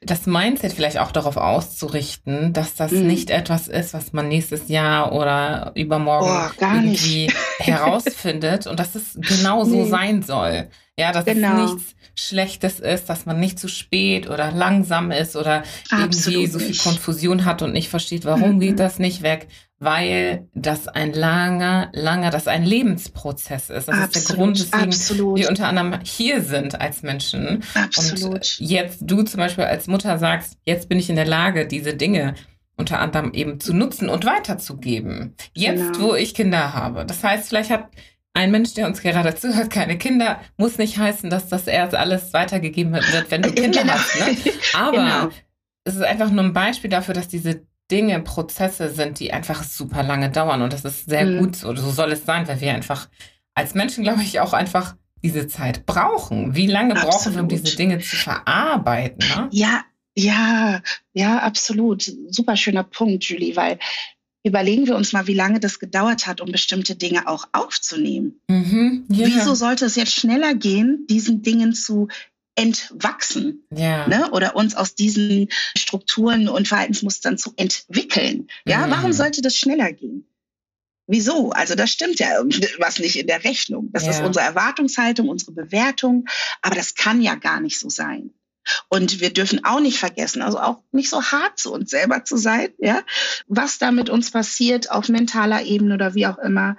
das Mindset vielleicht auch darauf auszurichten, dass das mhm. nicht etwas ist, was man nächstes Jahr oder übermorgen oh, irgendwie herausfindet und dass es genau so nee. sein soll. Ja, dass genau. es nichts Schlechtes ist, dass man nicht zu spät oder langsam ist oder Absolut irgendwie so viel Konfusion hat und nicht versteht, warum mhm. geht das nicht weg, weil das ein langer, langer, das ein Lebensprozess ist. Das absolut, ist der Grund, weswegen absolut. wir unter anderem hier sind als Menschen. Absolut. Und jetzt du zum Beispiel als Mutter sagst, jetzt bin ich in der Lage, diese Dinge unter anderem eben zu nutzen und weiterzugeben. Jetzt, genau. wo ich Kinder habe. Das heißt, vielleicht hat ein Mensch, der uns gerade zuhört, keine Kinder, muss nicht heißen, dass das erst alles weitergegeben wird, wenn du Kinder genau. hast. Ne? Aber genau. es ist einfach nur ein Beispiel dafür, dass diese Dinge, Prozesse sind, die einfach super lange dauern. Und das ist sehr mhm. gut so. So soll es sein, weil wir einfach als Menschen, glaube ich, auch einfach diese Zeit brauchen. Wie lange absolut. brauchen wir, um diese Dinge zu verarbeiten? Ne? Ja, ja, ja, absolut. Super schöner Punkt, Julie, weil überlegen wir uns mal, wie lange das gedauert hat, um bestimmte Dinge auch aufzunehmen. Mhm, ja. Wieso sollte es jetzt schneller gehen, diesen Dingen zu entwachsen ja. ne? oder uns aus diesen Strukturen und Verhaltensmustern zu entwickeln. Ja, mhm. warum sollte das schneller gehen? Wieso? Also das stimmt ja was nicht in der Rechnung. Das ja. ist unsere Erwartungshaltung, unsere Bewertung, aber das kann ja gar nicht so sein. Und wir dürfen auch nicht vergessen, also auch nicht so hart zu uns selber zu sein, ja, was da mit uns passiert auf mentaler Ebene oder wie auch immer,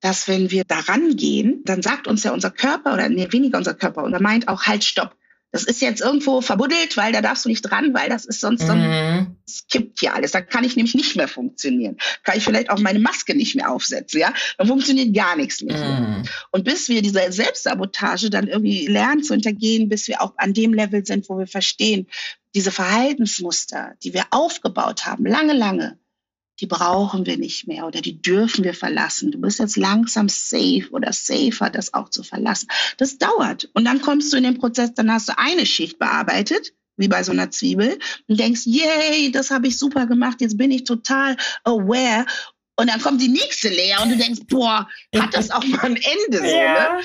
dass wenn wir daran gehen, dann sagt uns ja unser Körper oder nee, weniger unser Körper oder meint auch halt stopp das ist jetzt irgendwo verbuddelt, weil da darfst du nicht dran, weil das ist sonst so mhm. es kippt hier alles. Da kann ich nämlich nicht mehr funktionieren. Kann ich vielleicht auch meine Maske nicht mehr aufsetzen, ja? Dann funktioniert gar nichts mehr. Mhm. Und bis wir diese Selbstsabotage dann irgendwie lernen zu hintergehen, bis wir auch an dem Level sind, wo wir verstehen, diese Verhaltensmuster, die wir aufgebaut haben, lange, lange, die brauchen wir nicht mehr oder die dürfen wir verlassen. Du bist jetzt langsam safe oder safer, das auch zu verlassen. Das dauert. Und dann kommst du in den Prozess, dann hast du eine Schicht bearbeitet, wie bei so einer Zwiebel, und denkst, yay, das habe ich super gemacht, jetzt bin ich total aware und dann kommt die nächste Lea und du denkst, boah, hat das auch mal ein Ende so, ja. ne?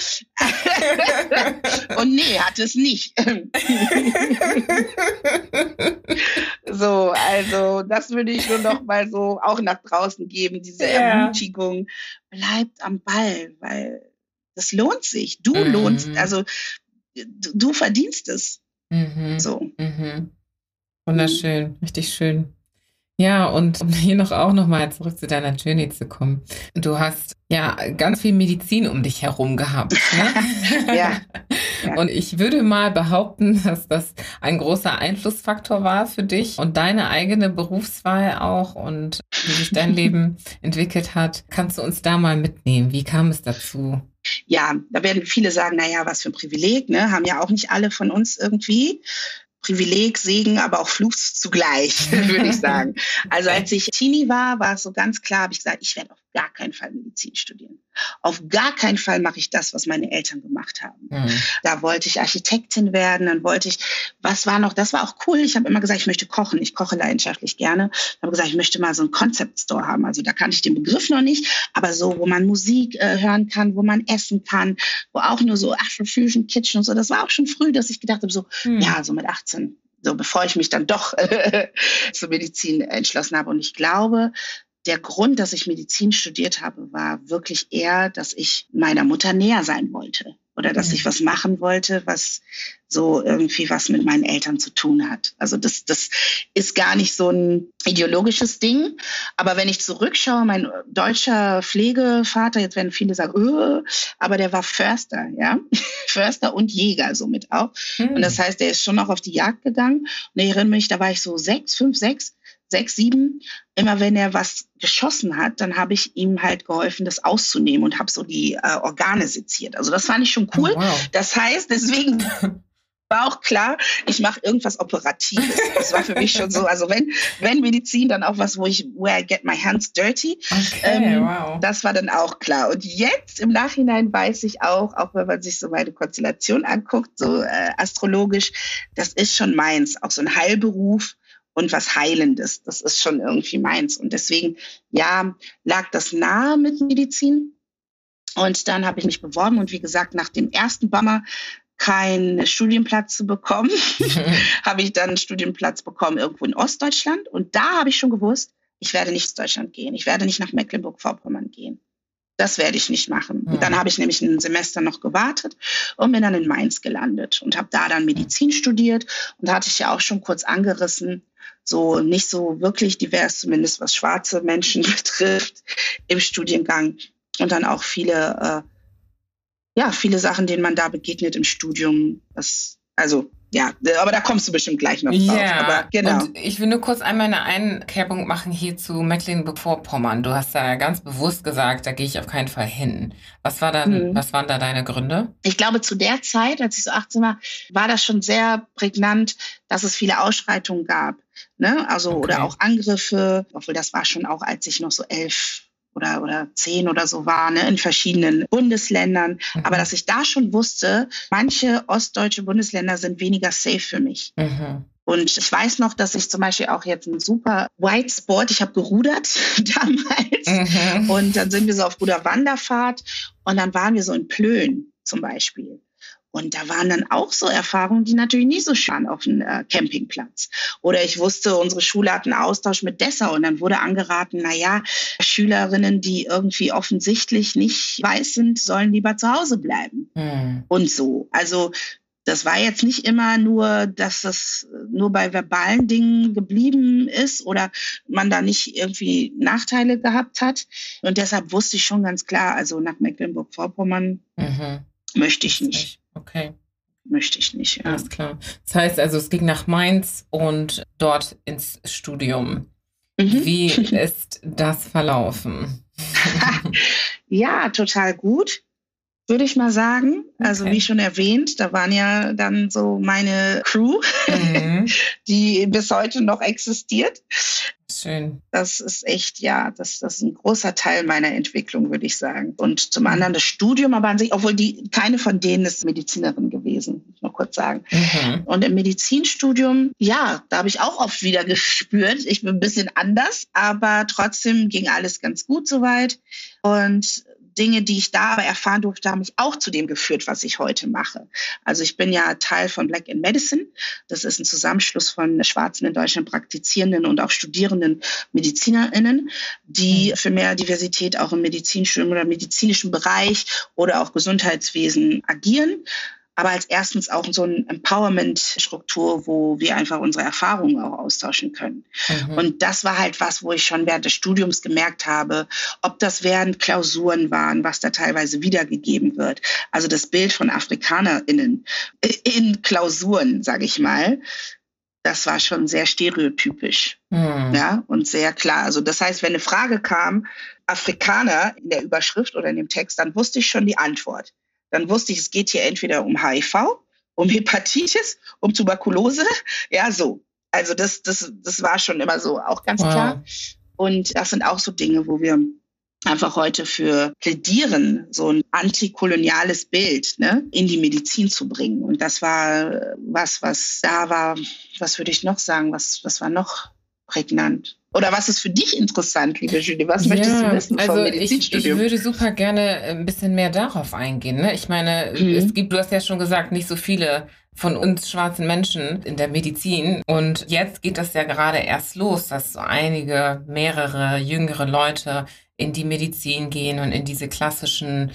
und nee, hat es nicht. so, also das würde ich nur noch mal so auch nach draußen geben, diese ja. Ermutigung. Bleibt am Ball, weil das lohnt sich. Du mhm. lohnst, also du, du verdienst es. Mhm. So. Mhm. Wunderschön, richtig schön. Ja, und um hier noch auch noch mal zurück zu deiner Journey zu kommen. Du hast ja ganz viel Medizin um dich herum gehabt. Ne? ja. ja. Und ich würde mal behaupten, dass das ein großer Einflussfaktor war für dich und deine eigene Berufswahl auch und wie sich dein Leben entwickelt hat. Kannst du uns da mal mitnehmen? Wie kam es dazu? Ja, da werden viele sagen, na ja, was für ein Privileg, ne? Haben ja auch nicht alle von uns irgendwie. Privileg, Segen, aber auch Fluch zugleich, würde ich sagen. Also als ich Teenie war, war es so ganz klar, habe ich gesagt, ich werde auf gar keinen Fall Medizin studieren. Auf gar keinen Fall mache ich das, was meine Eltern gemacht haben. Mhm. Da wollte ich Architektin werden, dann wollte ich, was war noch, das war auch cool. Ich habe immer gesagt, ich möchte kochen. Ich koche leidenschaftlich gerne. Ich habe gesagt, ich möchte mal so einen Concept Store haben. Also da kannte ich den Begriff noch nicht, aber so, wo man Musik äh, hören kann, wo man essen kann, wo auch nur so Afrofusion Kitchen und so. Das war auch schon früh, dass ich gedacht habe, so, mhm. ja, so mit 18 so bevor ich mich dann doch zur Medizin entschlossen habe. Und ich glaube, der Grund, dass ich Medizin studiert habe, war wirklich eher, dass ich meiner Mutter näher sein wollte oder dass mhm. ich was machen wollte, was so irgendwie was mit meinen Eltern zu tun hat. Also das, das ist gar nicht so ein ideologisches Ding. Aber wenn ich zurückschaue, mein deutscher Pflegevater, jetzt werden viele sagen, öh, aber der war Förster, ja, Förster und Jäger somit auch. Mhm. Und das heißt, der ist schon auch auf die Jagd gegangen. Und ich erinnere mich, da war ich so sechs, fünf, sechs sechs, sieben, immer wenn er was geschossen hat, dann habe ich ihm halt geholfen, das auszunehmen und habe so die äh, Organe seziert. Also das fand ich schon cool. Oh, wow. Das heißt, deswegen war auch klar, ich mache irgendwas Operatives. Das war für mich schon so. Also wenn, wenn Medizin, dann auch was, wo ich, where I get my hands dirty. Okay, ähm, wow. Das war dann auch klar. Und jetzt im Nachhinein weiß ich auch, auch wenn man sich so meine Konstellation anguckt, so äh, astrologisch, das ist schon meins. Auch so ein Heilberuf und was Heilendes. Das ist schon irgendwie meins. Und deswegen, ja, lag das nahe mit Medizin. Und dann habe ich mich beworben und wie gesagt, nach dem ersten Bummer keinen Studienplatz zu bekommen, habe ich dann einen Studienplatz bekommen irgendwo in Ostdeutschland. Und da habe ich schon gewusst, ich werde nicht nach Deutschland gehen. Ich werde nicht nach Mecklenburg-Vorpommern gehen. Das werde ich nicht machen. Und dann habe ich nämlich ein Semester noch gewartet und bin dann in Mainz gelandet und habe da dann Medizin studiert. Und da hatte ich ja auch schon kurz angerissen, so nicht so wirklich divers, zumindest was schwarze Menschen betrifft im Studiengang. Und dann auch viele, äh, ja, viele Sachen, denen man da begegnet im Studium. Das, also ja, aber da kommst du bestimmt gleich noch drauf. Ja, aber genau. Und ich will nur kurz einmal eine Einkerbung machen hier zu Mecklenburg-Vorpommern. Du hast da ganz bewusst gesagt, da gehe ich auf keinen Fall hin. Was war dann, mhm. was waren da deine Gründe? Ich glaube, zu der Zeit, als ich so 18 war, war das schon sehr prägnant, dass es viele Ausschreitungen gab. Ne? Also, okay. oder auch Angriffe, obwohl das war schon auch, als ich noch so elf oder, oder zehn oder so war, ne, in verschiedenen Bundesländern. Mhm. Aber dass ich da schon wusste, manche ostdeutsche Bundesländer sind weniger safe für mich. Mhm. Und ich weiß noch, dass ich zum Beispiel auch jetzt ein super White Sport, ich habe gerudert damals. Mhm. Und dann sind wir so auf guter Wanderfahrt und dann waren wir so in Plön zum Beispiel. Und da waren dann auch so Erfahrungen, die natürlich nicht so schön auf dem äh, Campingplatz. Oder ich wusste, unsere Schule hat einen Austausch mit Dessau und dann wurde angeraten, na ja, Schülerinnen, die irgendwie offensichtlich nicht weiß sind, sollen lieber zu Hause bleiben. Mhm. Und so. Also das war jetzt nicht immer nur, dass es nur bei verbalen Dingen geblieben ist oder man da nicht irgendwie Nachteile gehabt hat. Und deshalb wusste ich schon ganz klar, also nach Mecklenburg-Vorpommern mhm. möchte ich nicht. Okay. Möchte ich nicht. Ja. Alles klar. Das heißt also, es ging nach Mainz und dort ins Studium. Mhm. Wie ist das verlaufen? ja, total gut würde ich mal sagen. Also okay. wie schon erwähnt, da waren ja dann so meine Crew, mhm. die bis heute noch existiert. Schön. Das ist echt, ja, das, das ist ein großer Teil meiner Entwicklung, würde ich sagen. Und zum anderen das Studium, aber an sich, obwohl die, keine von denen ist Medizinerin gewesen, muss ich mal kurz sagen. Mhm. Und im Medizinstudium, ja, da habe ich auch oft wieder gespürt, ich bin ein bisschen anders, aber trotzdem ging alles ganz gut soweit. Und Dinge, die ich da aber erfahren durfte, haben mich auch zu dem geführt, was ich heute mache. Also ich bin ja Teil von Black in Medicine. Das ist ein Zusammenschluss von schwarzen in Deutschland praktizierenden und auch studierenden MedizinerInnen, die mhm. für mehr Diversität auch im Medizinstudium oder medizinischen Bereich oder auch Gesundheitswesen agieren aber als erstens auch so eine Empowerment-Struktur, wo wir einfach unsere Erfahrungen auch austauschen können. Mhm. Und das war halt was, wo ich schon während des Studiums gemerkt habe, ob das während Klausuren waren, was da teilweise wiedergegeben wird. Also das Bild von AfrikanerInnen in Klausuren, sage ich mal, das war schon sehr stereotypisch. Mhm. Ja, und sehr klar. Also das heißt, wenn eine Frage kam, Afrikaner in der Überschrift oder in dem Text, dann wusste ich schon die Antwort dann wusste ich, es geht hier entweder um HIV, um Hepatitis, um Tuberkulose, ja, so. Also das, das, das war schon immer so, auch ganz wow. klar. Und das sind auch so Dinge, wo wir einfach heute für plädieren, so ein antikoloniales Bild ne, in die Medizin zu bringen. Und das war was, was da war, was würde ich noch sagen, was, was war noch prägnant? Oder was ist für dich interessant, liebe Julie? Was möchtest ja, du wissen also vom Medizinstudium? Ich, ich würde super gerne ein bisschen mehr darauf eingehen. Ne? Ich meine, mhm. es gibt, du hast ja schon gesagt, nicht so viele von uns schwarzen Menschen in der Medizin. Und jetzt geht das ja gerade erst los, dass so einige, mehrere jüngere Leute in die Medizin gehen und in diese klassischen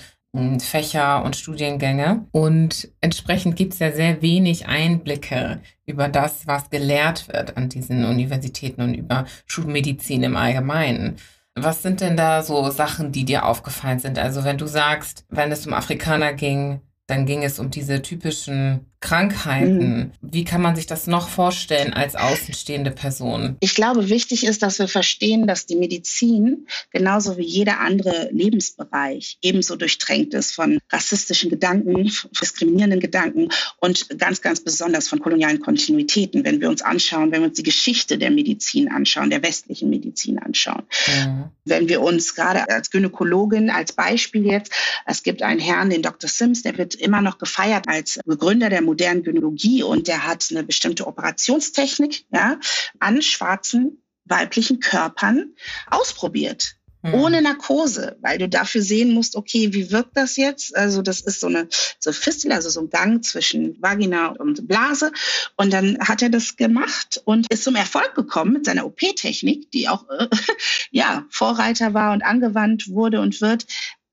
Fächer und Studiengänge. Und entsprechend gibt es ja sehr wenig Einblicke über das, was gelehrt wird an diesen Universitäten und über Schulmedizin im Allgemeinen. Was sind denn da so Sachen, die dir aufgefallen sind? Also wenn du sagst, wenn es um Afrikaner ging, dann ging es um diese typischen Krankheiten. Mhm. Wie kann man sich das noch vorstellen als außenstehende Person? Ich glaube, wichtig ist, dass wir verstehen, dass die Medizin genauso wie jeder andere Lebensbereich ebenso durchtränkt ist von rassistischen Gedanken, diskriminierenden Gedanken und ganz, ganz besonders von kolonialen Kontinuitäten. Wenn wir uns anschauen, wenn wir uns die Geschichte der Medizin anschauen, der westlichen Medizin anschauen. Mhm. Wenn wir uns gerade als Gynäkologin, als Beispiel jetzt, es gibt einen Herrn, den Dr. Sims, der wird immer noch gefeiert als Begründer der modernen Gynäkologie und der hat eine bestimmte Operationstechnik ja, an schwarzen weiblichen Körpern ausprobiert. Mhm. Ohne Narkose, weil du dafür sehen musst, okay, wie wirkt das jetzt? Also das ist so eine so Fistula, also so ein Gang zwischen Vagina und Blase. Und dann hat er das gemacht und ist zum Erfolg gekommen mit seiner OP-Technik, die auch äh, ja Vorreiter war und angewandt wurde und wird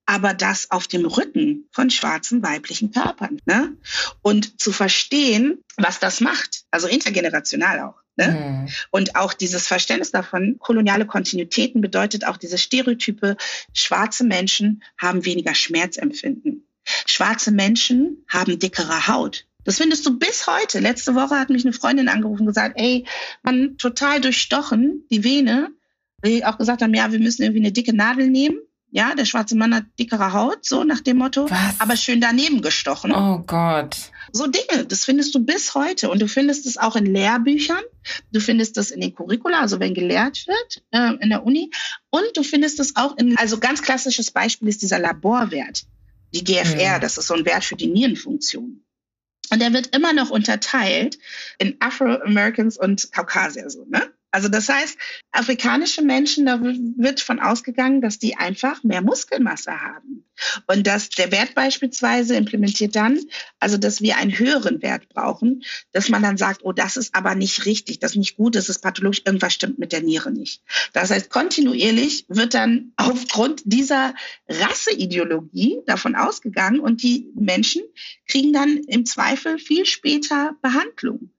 aber das auf dem Rücken von schwarzen weiblichen Körpern. Ne? Und zu verstehen, was das macht, also intergenerational auch. Ne? Mhm. Und auch dieses Verständnis davon, koloniale Kontinuitäten bedeutet auch diese Stereotype, schwarze Menschen haben weniger Schmerzempfinden. Schwarze Menschen haben dickere Haut. Das findest du bis heute. Letzte Woche hat mich eine Freundin angerufen und gesagt, ey, man total durchstochen, die Vene. Die auch gesagt haben, ja, wir müssen irgendwie eine dicke Nadel nehmen ja, der schwarze Mann hat dickere Haut, so nach dem Motto, Was? aber schön daneben gestochen. Oh Gott. So Dinge, das findest du bis heute. Und du findest es auch in Lehrbüchern, du findest es in den Curricula, also wenn gelehrt wird äh, in der Uni. Und du findest es auch in, also ganz klassisches Beispiel ist dieser Laborwert, die GFR, mhm. das ist so ein Wert für die Nierenfunktion. Und der wird immer noch unterteilt in Afro-Americans und Kaukasier, so, ne? Also das heißt, afrikanische Menschen, da wird von ausgegangen, dass die einfach mehr Muskelmasse haben. Und dass der Wert beispielsweise implementiert dann, also dass wir einen höheren Wert brauchen, dass man dann sagt, oh, das ist aber nicht richtig, das ist nicht gut, das ist pathologisch, irgendwas stimmt mit der Niere nicht. Das heißt, kontinuierlich wird dann aufgrund dieser Rasseideologie davon ausgegangen und die Menschen kriegen dann im Zweifel viel später Behandlung.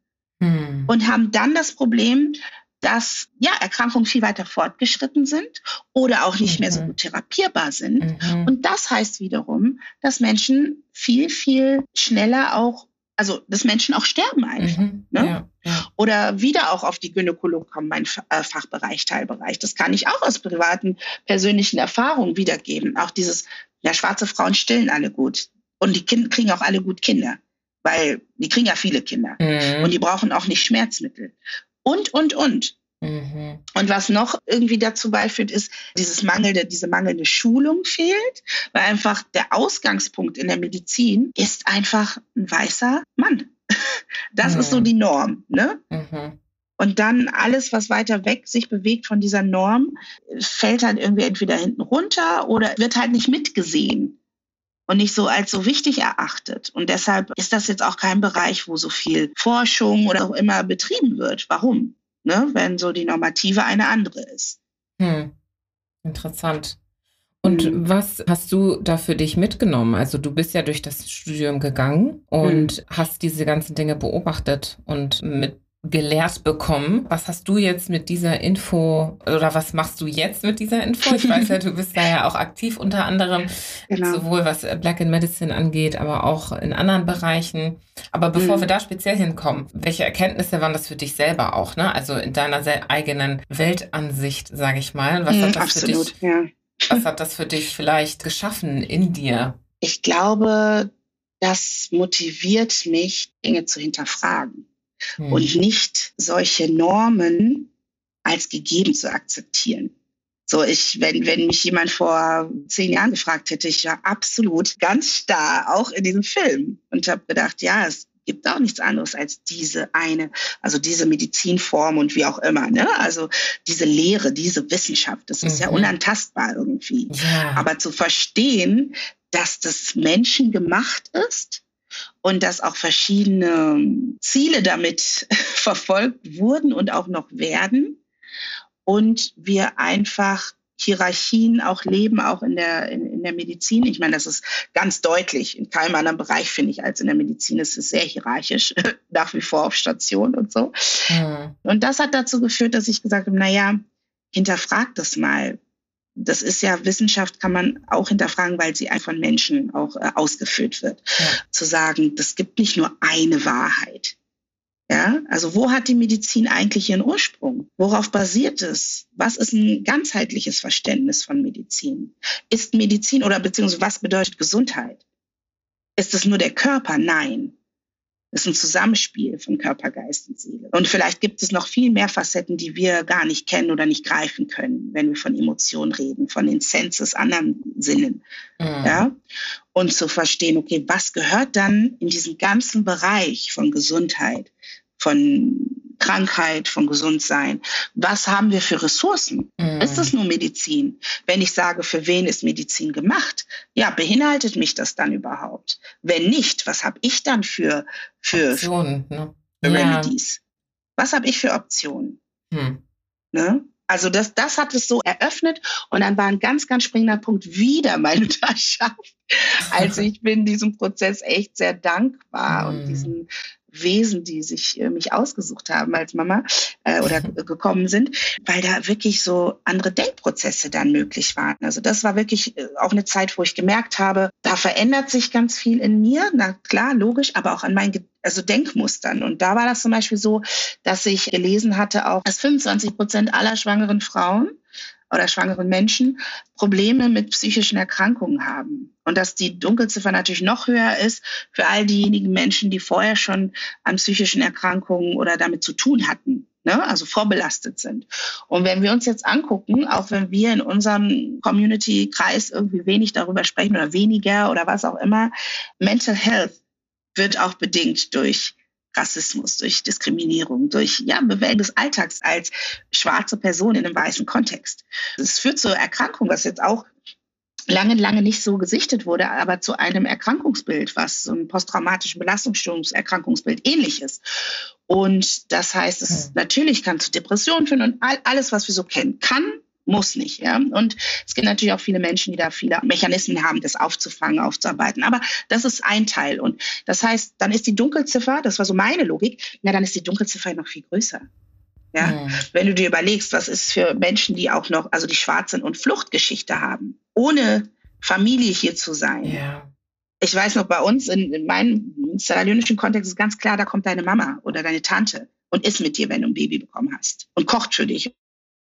Hm. Und haben dann das Problem, dass ja, Erkrankungen viel weiter fortgeschritten sind oder auch nicht mhm. mehr so mhm. gut therapierbar sind. Mhm. Und das heißt wiederum, dass Menschen viel, viel schneller auch, also dass Menschen auch sterben einfach. Mhm. Ne? Ja, ja. Oder wieder auch auf die Gynäkologie kommen, mein äh, Fachbereich, Teilbereich. Das kann ich auch aus privaten, persönlichen Erfahrungen wiedergeben. Auch dieses, ja, schwarze Frauen stillen alle gut. Und die Kinder kriegen auch alle gut Kinder weil die kriegen ja viele Kinder mhm. und die brauchen auch nicht Schmerzmittel und, und, und. Mhm. Und was noch irgendwie dazu beiführt, ist, dieses mangelnde, diese mangelnde Schulung fehlt, weil einfach der Ausgangspunkt in der Medizin ist einfach ein weißer Mann. Das mhm. ist so die Norm. Ne? Mhm. Und dann alles, was weiter weg sich bewegt von dieser Norm, fällt halt irgendwie entweder hinten runter oder wird halt nicht mitgesehen und nicht so als so wichtig erachtet. Und deshalb ist das jetzt auch kein Bereich, wo so viel Forschung oder auch immer betrieben wird. Warum? Ne? Wenn so die Normative eine andere ist. Hm. Interessant. Und hm. was hast du da für dich mitgenommen? Also du bist ja durch das Studium gegangen und hm. hast diese ganzen Dinge beobachtet und mit gelehrt bekommen. Was hast du jetzt mit dieser Info oder was machst du jetzt mit dieser Info? Ich weiß ja, du bist da ja auch aktiv unter anderem, genau. sowohl was Black in Medicine angeht, aber auch in anderen Bereichen. Aber bevor mhm. wir da speziell hinkommen, welche Erkenntnisse waren das für dich selber auch, ne? Also in deiner eigenen Weltansicht, sage ich mal. Was, mhm, hat das absolut, für dich, ja. was hat das für dich vielleicht geschaffen in dir? Ich glaube, das motiviert mich, Dinge zu hinterfragen hm. und nicht solche Normen als gegeben zu akzeptieren. So, ich, wenn, wenn mich jemand vor zehn Jahren gefragt hätte, ich war absolut ganz starr, auch in diesem Film und habe gedacht, ja, es gibt auch nichts anderes als diese eine, also diese Medizinform und wie auch immer, ne? Also diese Lehre, diese Wissenschaft, das ist mhm. ja unantastbar irgendwie. Ja. Aber zu verstehen, dass das Menschen gemacht ist, und dass auch verschiedene Ziele damit verfolgt wurden und auch noch werden. Und wir einfach Hierarchien auch leben, auch in der, in, in der Medizin. Ich meine, das ist ganz deutlich. In keinem anderen Bereich, finde ich, als in der Medizin ist es sehr hierarchisch, nach wie vor auf Station und so. Mhm. Und das hat dazu geführt, dass ich gesagt habe, naja, hinterfragt das mal das ist ja Wissenschaft, kann man auch hinterfragen, weil sie von Menschen auch äh, ausgeführt wird. Ja. Zu sagen, das gibt nicht nur eine Wahrheit. Ja, also wo hat die Medizin eigentlich ihren Ursprung? Worauf basiert es? Was ist ein ganzheitliches Verständnis von Medizin? Ist Medizin oder beziehungsweise was bedeutet Gesundheit? Ist es nur der Körper? Nein. Das ist ein Zusammenspiel von Körper, Geist und Seele. Und vielleicht gibt es noch viel mehr Facetten, die wir gar nicht kennen oder nicht greifen können, wenn wir von Emotionen reden, von den Senses, anderen Sinnen. Mhm. Ja? Und zu verstehen, okay, was gehört dann in diesen ganzen Bereich von Gesundheit, von Krankheit, von Gesundsein. Was haben wir für Ressourcen? Mhm. Ist das nur Medizin? Wenn ich sage, für wen ist Medizin gemacht? Ja, beinhaltet mich das dann überhaupt? Wenn nicht, was habe ich dann für, für, Optionen, ne? Remedies? Ja. Was habe ich für Optionen? Mhm. Ne? Also das, das hat es so eröffnet und dann war ein ganz, ganz springender Punkt wieder meine Mutterschaft. Also ich bin diesem Prozess echt sehr dankbar mm. und hm. diesen Wesen, die sich äh, mich ausgesucht haben als Mama äh, oder gekommen sind, weil da wirklich so andere Denkprozesse dann möglich waren. Also das war wirklich äh, auch eine Zeit, wo ich gemerkt habe, da verändert sich ganz viel in mir. Na klar, logisch, aber auch an meinen also Denkmustern. Und da war das zum Beispiel so, dass ich gelesen hatte auch, dass 25 Prozent aller schwangeren Frauen oder schwangeren Menschen Probleme mit psychischen Erkrankungen haben. Und dass die Dunkelziffer natürlich noch höher ist für all diejenigen Menschen, die vorher schon an psychischen Erkrankungen oder damit zu tun hatten. Ne? also vorbelastet sind. Und wenn wir uns jetzt angucken, auch wenn wir in unserem Community-Kreis irgendwie wenig darüber sprechen oder weniger oder was auch immer, Mental Health wird auch bedingt durch Rassismus, durch Diskriminierung, durch ja, Bewältigung des Alltags als schwarze Person in einem weißen Kontext. Das führt zur Erkrankung, was jetzt auch lange, lange nicht so gesichtet wurde, aber zu einem Erkrankungsbild, was so ein posttraumatischen Belastungsstörungserkrankungsbild ähnlich ist. Und das heißt, es ja. natürlich kann zu Depressionen führen und all, alles, was wir so kennen, kann muss nicht. Ja? Und es gibt natürlich auch viele Menschen, die da viele Mechanismen haben, das aufzufangen, aufzuarbeiten. Aber das ist ein Teil. Und das heißt, dann ist die Dunkelziffer, das war so meine Logik, na, dann ist die Dunkelziffer noch viel größer. Ja? Mhm. Wenn du dir überlegst, was ist für Menschen, die auch noch, also die Schwarzen und Fluchtgeschichte haben, ohne Familie hier zu sein. Ja. Ich weiß noch, bei uns in, in meinem sierra Kontext ist ganz klar, da kommt deine Mama oder deine Tante und ist mit dir, wenn du ein Baby bekommen hast und kocht für dich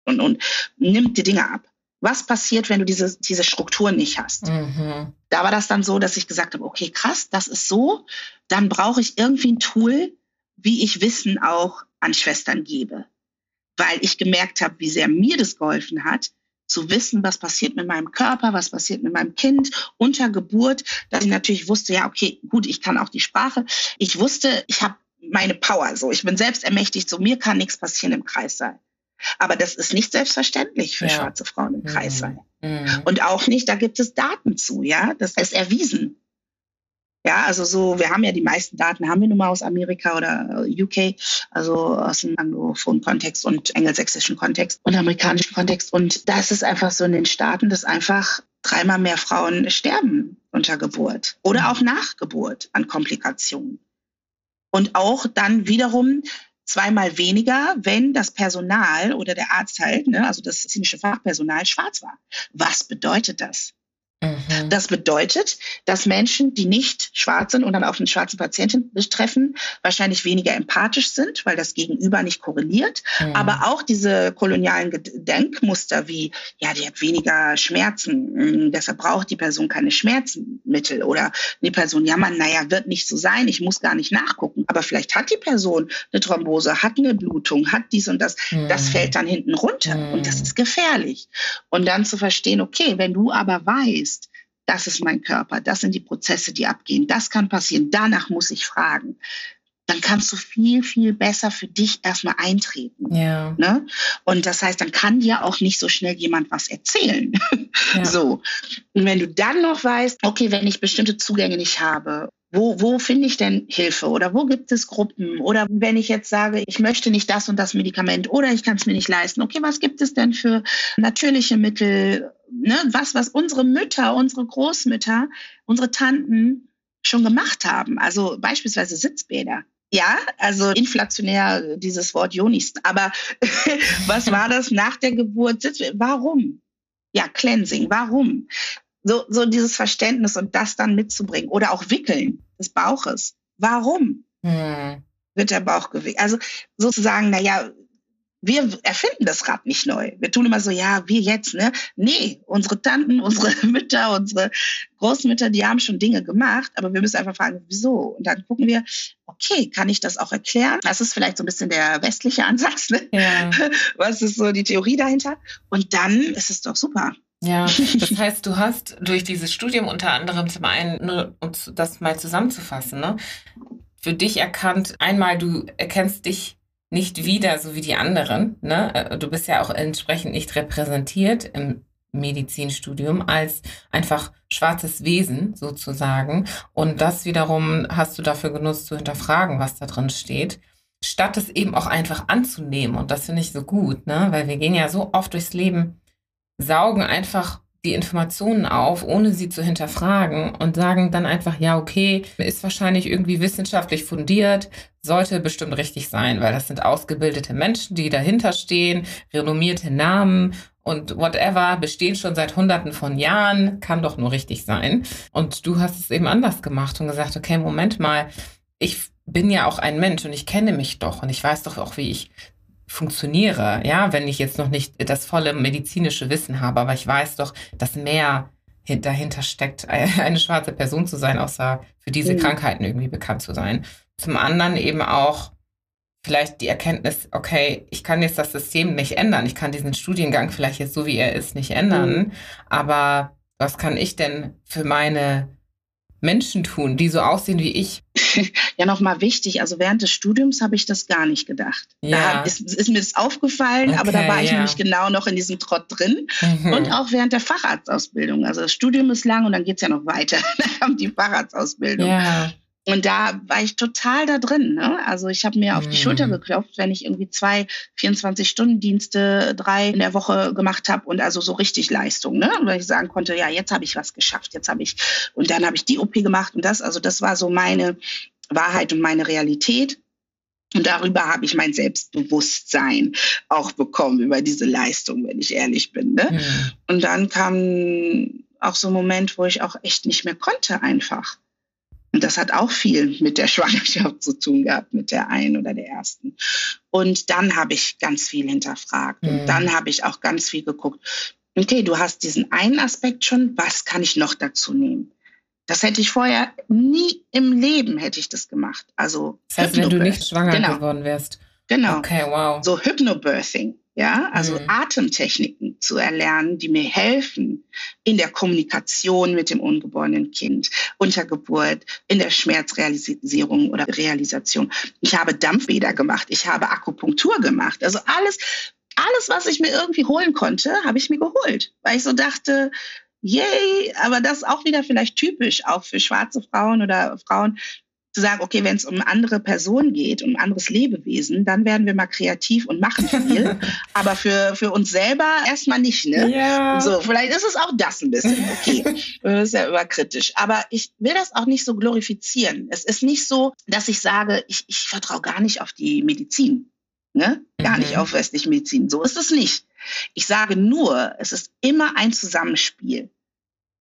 und, und nimmt die Dinge ab. Was passiert, wenn du diese, diese Strukturen nicht hast? Mhm. Da war das dann so, dass ich gesagt habe, okay, krass, das ist so, dann brauche ich irgendwie ein Tool, wie ich Wissen auch an Schwestern gebe. Weil ich gemerkt habe, wie sehr mir das geholfen hat, zu wissen, was passiert mit meinem Körper, was passiert mit meinem Kind unter Geburt, dass ich natürlich wusste, ja, okay, gut, ich kann auch die Sprache. Ich wusste, ich habe meine Power so. Ich bin selbst ermächtigt, so mir kann nichts passieren im Kreis sein. Aber das ist nicht selbstverständlich für ja. schwarze Frauen im Kreis mhm. Mhm. Und auch nicht, da gibt es Daten zu, ja, das ist erwiesen. Ja, also so, wir haben ja die meisten Daten, haben wir nun mal aus Amerika oder UK, also aus dem anglophonen Kontext und engelsächsischen Kontext und amerikanischen Kontext. Und da ist es einfach so in den Staaten, dass einfach dreimal mehr Frauen sterben unter Geburt oder mhm. auch nach Geburt an Komplikationen. Und auch dann wiederum zweimal weniger, wenn das Personal oder der Arzt halt, ne, also das medizinische Fachpersonal, schwarz war. Was bedeutet das? Mhm. Das bedeutet, dass Menschen, die nicht schwarz sind und dann auf eine schwarze Patientin treffen, wahrscheinlich weniger empathisch sind, weil das Gegenüber nicht korreliert. Mhm. Aber auch diese kolonialen Denkmuster wie, ja, die hat weniger Schmerzen, hm, deshalb braucht die Person keine Schmerzmittel oder die Person, ja, man, naja, wird nicht so sein, ich muss gar nicht nachgucken. Aber vielleicht hat die Person eine Thrombose, hat eine Blutung, hat dies und das. Mhm. Das fällt dann hinten runter und das mhm. ist gefährlich. Und dann zu verstehen, okay, wenn du aber weißt, das ist mein Körper, das sind die Prozesse, die abgehen, das kann passieren, danach muss ich fragen. Dann kannst du viel, viel besser für dich erstmal eintreten. Ja. Ne? Und das heißt, dann kann dir auch nicht so schnell jemand was erzählen. Ja. So. Und wenn du dann noch weißt, okay, wenn ich bestimmte Zugänge nicht habe wo, wo finde ich denn Hilfe oder wo gibt es Gruppen? Oder wenn ich jetzt sage, ich möchte nicht das und das Medikament oder ich kann es mir nicht leisten, okay, was gibt es denn für natürliche Mittel? Ne? Was, was unsere Mütter, unsere Großmütter, unsere Tanten schon gemacht haben. Also beispielsweise Sitzbäder. Ja, also inflationär dieses Wort Jonist. Aber was war das nach der Geburt? Warum? Ja, Cleansing. Warum? So, so dieses Verständnis und das dann mitzubringen. Oder auch Wickeln des Bauches. Warum hm. wird der Bauch gewickelt? Also sozusagen, naja, wir erfinden das Rad nicht neu. Wir tun immer so, ja, wir jetzt, ne? Nee, unsere Tanten, unsere Mütter, unsere Großmütter, die haben schon Dinge gemacht, aber wir müssen einfach fragen, wieso? Und dann gucken wir, okay, kann ich das auch erklären? Das ist vielleicht so ein bisschen der westliche Ansatz, ne? Ja. Was ist so die Theorie dahinter? Und dann ist es doch super. Ja, das heißt, du hast durch dieses Studium unter anderem zum einen, nur um das mal zusammenzufassen, ne, für dich erkannt, einmal du erkennst dich nicht wieder, so wie die anderen. Ne? Äh, du bist ja auch entsprechend nicht repräsentiert im Medizinstudium als einfach schwarzes Wesen sozusagen. Und das wiederum hast du dafür genutzt zu hinterfragen, was da drin steht, statt es eben auch einfach anzunehmen. Und das finde ich so gut, ne? weil wir gehen ja so oft durchs Leben saugen einfach die Informationen auf, ohne sie zu hinterfragen und sagen dann einfach, ja, okay, ist wahrscheinlich irgendwie wissenschaftlich fundiert, sollte bestimmt richtig sein, weil das sind ausgebildete Menschen, die dahinter stehen, renommierte Namen und whatever, bestehen schon seit hunderten von Jahren, kann doch nur richtig sein. Und du hast es eben anders gemacht und gesagt, okay, Moment mal, ich bin ja auch ein Mensch und ich kenne mich doch und ich weiß doch auch, wie ich funktioniere, ja, wenn ich jetzt noch nicht das volle medizinische Wissen habe, aber ich weiß doch, dass mehr dahinter steckt, eine schwarze Person zu sein, außer für diese mhm. Krankheiten irgendwie bekannt zu sein. Zum anderen eben auch vielleicht die Erkenntnis, okay, ich kann jetzt das System nicht ändern, ich kann diesen Studiengang vielleicht jetzt so wie er ist nicht ändern, mhm. aber was kann ich denn für meine Menschen tun, die so aussehen wie ich? ja, nochmal wichtig, also während des Studiums habe ich das gar nicht gedacht. Ja. Da ist, ist mir das aufgefallen, okay, aber da war ich ja. nämlich genau noch in diesem Trott drin. Mhm. Und auch während der Facharztausbildung. Also das Studium ist lang und dann geht es ja noch weiter. dann kommt die Facharztausbildung. Ja. Und da war ich total da drin. Ne? Also ich habe mir auf die Schulter mhm. geklopft, wenn ich irgendwie zwei 24-Stunden-Dienste, drei in der Woche gemacht habe und also so richtig Leistung. Ne? Weil ich sagen konnte, ja, jetzt habe ich was geschafft, jetzt habe ich, und dann habe ich die OP gemacht und das, also das war so meine Wahrheit und meine Realität. Und darüber habe ich mein Selbstbewusstsein auch bekommen, über diese Leistung, wenn ich ehrlich bin. Ne? Mhm. Und dann kam auch so ein Moment, wo ich auch echt nicht mehr konnte einfach. Und das hat auch viel mit der Schwangerschaft zu tun gehabt, mit der einen oder der ersten. Und dann habe ich ganz viel hinterfragt. Mhm. Und dann habe ich auch ganz viel geguckt. Okay, du hast diesen einen Aspekt schon, was kann ich noch dazu nehmen? Das hätte ich vorher nie im Leben hätte ich das gemacht. Also das heißt, wenn du nicht schwanger genau. geworden wärst. Genau. Okay, wow. So Hypnobirthing. Ja, also mhm. Atemtechniken zu erlernen, die mir helfen in der Kommunikation mit dem ungeborenen Kind, unter Geburt, in der Schmerzrealisierung oder Realisation. Ich habe Dampfbäder gemacht, ich habe Akupunktur gemacht. Also alles, alles, was ich mir irgendwie holen konnte, habe ich mir geholt, weil ich so dachte, yay, aber das ist auch wieder vielleicht typisch auch für schwarze Frauen oder Frauen, zu sagen, okay, wenn es um andere Personen geht, um ein anderes Lebewesen, dann werden wir mal kreativ und machen viel. Aber für, für uns selber erstmal nicht, ne? Ja. So, vielleicht ist es auch das ein bisschen, okay. Das ist ja überkritisch. Aber ich will das auch nicht so glorifizieren. Es ist nicht so, dass ich sage, ich, ich vertraue gar nicht auf die Medizin. Ne? Gar mhm. nicht auf westliche Medizin. So ist es nicht. Ich sage nur, es ist immer ein Zusammenspiel.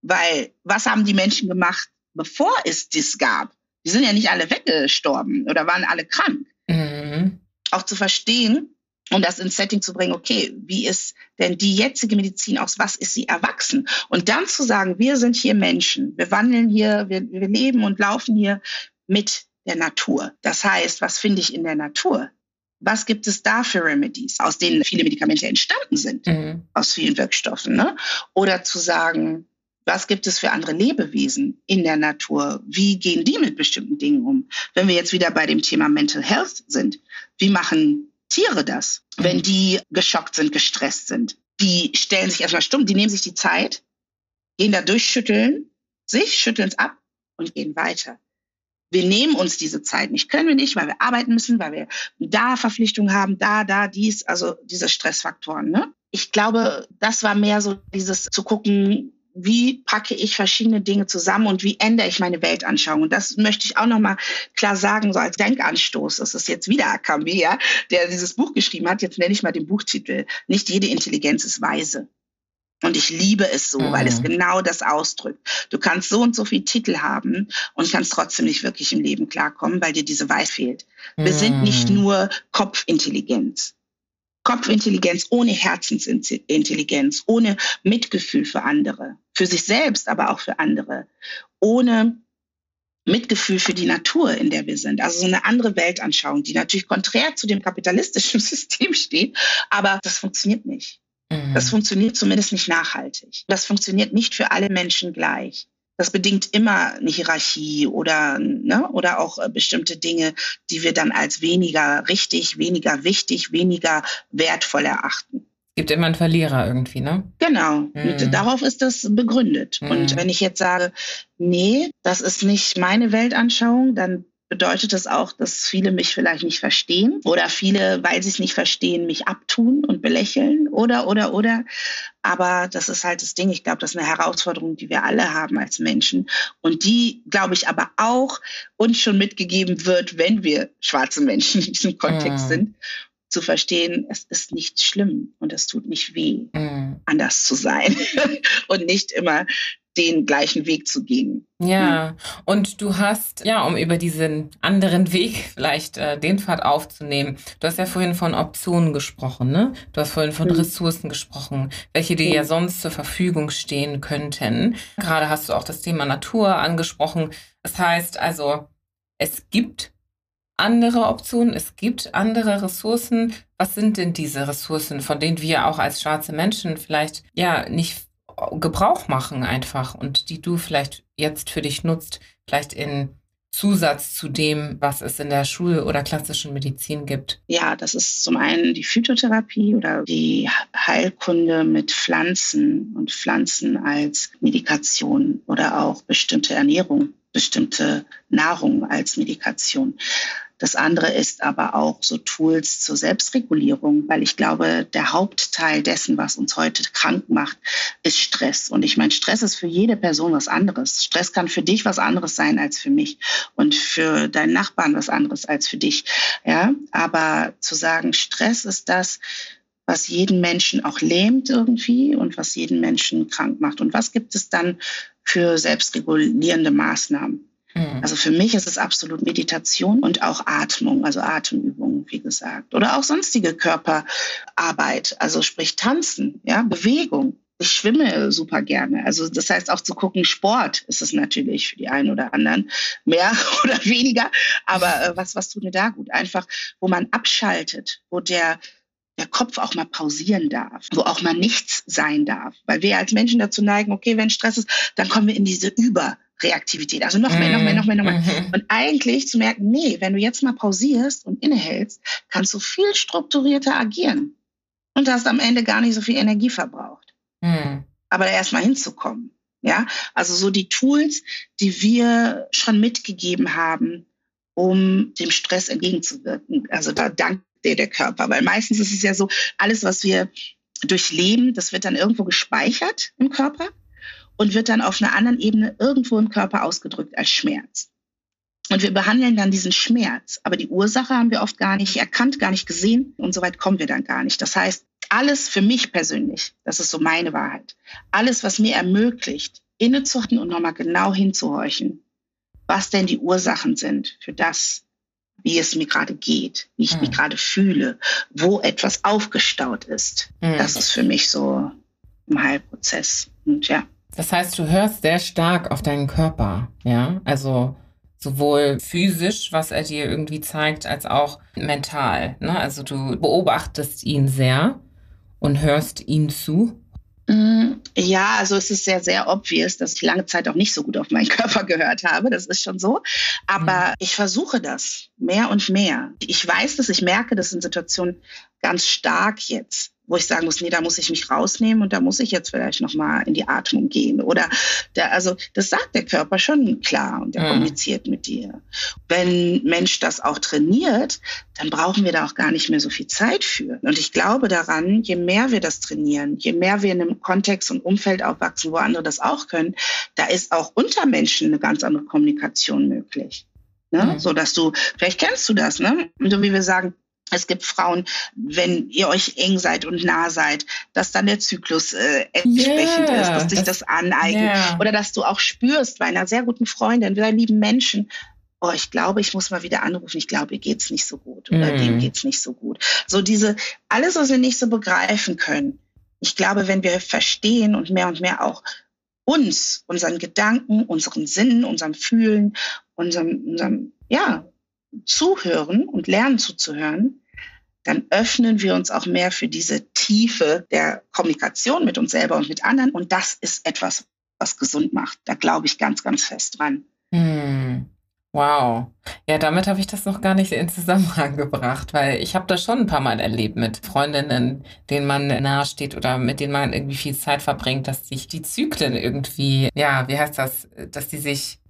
Weil was haben die Menschen gemacht, bevor es das gab? Die sind ja nicht alle weggestorben oder waren alle krank. Mhm. Auch zu verstehen, um das ins Setting zu bringen, okay, wie ist denn die jetzige Medizin aus, was ist sie erwachsen? Und dann zu sagen, wir sind hier Menschen, wir wandeln hier, wir, wir leben und laufen hier mit der Natur. Das heißt, was finde ich in der Natur? Was gibt es da für Remedies, aus denen viele Medikamente entstanden sind, mhm. aus vielen Wirkstoffen? Ne? Oder zu sagen, was gibt es für andere Lebewesen in der Natur? Wie gehen die mit bestimmten Dingen um? Wenn wir jetzt wieder bei dem Thema Mental Health sind, wie machen Tiere das, wenn die geschockt sind, gestresst sind? Die stellen sich erstmal stumm, die nehmen sich die Zeit, gehen da durch, schütteln sich, schütteln es ab und gehen weiter. Wir nehmen uns diese Zeit nicht, können wir nicht, weil wir arbeiten müssen, weil wir da Verpflichtungen haben, da, da, dies, also diese Stressfaktoren. Ne? Ich glaube, das war mehr so dieses zu gucken, wie packe ich verschiedene Dinge zusammen und wie ändere ich meine Weltanschauung. Und das möchte ich auch nochmal klar sagen, so als Denkanstoß. Das ist jetzt wieder Akambi, ja, der dieses Buch geschrieben hat. Jetzt nenne ich mal den Buchtitel. Nicht jede Intelligenz ist weise. Und ich liebe es so, mhm. weil es mhm. genau das ausdrückt. Du kannst so und so viel Titel haben und kannst trotzdem nicht wirklich im Leben klarkommen, weil dir diese Weiß fehlt. Wir mhm. sind nicht mhm. nur Kopfintelligenz. Kopfintelligenz ohne Herzensintelligenz, ohne Mitgefühl für andere, für sich selbst, aber auch für andere, ohne Mitgefühl für die Natur, in der wir sind. Also so eine andere Weltanschauung, die natürlich konträr zu dem kapitalistischen System steht, aber das funktioniert nicht. Das mhm. funktioniert zumindest nicht nachhaltig. Das funktioniert nicht für alle Menschen gleich. Das bedingt immer eine Hierarchie oder, ne, oder auch äh, bestimmte Dinge, die wir dann als weniger richtig, weniger wichtig, weniger wertvoll erachten. Gibt immer einen Verlierer irgendwie, ne? Genau. Mhm. Und darauf ist das begründet. Mhm. Und wenn ich jetzt sage, nee, das ist nicht meine Weltanschauung, dann bedeutet das auch, dass viele mich vielleicht nicht verstehen oder viele, weil sie es nicht verstehen, mich abtun und belächeln oder, oder, oder. Aber das ist halt das Ding. Ich glaube, das ist eine Herausforderung, die wir alle haben als Menschen und die, glaube ich, aber auch uns schon mitgegeben wird, wenn wir schwarze Menschen in diesem Kontext mm. sind, zu verstehen, es ist nicht schlimm und es tut nicht weh, mm. anders zu sein und nicht immer den gleichen Weg zu gehen. Ja, hm. und du hast, ja, um über diesen anderen Weg vielleicht äh, den Pfad aufzunehmen, du hast ja vorhin von Optionen gesprochen, ne? Du hast vorhin von hm. Ressourcen gesprochen, welche dir hm. ja sonst zur Verfügung stehen könnten. Gerade hast du auch das Thema Natur angesprochen. Das heißt also, es gibt andere Optionen, es gibt andere Ressourcen. Was sind denn diese Ressourcen, von denen wir auch als schwarze Menschen vielleicht ja nicht Gebrauch machen einfach und die du vielleicht jetzt für dich nutzt, vielleicht in Zusatz zu dem, was es in der Schul- oder klassischen Medizin gibt? Ja, das ist zum einen die Phytotherapie oder die Heilkunde mit Pflanzen und Pflanzen als Medikation oder auch bestimmte Ernährung, bestimmte Nahrung als Medikation. Das andere ist aber auch so Tools zur Selbstregulierung, weil ich glaube, der Hauptteil dessen, was uns heute krank macht, ist Stress. Und ich meine, Stress ist für jede Person was anderes. Stress kann für dich was anderes sein als für mich und für deinen Nachbarn was anderes als für dich. Ja, aber zu sagen, Stress ist das, was jeden Menschen auch lähmt irgendwie und was jeden Menschen krank macht. Und was gibt es dann für selbstregulierende Maßnahmen? Mhm. Also für mich ist es absolut Meditation und auch Atmung, also Atemübungen, wie gesagt. Oder auch sonstige Körperarbeit, also sprich Tanzen, ja, Bewegung. Ich schwimme super gerne. Also das heißt auch zu gucken, Sport ist es natürlich für die einen oder anderen mehr oder weniger. Aber äh, was, was tut mir da gut? Einfach, wo man abschaltet, wo der, der Kopf auch mal pausieren darf, wo auch mal nichts sein darf. Weil wir als Menschen dazu neigen, okay, wenn Stress ist, dann kommen wir in diese Über- Reaktivität. Also noch mehr, noch mehr, noch mehr, noch mehr. Mhm. Und eigentlich zu merken, nee, wenn du jetzt mal pausierst und innehältst, kannst du viel strukturierter agieren. Und hast am Ende gar nicht so viel Energie verbraucht. Mhm. Aber erst mal hinzukommen. Ja, also so die Tools, die wir schon mitgegeben haben, um dem Stress entgegenzuwirken. Also da dankt dir der Körper, weil meistens ist es ja so, alles, was wir durchleben, das wird dann irgendwo gespeichert im Körper und wird dann auf einer anderen Ebene irgendwo im Körper ausgedrückt als Schmerz. Und wir behandeln dann diesen Schmerz, aber die Ursache haben wir oft gar nicht erkannt, gar nicht gesehen und so weit kommen wir dann gar nicht. Das heißt, alles für mich persönlich, das ist so meine Wahrheit, alles, was mir ermöglicht, innezuhalten und nochmal genau hinzuhorchen, was denn die Ursachen sind für das, wie es mir gerade geht, wie ich mhm. mich gerade fühle, wo etwas aufgestaut ist. Mhm. Das ist für mich so ein Heilprozess. Und ja. Das heißt, du hörst sehr stark auf deinen Körper, ja? Also sowohl physisch, was er dir irgendwie zeigt, als auch mental. Ne? Also du beobachtest ihn sehr und hörst ihn zu. Mm, ja, also es ist sehr, sehr obvious, dass ich lange Zeit auch nicht so gut auf meinen Körper gehört habe. Das ist schon so. Aber mhm. ich versuche das mehr und mehr. Ich weiß dass ich merke das in Situationen ganz stark jetzt wo ich sagen muss, nee, da muss ich mich rausnehmen und da muss ich jetzt vielleicht nochmal in die Atmung gehen. Oder der, also das sagt der Körper schon klar und der mhm. kommuniziert mit dir. Wenn Mensch das auch trainiert, dann brauchen wir da auch gar nicht mehr so viel Zeit für. Und ich glaube daran, je mehr wir das trainieren, je mehr wir in einem Kontext und Umfeld aufwachsen, wo andere das auch können, da ist auch unter Menschen eine ganz andere Kommunikation möglich. Ne? Mhm. So dass du, vielleicht kennst du das, ne? So wie wir sagen, es gibt Frauen, wenn ihr euch eng seid und nah seid, dass dann der Zyklus äh, entsprechend yeah, ist, dass sich das, das aneignet. Yeah. Oder dass du auch spürst bei einer sehr guten Freundin, bei lieben Menschen, oh, ich glaube, ich muss mal wieder anrufen, ich glaube, ihr geht's nicht so gut oder mm. dem geht's nicht so gut. So diese, alles, was wir nicht so begreifen können. Ich glaube, wenn wir verstehen und mehr und mehr auch uns, unseren Gedanken, unseren Sinnen, unserem Fühlen, unserem, unserem ja, zuhören und lernen zuzuhören, dann öffnen wir uns auch mehr für diese Tiefe der Kommunikation mit uns selber und mit anderen. Und das ist etwas, was gesund macht. Da glaube ich ganz, ganz fest dran. Hm. Wow. Ja, damit habe ich das noch gar nicht in Zusammenhang gebracht, weil ich habe das schon ein paar Mal erlebt mit Freundinnen, denen man nahesteht oder mit denen man irgendwie viel Zeit verbringt, dass sich die Zyklen irgendwie, ja, wie heißt das, dass die sich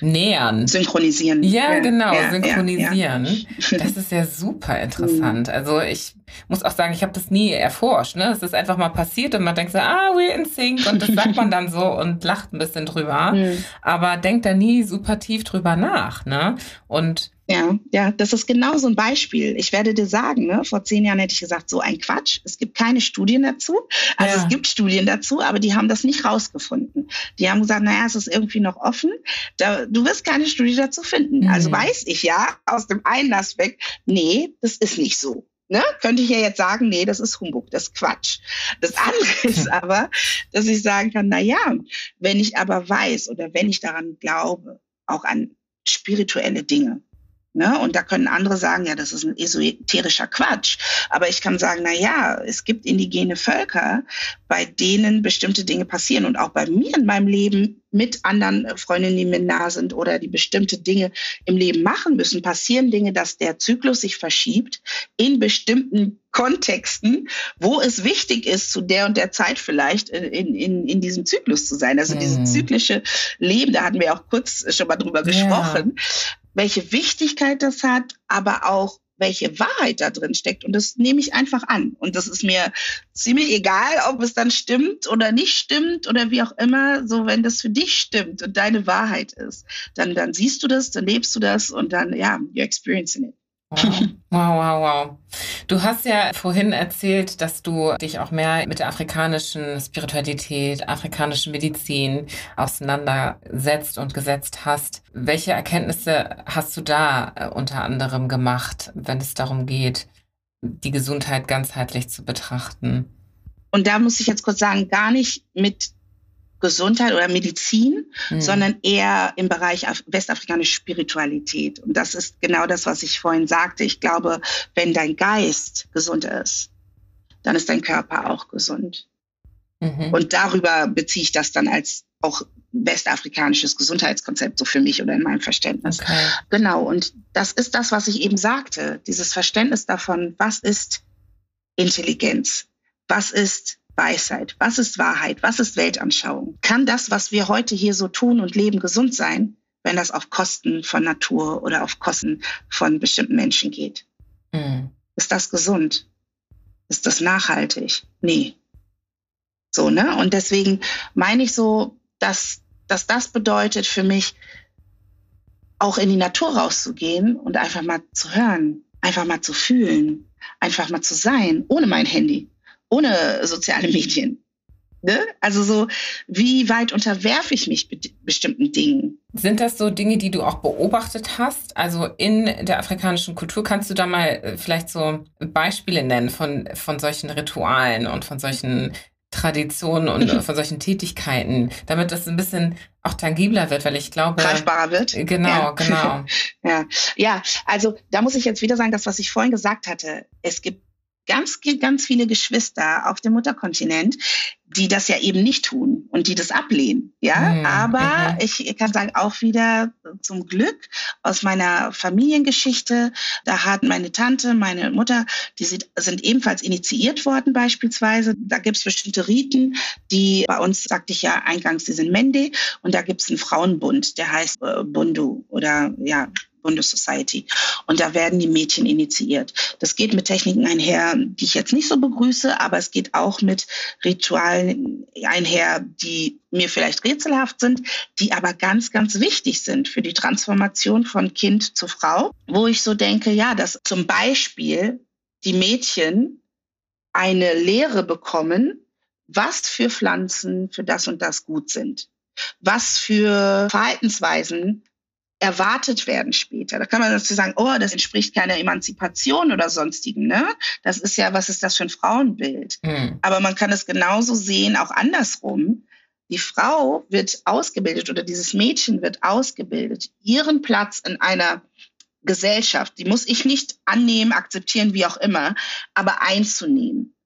nähern. Synchronisieren. Ja, genau, ja, synchronisieren. Ja, das ist ja super interessant. Also ich muss auch sagen, ich habe das nie erforscht. Ne? Es ist einfach mal passiert und man denkt so, ah, we're in sync und das sagt man dann so und lacht ein bisschen drüber. Mhm. Aber denkt da nie super tief drüber nach. Ne? Und ja, ja, das ist genau so ein Beispiel. Ich werde dir sagen, ne, vor zehn Jahren hätte ich gesagt, so ein Quatsch. Es gibt keine Studien dazu. Also ja. es gibt Studien dazu, aber die haben das nicht rausgefunden. Die haben gesagt, naja, es ist irgendwie noch offen. Da, du wirst keine Studie dazu finden. Also mhm. Also weiß ich ja aus dem einen Aspekt, nee, das ist nicht so. Ne? Könnte ich ja jetzt sagen, nee, das ist Humbug, das ist Quatsch. Das andere ist aber, dass ich sagen kann, na ja, wenn ich aber weiß oder wenn ich daran glaube, auch an spirituelle Dinge, Ne? Und da können andere sagen, ja, das ist ein esoterischer Quatsch. Aber ich kann sagen, na ja, es gibt indigene Völker, bei denen bestimmte Dinge passieren. Und auch bei mir in meinem Leben mit anderen Freundinnen, die mir nah sind oder die bestimmte Dinge im Leben machen müssen, passieren Dinge, dass der Zyklus sich verschiebt in bestimmten Kontexten, wo es wichtig ist, zu der und der Zeit vielleicht in, in, in diesem Zyklus zu sein. Also mhm. dieses zyklische Leben, da hatten wir auch kurz schon mal drüber gesprochen. Welche Wichtigkeit das hat, aber auch welche Wahrheit da drin steckt. Und das nehme ich einfach an. Und das ist mir ziemlich egal, ob es dann stimmt oder nicht stimmt oder wie auch immer. So, wenn das für dich stimmt und deine Wahrheit ist, dann, dann siehst du das, dann lebst du das und dann, ja, you're experiencing it. Wow. wow, wow, wow. Du hast ja vorhin erzählt, dass du dich auch mehr mit der afrikanischen Spiritualität, afrikanischen Medizin auseinandersetzt und gesetzt hast. Welche Erkenntnisse hast du da äh, unter anderem gemacht, wenn es darum geht, die Gesundheit ganzheitlich zu betrachten? Und da muss ich jetzt kurz sagen, gar nicht mit Gesundheit oder Medizin, mhm. sondern eher im Bereich westafrikanische Spiritualität. Und das ist genau das, was ich vorhin sagte. Ich glaube, wenn dein Geist gesund ist, dann ist dein Körper auch gesund. Mhm. Und darüber beziehe ich das dann als auch westafrikanisches Gesundheitskonzept so für mich oder in meinem Verständnis. Okay. Genau. Und das ist das, was ich eben sagte. Dieses Verständnis davon, was ist Intelligenz? Was ist Weisheit? Was ist Wahrheit? Was ist Weltanschauung? Kann das, was wir heute hier so tun und leben, gesund sein, wenn das auf Kosten von Natur oder auf Kosten von bestimmten Menschen geht? Mhm. Ist das gesund? Ist das nachhaltig? Nee. So, ne? Und deswegen meine ich so, dass, dass das bedeutet für mich, auch in die Natur rauszugehen und einfach mal zu hören, einfach mal zu fühlen, einfach mal zu sein, ohne mein Handy ohne soziale Medien. Ne? Also so, wie weit unterwerfe ich mich be bestimmten Dingen? Sind das so Dinge, die du auch beobachtet hast? Also in der afrikanischen Kultur kannst du da mal äh, vielleicht so Beispiele nennen von, von solchen Ritualen und von solchen Traditionen und von solchen Tätigkeiten, damit das ein bisschen auch tangibler wird, weil ich glaube. Greifbarer wird. Genau, ja. genau. ja. ja, also da muss ich jetzt wieder sagen, das, was ich vorhin gesagt hatte. Es gibt ganz, ganz viele Geschwister auf dem Mutterkontinent, die das ja eben nicht tun und die das ablehnen. Ja, mhm. aber mhm. ich kann sagen, auch wieder zum Glück aus meiner Familiengeschichte, da hat meine Tante, meine Mutter, die sind, sind ebenfalls initiiert worden beispielsweise. Da gibt es bestimmte Riten, die bei uns, sagte ich ja eingangs, die sind Mende und da gibt es einen Frauenbund, der heißt äh, Bundu oder ja, Bundessociety. Und da werden die Mädchen initiiert. Das geht mit Techniken einher, die ich jetzt nicht so begrüße, aber es geht auch mit Ritualen einher, die mir vielleicht rätselhaft sind, die aber ganz, ganz wichtig sind für die Transformation von Kind zu Frau, wo ich so denke, ja, dass zum Beispiel die Mädchen eine Lehre bekommen, was für Pflanzen für das und das gut sind, was für Verhaltensweisen erwartet werden später. Da kann man dazu sagen, oh, das entspricht keiner Emanzipation oder sonstigen. Ne? Das ist ja, was ist das für ein Frauenbild? Mhm. Aber man kann es genauso sehen, auch andersrum. Die Frau wird ausgebildet oder dieses Mädchen wird ausgebildet, ihren Platz in einer Gesellschaft, die muss ich nicht annehmen, akzeptieren, wie auch immer, aber einzunehmen.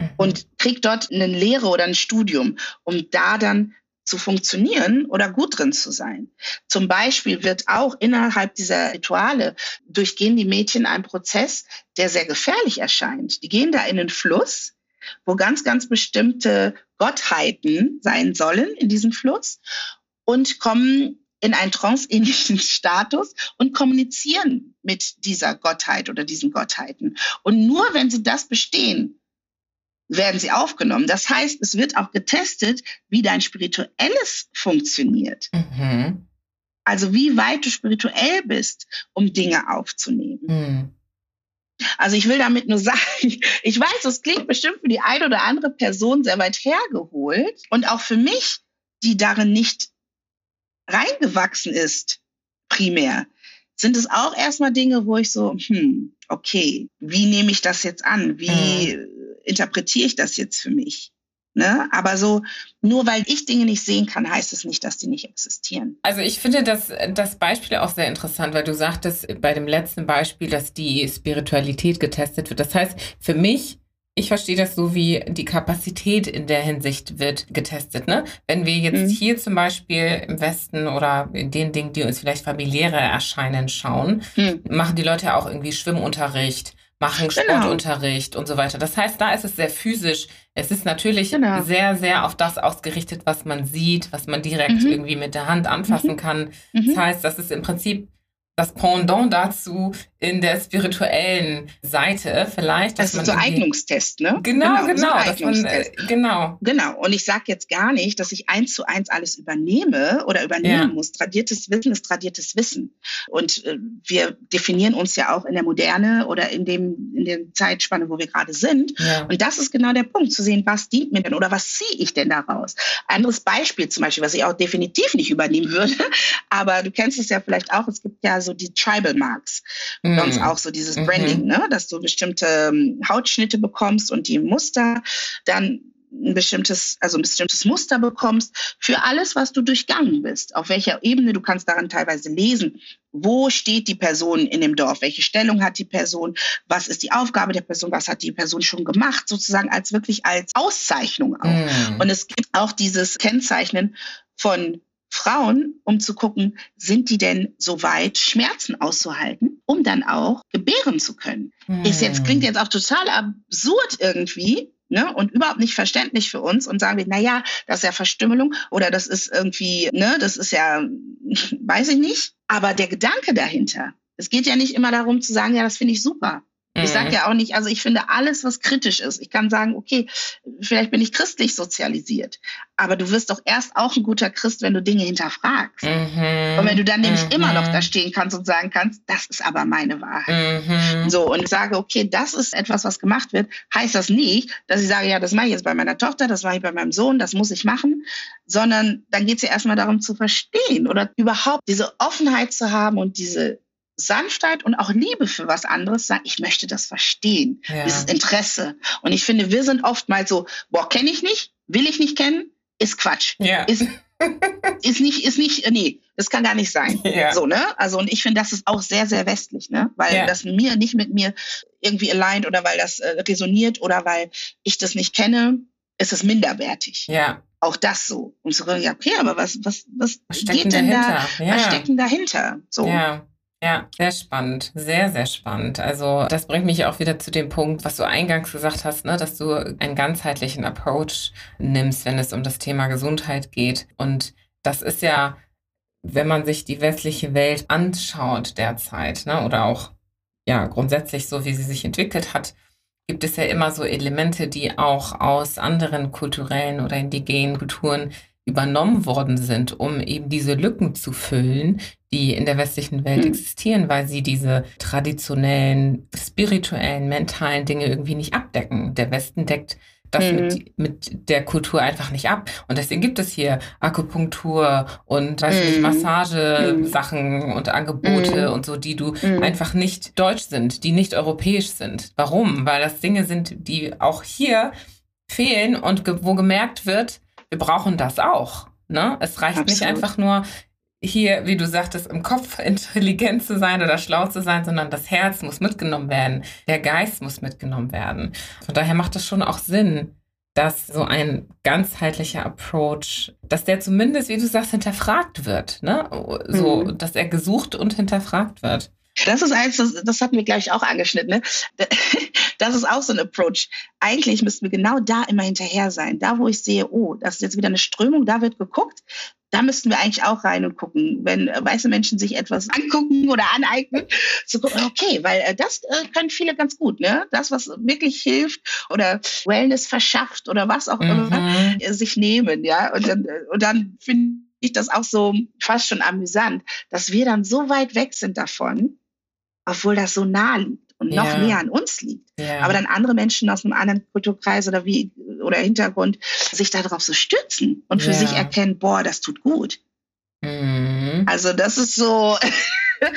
Mhm. Und kriegt dort eine Lehre oder ein Studium, um da dann zu funktionieren oder gut drin zu sein. Zum Beispiel wird auch innerhalb dieser Rituale durchgehen die Mädchen einen Prozess, der sehr gefährlich erscheint. Die gehen da in den Fluss, wo ganz, ganz bestimmte Gottheiten sein sollen in diesem Fluss und kommen in einen tranceähnlichen Status und kommunizieren mit dieser Gottheit oder diesen Gottheiten. Und nur wenn sie das bestehen, werden sie aufgenommen. Das heißt, es wird auch getestet, wie dein spirituelles funktioniert. Mhm. Also wie weit du spirituell bist, um Dinge aufzunehmen. Mhm. Also ich will damit nur sagen, ich weiß, das klingt bestimmt für die eine oder andere Person sehr weit hergeholt und auch für mich, die darin nicht reingewachsen ist, primär, sind es auch erstmal Dinge, wo ich so, hm, okay, wie nehme ich das jetzt an? Wie mhm interpretiere ich das jetzt für mich? Ne? Aber so, nur weil ich Dinge nicht sehen kann, heißt es nicht, dass die nicht existieren. Also ich finde das, das Beispiel auch sehr interessant, weil du sagtest bei dem letzten Beispiel, dass die Spiritualität getestet wird. Das heißt, für mich ich verstehe das so, wie die Kapazität in der Hinsicht wird getestet. Ne? Wenn wir jetzt mhm. hier zum Beispiel im Westen oder in den Dingen, die uns vielleicht familiäre erscheinen, schauen, mhm. machen die Leute auch irgendwie Schwimmunterricht, machen genau. Sportunterricht und so weiter. Das heißt, da ist es sehr physisch. Es ist natürlich genau. sehr, sehr auf das ausgerichtet, was man sieht, was man direkt mhm. irgendwie mit der Hand anfassen mhm. kann. Mhm. Das heißt, das ist im Prinzip das Pendant dazu in der spirituellen Seite vielleicht. Das ist so Eignungstest, ne? Genau, genau. genau, man, äh, genau. genau. Und ich sage jetzt gar nicht, dass ich eins zu eins alles übernehme oder übernehmen ja. muss. Tradiertes Wissen ist tradiertes Wissen. Und äh, wir definieren uns ja auch in der Moderne oder in dem in der Zeitspanne, wo wir gerade sind. Ja. Und das ist genau der Punkt, zu sehen, was dient mir denn oder was ziehe ich denn daraus? Anderes Beispiel zum Beispiel, was ich auch definitiv nicht übernehmen würde, aber du kennst es ja vielleicht auch, es gibt ja so die Tribal Marks. Mhm. Uns auch so dieses mhm. Branding, ne? dass du bestimmte ähm, Hautschnitte bekommst und die Muster dann ein bestimmtes, also ein bestimmtes Muster bekommst für alles, was du durchgangen bist. Auf welcher Ebene, du kannst daran teilweise lesen, wo steht die Person in dem Dorf, welche Stellung hat die Person, was ist die Aufgabe der Person, was hat die Person schon gemacht, sozusagen als wirklich als Auszeichnung auch. Mm. Und es gibt auch dieses Kennzeichnen von Frauen, um zu gucken, sind die denn so weit, Schmerzen auszuhalten, um dann auch gebären zu können. Hm. Ist jetzt, klingt jetzt auch total absurd irgendwie, Ne, und überhaupt nicht verständlich für uns und sagen wir, na ja, das ist ja Verstümmelung oder das ist irgendwie, ne, das ist ja, weiß ich nicht. Aber der Gedanke dahinter, es geht ja nicht immer darum zu sagen, ja, das finde ich super. Ich sage mhm. ja auch nicht, also ich finde alles, was kritisch ist. Ich kann sagen, okay, vielleicht bin ich christlich sozialisiert, aber du wirst doch erst auch ein guter Christ, wenn du Dinge hinterfragst. Mhm. Und wenn du dann nämlich mhm. immer noch da stehen kannst und sagen kannst, das ist aber meine Wahrheit. Mhm. So, und ich sage, okay, das ist etwas, was gemacht wird, heißt das nicht, dass ich sage, ja, das mache ich jetzt bei meiner Tochter, das mache ich bei meinem Sohn, das muss ich machen, sondern dann geht es ja erstmal darum zu verstehen oder überhaupt diese Offenheit zu haben und diese Sanftheit und auch Liebe für was anderes sagen, ich möchte das verstehen, ja. dieses Interesse. Und ich finde, wir sind oftmals so, boah, kenne ich nicht, will ich nicht kennen, ist Quatsch. Ja. Ist, ist nicht, ist nicht, nee, das kann gar nicht sein. Ja. So, ne? Also, und ich finde, das ist auch sehr, sehr westlich, ne? Weil ja. das mir nicht mit mir irgendwie aligned oder weil das äh, resoniert oder weil ich das nicht kenne, ist es minderwertig. Ja. Auch das so. Und so, ja, okay, aber was, was, was, was geht denn dahinter? da? Was steckt denn dahinter? So. Ja. Ja, sehr spannend, sehr, sehr spannend. Also das bringt mich auch wieder zu dem Punkt, was du eingangs gesagt hast, ne, dass du einen ganzheitlichen Approach nimmst, wenn es um das Thema Gesundheit geht. Und das ist ja, wenn man sich die westliche Welt anschaut derzeit, ne, oder auch ja grundsätzlich so, wie sie sich entwickelt hat, gibt es ja immer so Elemente, die auch aus anderen kulturellen oder indigenen Kulturen übernommen worden sind, um eben diese Lücken zu füllen, die in der westlichen Welt mhm. existieren, weil sie diese traditionellen, spirituellen, mentalen Dinge irgendwie nicht abdecken. Der Westen deckt das mhm. mit, mit der Kultur einfach nicht ab. Und deswegen gibt es hier Akupunktur und, weiß mhm. nicht, Massagesachen mhm. und Angebote und so, die du einfach nicht deutsch sind, die nicht europäisch sind. Warum? Weil das Dinge sind, die auch hier fehlen und ge wo gemerkt wird, wir brauchen das auch. Ne? Es reicht Absolut. nicht einfach nur, hier, wie du sagtest, im Kopf intelligent zu sein oder schlau zu sein, sondern das Herz muss mitgenommen werden, der Geist muss mitgenommen werden. Von daher macht es schon auch Sinn, dass so ein ganzheitlicher Approach, dass der zumindest, wie du sagst, hinterfragt wird, ne? So, mhm. dass er gesucht und hinterfragt wird. Das ist eins, das, das hatten wir gleich auch angeschnitten. Ne? Das ist auch so ein Approach. Eigentlich müssten wir genau da immer hinterher sein. Da, wo ich sehe, oh, das ist jetzt wieder eine Strömung, da wird geguckt. Da müssten wir eigentlich auch rein und gucken, wenn weiße Menschen sich etwas angucken oder aneignen, zu gucken, okay, weil äh, das äh, können viele ganz gut, ne? Das, was wirklich hilft oder Wellness verschafft oder was auch mhm. immer, äh, sich nehmen, ja. Und dann, und dann finde ich das auch so fast schon amüsant, dass wir dann so weit weg sind davon, obwohl das so nah liegt und noch ja. näher an uns liegt. Ja. Aber dann andere Menschen aus einem anderen Kulturkreis oder wie oder Hintergrund sich darauf so stützen und für ja. sich erkennen, boah, das tut gut. Mhm. Also das ist so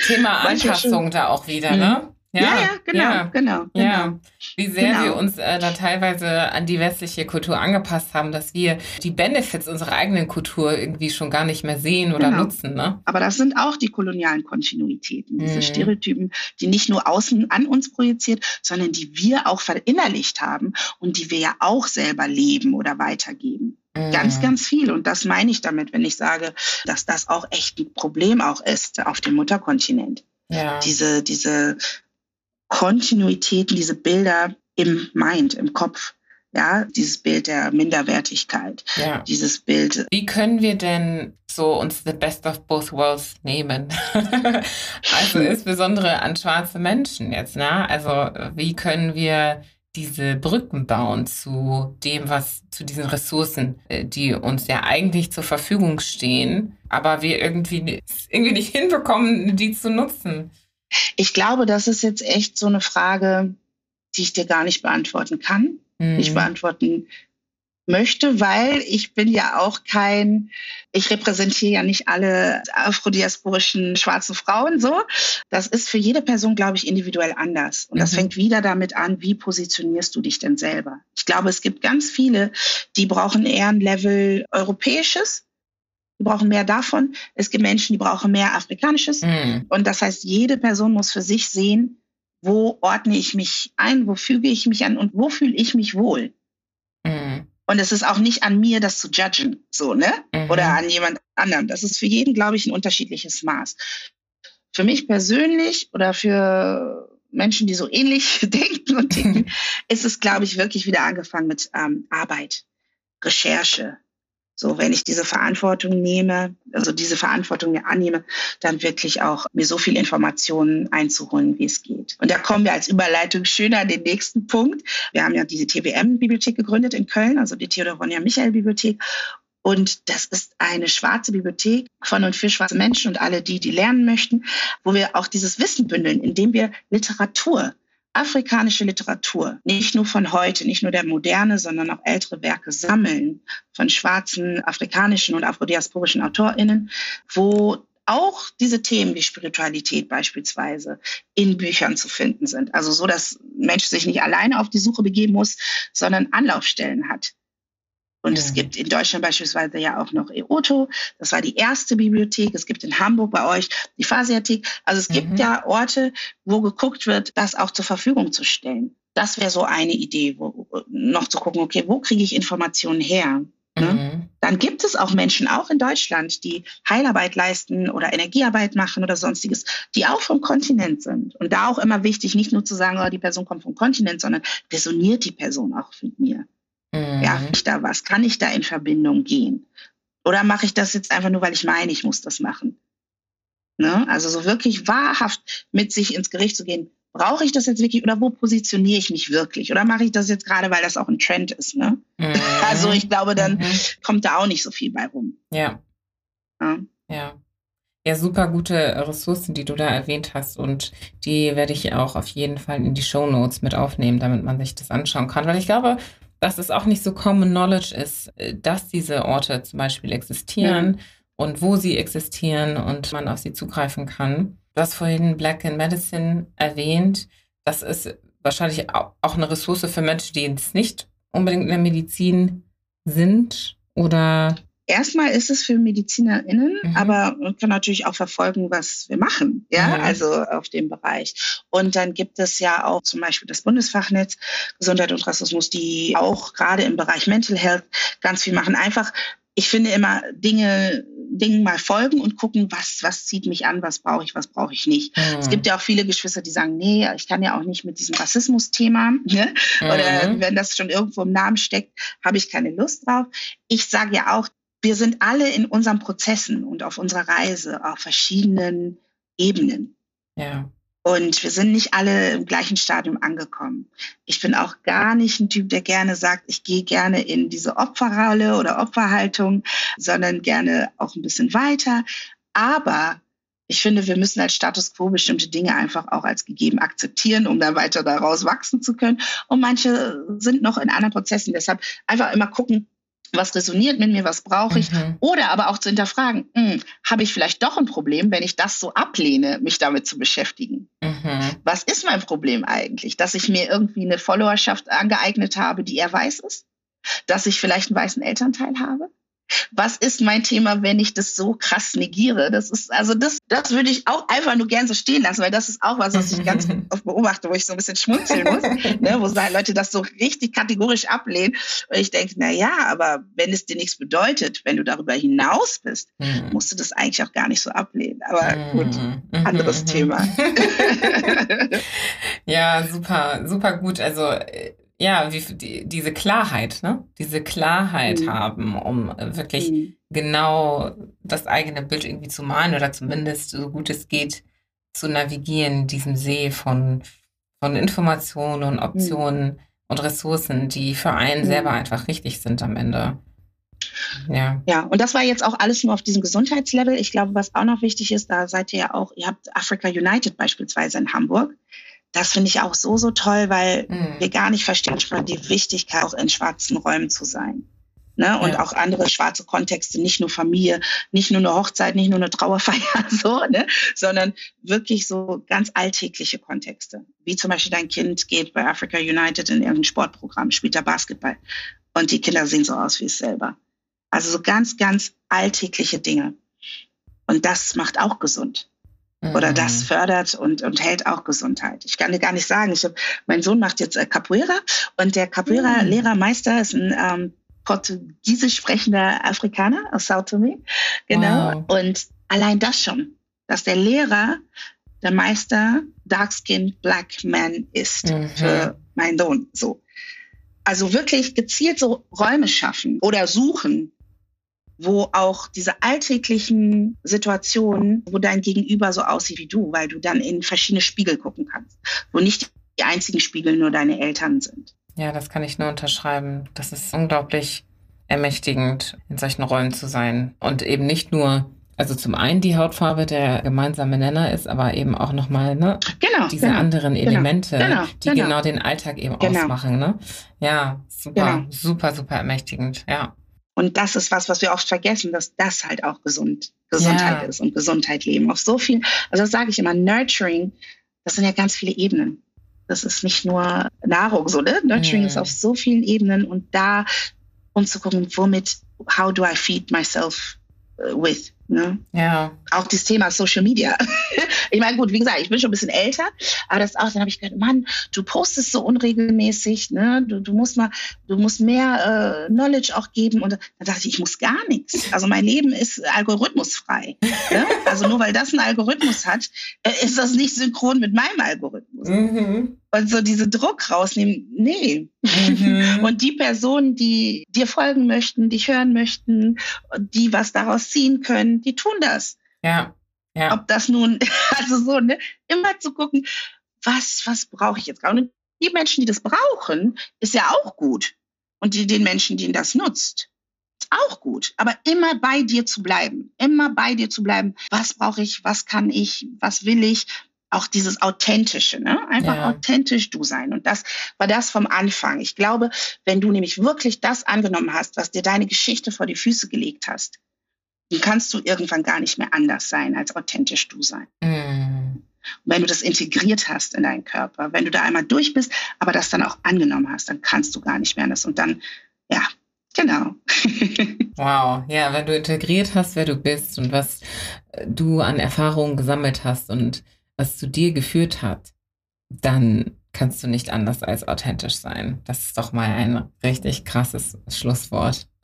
Thema Anpassung da auch wieder, ne? Ja, ja, genau, ja. genau, genau. Ja. Wie sehr genau. wir uns äh, da teilweise an die westliche Kultur angepasst haben, dass wir die Benefits unserer eigenen Kultur irgendwie schon gar nicht mehr sehen oder genau. nutzen. Ne? Aber das sind auch die kolonialen Kontinuitäten, diese mhm. Stereotypen, die nicht nur außen an uns projiziert, sondern die wir auch verinnerlicht haben und die wir ja auch selber leben oder weitergeben. Mhm. Ganz, ganz viel. Und das meine ich damit, wenn ich sage, dass das auch echt ein Problem auch ist auf dem Mutterkontinent. Ja. Diese, diese Kontinuitäten, diese Bilder im Mind, im Kopf. Ja, dieses Bild der Minderwertigkeit, ja. dieses Bild. Wie können wir denn so uns the best of both worlds nehmen? also insbesondere an schwarze Menschen jetzt, ne? Also wie können wir diese Brücken bauen zu dem, was, zu diesen Ressourcen, äh, die uns ja eigentlich zur Verfügung stehen, aber wir irgendwie, irgendwie nicht hinbekommen, die zu nutzen? Ich glaube, das ist jetzt echt so eine Frage, die ich dir gar nicht beantworten kann, mhm. nicht beantworten möchte, weil ich bin ja auch kein, ich repräsentiere ja nicht alle afrodiasporischen schwarzen Frauen so. Das ist für jede Person, glaube ich, individuell anders. Und das mhm. fängt wieder damit an, wie positionierst du dich denn selber? Ich glaube, es gibt ganz viele, die brauchen eher ein Level europäisches die brauchen mehr davon. Es gibt Menschen, die brauchen mehr Afrikanisches. Mhm. Und das heißt, jede Person muss für sich sehen, wo ordne ich mich ein, wo füge ich mich an und wo fühle ich mich wohl. Mhm. Und es ist auch nicht an mir, das zu judgen, so, ne? Mhm. Oder an jemand anderem. Das ist für jeden, glaube ich, ein unterschiedliches Maß. Für mich persönlich oder für Menschen, die so ähnlich denken und denken, ist es, glaube ich, wirklich wieder angefangen mit ähm, Arbeit, Recherche, so, wenn ich diese Verantwortung nehme, also diese Verantwortung mir annehme, dann wirklich auch mir so viel Informationen einzuholen, wie es geht. Und da kommen wir als Überleitung schöner an den nächsten Punkt. Wir haben ja diese TWM-Bibliothek gegründet in Köln, also die Theodor Ronja Michael Bibliothek. Und das ist eine schwarze Bibliothek von und für schwarze Menschen und alle die, die lernen möchten, wo wir auch dieses Wissen bündeln, indem wir Literatur afrikanische Literatur, nicht nur von heute, nicht nur der moderne, sondern auch ältere Werke sammeln von schwarzen, afrikanischen und afrodiasporischen AutorInnen, wo auch diese Themen wie Spiritualität beispielsweise in Büchern zu finden sind. Also so, dass Mensch sich nicht alleine auf die Suche begeben muss, sondern Anlaufstellen hat. Und mhm. es gibt in Deutschland beispielsweise ja auch noch EOTO. Das war die erste Bibliothek. Es gibt in Hamburg bei euch die Phasiathek. Also es mhm. gibt ja Orte, wo geguckt wird, das auch zur Verfügung zu stellen. Das wäre so eine Idee, wo, noch zu gucken, okay, wo kriege ich Informationen her? Ne? Mhm. Dann gibt es auch Menschen, auch in Deutschland, die Heilarbeit leisten oder Energiearbeit machen oder sonstiges, die auch vom Kontinent sind. Und da auch immer wichtig, nicht nur zu sagen, oh, die Person kommt vom Kontinent, sondern resoniert die Person auch mit mir. Mhm. Ja, ich da was? Kann ich da in Verbindung gehen? Oder mache ich das jetzt einfach nur, weil ich meine, ich muss das machen? Ne? Also so wirklich wahrhaft mit sich ins Gericht zu gehen, brauche ich das jetzt wirklich oder wo positioniere ich mich wirklich? Oder mache ich das jetzt gerade, weil das auch ein Trend ist? Ne? Mhm. Also ich glaube, dann mhm. kommt da auch nicht so viel bei rum. Ja. ja. Ja. Ja, super gute Ressourcen, die du da erwähnt hast. Und die werde ich auch auf jeden Fall in die Show Notes mit aufnehmen, damit man sich das anschauen kann. Weil ich glaube, dass es auch nicht so common knowledge ist, äh, dass diese Orte zum Beispiel existieren ja. und wo sie existieren und man auf sie zugreifen kann. Du hast vorhin Black in Medicine erwähnt. Das ist wahrscheinlich auch eine Ressource für Menschen, die jetzt nicht unbedingt in der Medizin sind oder Erstmal ist es für MedizinerInnen, mhm. aber man kann natürlich auch verfolgen, was wir machen, ja, mhm. also auf dem Bereich. Und dann gibt es ja auch zum Beispiel das Bundesfachnetz Gesundheit und Rassismus, die auch gerade im Bereich Mental Health ganz viel machen. Einfach, ich finde immer Dinge, Dingen mal folgen und gucken, was, was zieht mich an, was brauche ich, was brauche ich nicht. Mhm. Es gibt ja auch viele Geschwister, die sagen, nee, ich kann ja auch nicht mit diesem Rassismus-Thema, ne? oder mhm. wenn das schon irgendwo im Namen steckt, habe ich keine Lust drauf. Ich sage ja auch, wir sind alle in unseren Prozessen und auf unserer Reise auf verschiedenen Ebenen. Ja. Und wir sind nicht alle im gleichen Stadium angekommen. Ich bin auch gar nicht ein Typ, der gerne sagt, ich gehe gerne in diese Opferrolle oder Opferhaltung, sondern gerne auch ein bisschen weiter. Aber ich finde, wir müssen als Status quo bestimmte Dinge einfach auch als gegeben akzeptieren, um dann weiter daraus wachsen zu können. Und manche sind noch in anderen Prozessen. Deshalb einfach immer gucken, was resoniert mit mir, was brauche ich, mhm. oder aber auch zu hinterfragen, hm, habe ich vielleicht doch ein Problem, wenn ich das so ablehne, mich damit zu beschäftigen. Mhm. Was ist mein Problem eigentlich? Dass ich mir irgendwie eine Followerschaft angeeignet habe, die eher weiß ist? Dass ich vielleicht einen weißen Elternteil habe? Was ist mein Thema, wenn ich das so krass negiere? Das ist, also das, das würde ich auch einfach nur gern so stehen lassen, weil das ist auch was, was ich ganz oft beobachte, wo ich so ein bisschen schmunzeln muss, ne, wo Leute das so richtig kategorisch ablehnen. Und ich denke, na ja, aber wenn es dir nichts bedeutet, wenn du darüber hinaus bist, mhm. musst du das eigentlich auch gar nicht so ablehnen. Aber gut, mhm. anderes mhm. Thema. ja, super, super gut. Also äh, ja, wie, die, diese Klarheit, ne? Diese Klarheit mhm. haben, um wirklich mhm. genau das eigene Bild irgendwie zu malen oder zumindest so gut es geht zu navigieren, diesem See von, von Informationen und Optionen mhm. und Ressourcen, die für einen mhm. selber einfach richtig sind am Ende. Ja. ja, und das war jetzt auch alles nur auf diesem Gesundheitslevel. Ich glaube, was auch noch wichtig ist, da seid ihr ja auch, ihr habt Africa United beispielsweise in Hamburg. Das finde ich auch so, so toll, weil mhm. wir gar nicht verstehen schon die Wichtigkeit, auch in schwarzen Räumen zu sein. Ne? Und ja. auch andere schwarze Kontexte, nicht nur Familie, nicht nur eine Hochzeit, nicht nur eine Trauerfeier, so, ne? sondern wirklich so ganz alltägliche Kontexte. Wie zum Beispiel dein Kind geht bei Africa United in irgendein Sportprogramm, spielt da Basketball und die Kinder sehen so aus wie es selber. Also so ganz, ganz alltägliche Dinge. Und das macht auch gesund oder das mhm. fördert und, und hält auch Gesundheit. Ich kann dir gar nicht sagen, ich hab, mein Sohn macht jetzt äh, Capoeira und der Capoeira-Lehrermeister ist ein ähm, portugiesisch sprechender Afrikaner aus Sao Tome. Genau. Wow. Und allein das schon, dass der Lehrer der Meister Dark-Skinned Black Man ist mhm. für meinen Sohn. So. Also wirklich gezielt so Räume schaffen oder suchen, wo auch diese alltäglichen Situationen, wo dein Gegenüber so aussieht wie du, weil du dann in verschiedene Spiegel gucken kannst, wo nicht die einzigen Spiegel nur deine Eltern sind. Ja, das kann ich nur unterschreiben. Das ist unglaublich ermächtigend, in solchen Rollen zu sein und eben nicht nur also zum einen die Hautfarbe der gemeinsame Nenner ist, aber eben auch nochmal ne, genau, diese genau, anderen genau, Elemente, genau, die genau. genau den Alltag eben genau. ausmachen. Ne? Ja, super, super, super ermächtigend. Ja. Und das ist was, was wir oft vergessen, dass das halt auch gesund, Gesundheit ja. ist und Gesundheit leben. Auf so viel, also das sage ich immer, Nurturing, das sind ja ganz viele Ebenen. Das ist nicht nur Nahrung, so, ne? Nurturing mhm. ist auf so vielen Ebenen und da, um zu gucken, womit, how do I feed myself uh, with? Ne? Ja. Auch das Thema Social Media. ich meine, gut, wie gesagt, ich bin schon ein bisschen älter, aber das auch, dann habe ich gedacht, Mann, du postest so unregelmäßig, ne? Du, du musst mal, du musst mehr äh, Knowledge auch geben. Und dann dachte ich, ich muss gar nichts. Also mein Leben ist algorithmusfrei. ne? Also nur weil das einen Algorithmus hat, äh, ist das nicht synchron mit meinem Algorithmus. Mhm. Und so diese Druck rausnehmen, nee. Mhm. Und die Personen, die dir folgen möchten, dich hören möchten, die was daraus ziehen können, die tun das. Ja. ja. Ob das nun, also so, ne, immer zu gucken, was, was brauche ich jetzt gerade? Und die Menschen, die das brauchen, ist ja auch gut. Und die, den Menschen, denen das nutzt, ist auch gut. Aber immer bei dir zu bleiben, immer bei dir zu bleiben. Was brauche ich? Was kann ich? Was will ich? Auch dieses Authentische, ne? Einfach ja. authentisch du sein. Und das war das vom Anfang. Ich glaube, wenn du nämlich wirklich das angenommen hast, was dir deine Geschichte vor die Füße gelegt hast, dann kannst du irgendwann gar nicht mehr anders sein, als authentisch du sein. Mm. wenn du das integriert hast in deinen Körper, wenn du da einmal durch bist, aber das dann auch angenommen hast, dann kannst du gar nicht mehr anders. Und dann, ja, genau. wow, ja, wenn du integriert hast, wer du bist und was äh, du an Erfahrungen gesammelt hast und was zu dir geführt hat, dann kannst du nicht anders als authentisch sein. Das ist doch mal ein richtig krasses Schlusswort.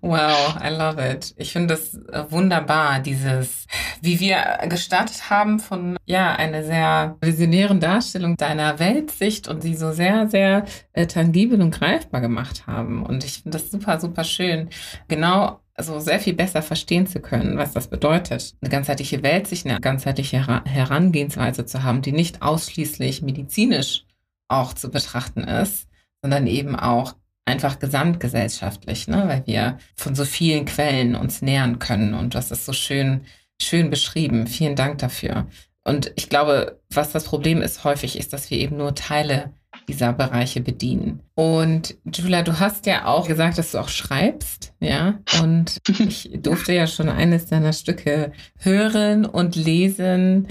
wow, I love it. Ich finde es äh, wunderbar, dieses, wie wir gestartet haben von, ja, einer sehr visionären Darstellung deiner Weltsicht und sie so sehr, sehr äh, tangibel und greifbar gemacht haben. Und ich finde das super, super schön. Genau also sehr viel besser verstehen zu können, was das bedeutet, eine ganzheitliche Weltsicht, eine ganzheitliche Herangehensweise zu haben, die nicht ausschließlich medizinisch auch zu betrachten ist, sondern eben auch einfach gesamtgesellschaftlich, ne? weil wir von so vielen Quellen uns nähern können und das ist so schön, schön beschrieben. Vielen Dank dafür. Und ich glaube, was das Problem ist häufig, ist, dass wir eben nur Teile dieser Bereiche bedienen. Und Julia, du hast ja auch gesagt, dass du auch schreibst, ja. Und ich durfte ja schon eines deiner Stücke hören und lesen.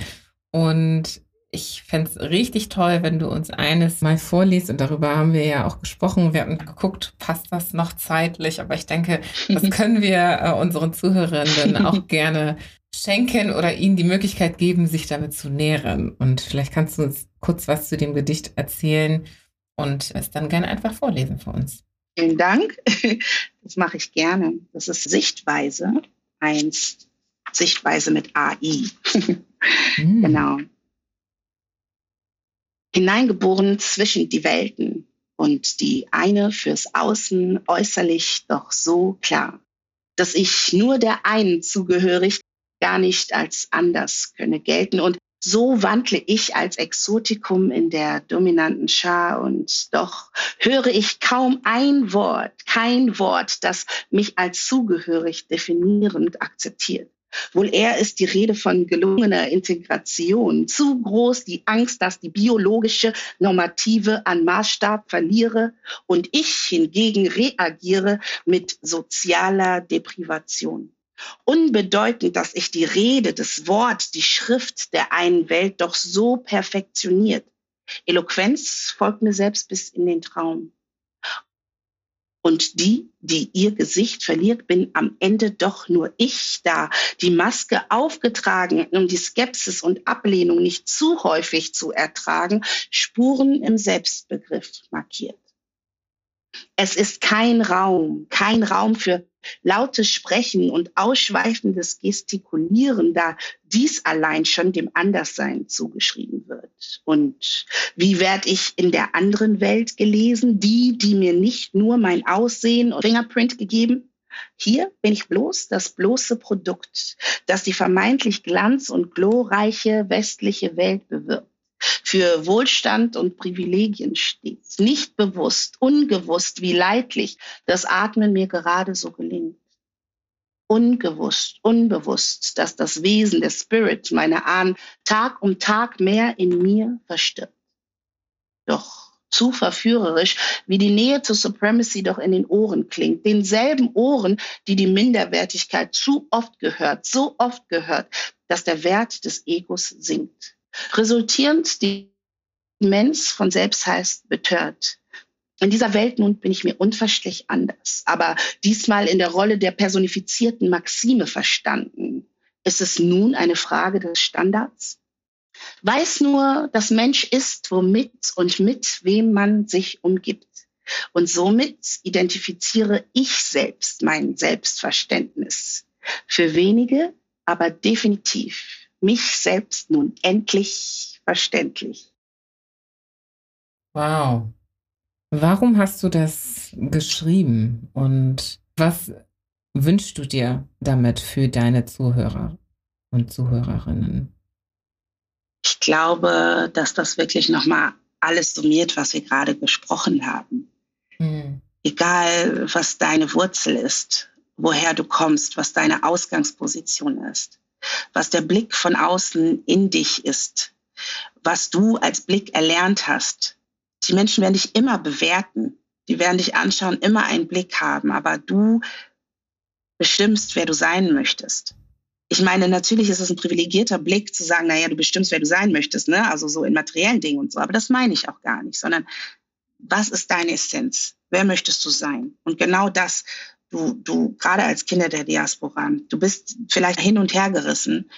Und ich fände es richtig toll, wenn du uns eines mal vorliest. Und darüber haben wir ja auch gesprochen. Wir haben geguckt, passt das noch zeitlich? Aber ich denke, das können wir äh, unseren Zuhörenden auch gerne schenken oder ihnen die Möglichkeit geben, sich damit zu nähren. Und vielleicht kannst du uns kurz was zu dem Gedicht erzählen und es dann gerne einfach vorlesen für uns. Vielen Dank. Das mache ich gerne. Das ist Sichtweise eins. Sichtweise mit AI. Mm. Genau. Hineingeboren zwischen die Welten und die eine fürs Außen äußerlich doch so klar, dass ich nur der einen zugehörig, gar nicht als anders könne gelten. Und so wandle ich als Exotikum in der dominanten Schar und doch höre ich kaum ein Wort, kein Wort, das mich als zugehörig definierend akzeptiert. Wohl eher ist die Rede von gelungener Integration. Zu groß die Angst, dass die biologische Normative an Maßstab verliere und ich hingegen reagiere mit sozialer Deprivation. Unbedeutend, dass ich die Rede, das Wort, die Schrift der einen Welt doch so perfektioniert. Eloquenz folgt mir selbst bis in den Traum. Und die, die ihr Gesicht verliert, bin am Ende doch nur ich da, die Maske aufgetragen, um die Skepsis und Ablehnung nicht zu häufig zu ertragen, Spuren im Selbstbegriff markiert. Es ist kein Raum, kein Raum für lautes Sprechen und ausschweifendes Gestikulieren, da dies allein schon dem Anderssein zugeschrieben wird. Und wie werde ich in der anderen Welt gelesen? Die, die mir nicht nur mein Aussehen und Fingerprint gegeben, hier bin ich bloß das bloße Produkt, das die vermeintlich glanz- und glorreiche westliche Welt bewirbt für Wohlstand und Privilegien steht. Nicht bewusst, ungewusst, wie leidlich das Atmen mir gerade so gelingt. Ungewusst, unbewusst, dass das Wesen, der Spirit, meine Ahnen Tag um Tag mehr in mir verstirbt. Doch zu verführerisch, wie die Nähe zur Supremacy doch in den Ohren klingt. Denselben Ohren, die die Minderwertigkeit zu oft gehört, so oft gehört, dass der Wert des Egos sinkt. Resultierend die Mensch von selbst heißt betört. In dieser Welt nun bin ich mir unverständlich anders, aber diesmal in der Rolle der personifizierten Maxime verstanden. Ist es nun eine Frage des Standards? Weiß nur, dass Mensch ist, womit und mit wem man sich umgibt. Und somit identifiziere ich selbst mein Selbstverständnis. Für wenige, aber definitiv mich selbst nun endlich verständlich. Wow. Warum hast du das geschrieben und was wünschst du dir damit für deine Zuhörer und Zuhörerinnen? Ich glaube, dass das wirklich nochmal alles summiert, was wir gerade besprochen haben. Hm. Egal, was deine Wurzel ist, woher du kommst, was deine Ausgangsposition ist was der Blick von außen in dich ist, was du als Blick erlernt hast. Die Menschen werden dich immer bewerten, die werden dich anschauen, immer einen Blick haben, aber du bestimmst, wer du sein möchtest. Ich meine, natürlich ist es ein privilegierter Blick zu sagen, naja, du bestimmst, wer du sein möchtest, ne? also so in materiellen Dingen und so, aber das meine ich auch gar nicht, sondern was ist deine Essenz? Wer möchtest du sein? Und genau das du, du, gerade als Kinder der Diaspora, du bist vielleicht hin und her gerissen,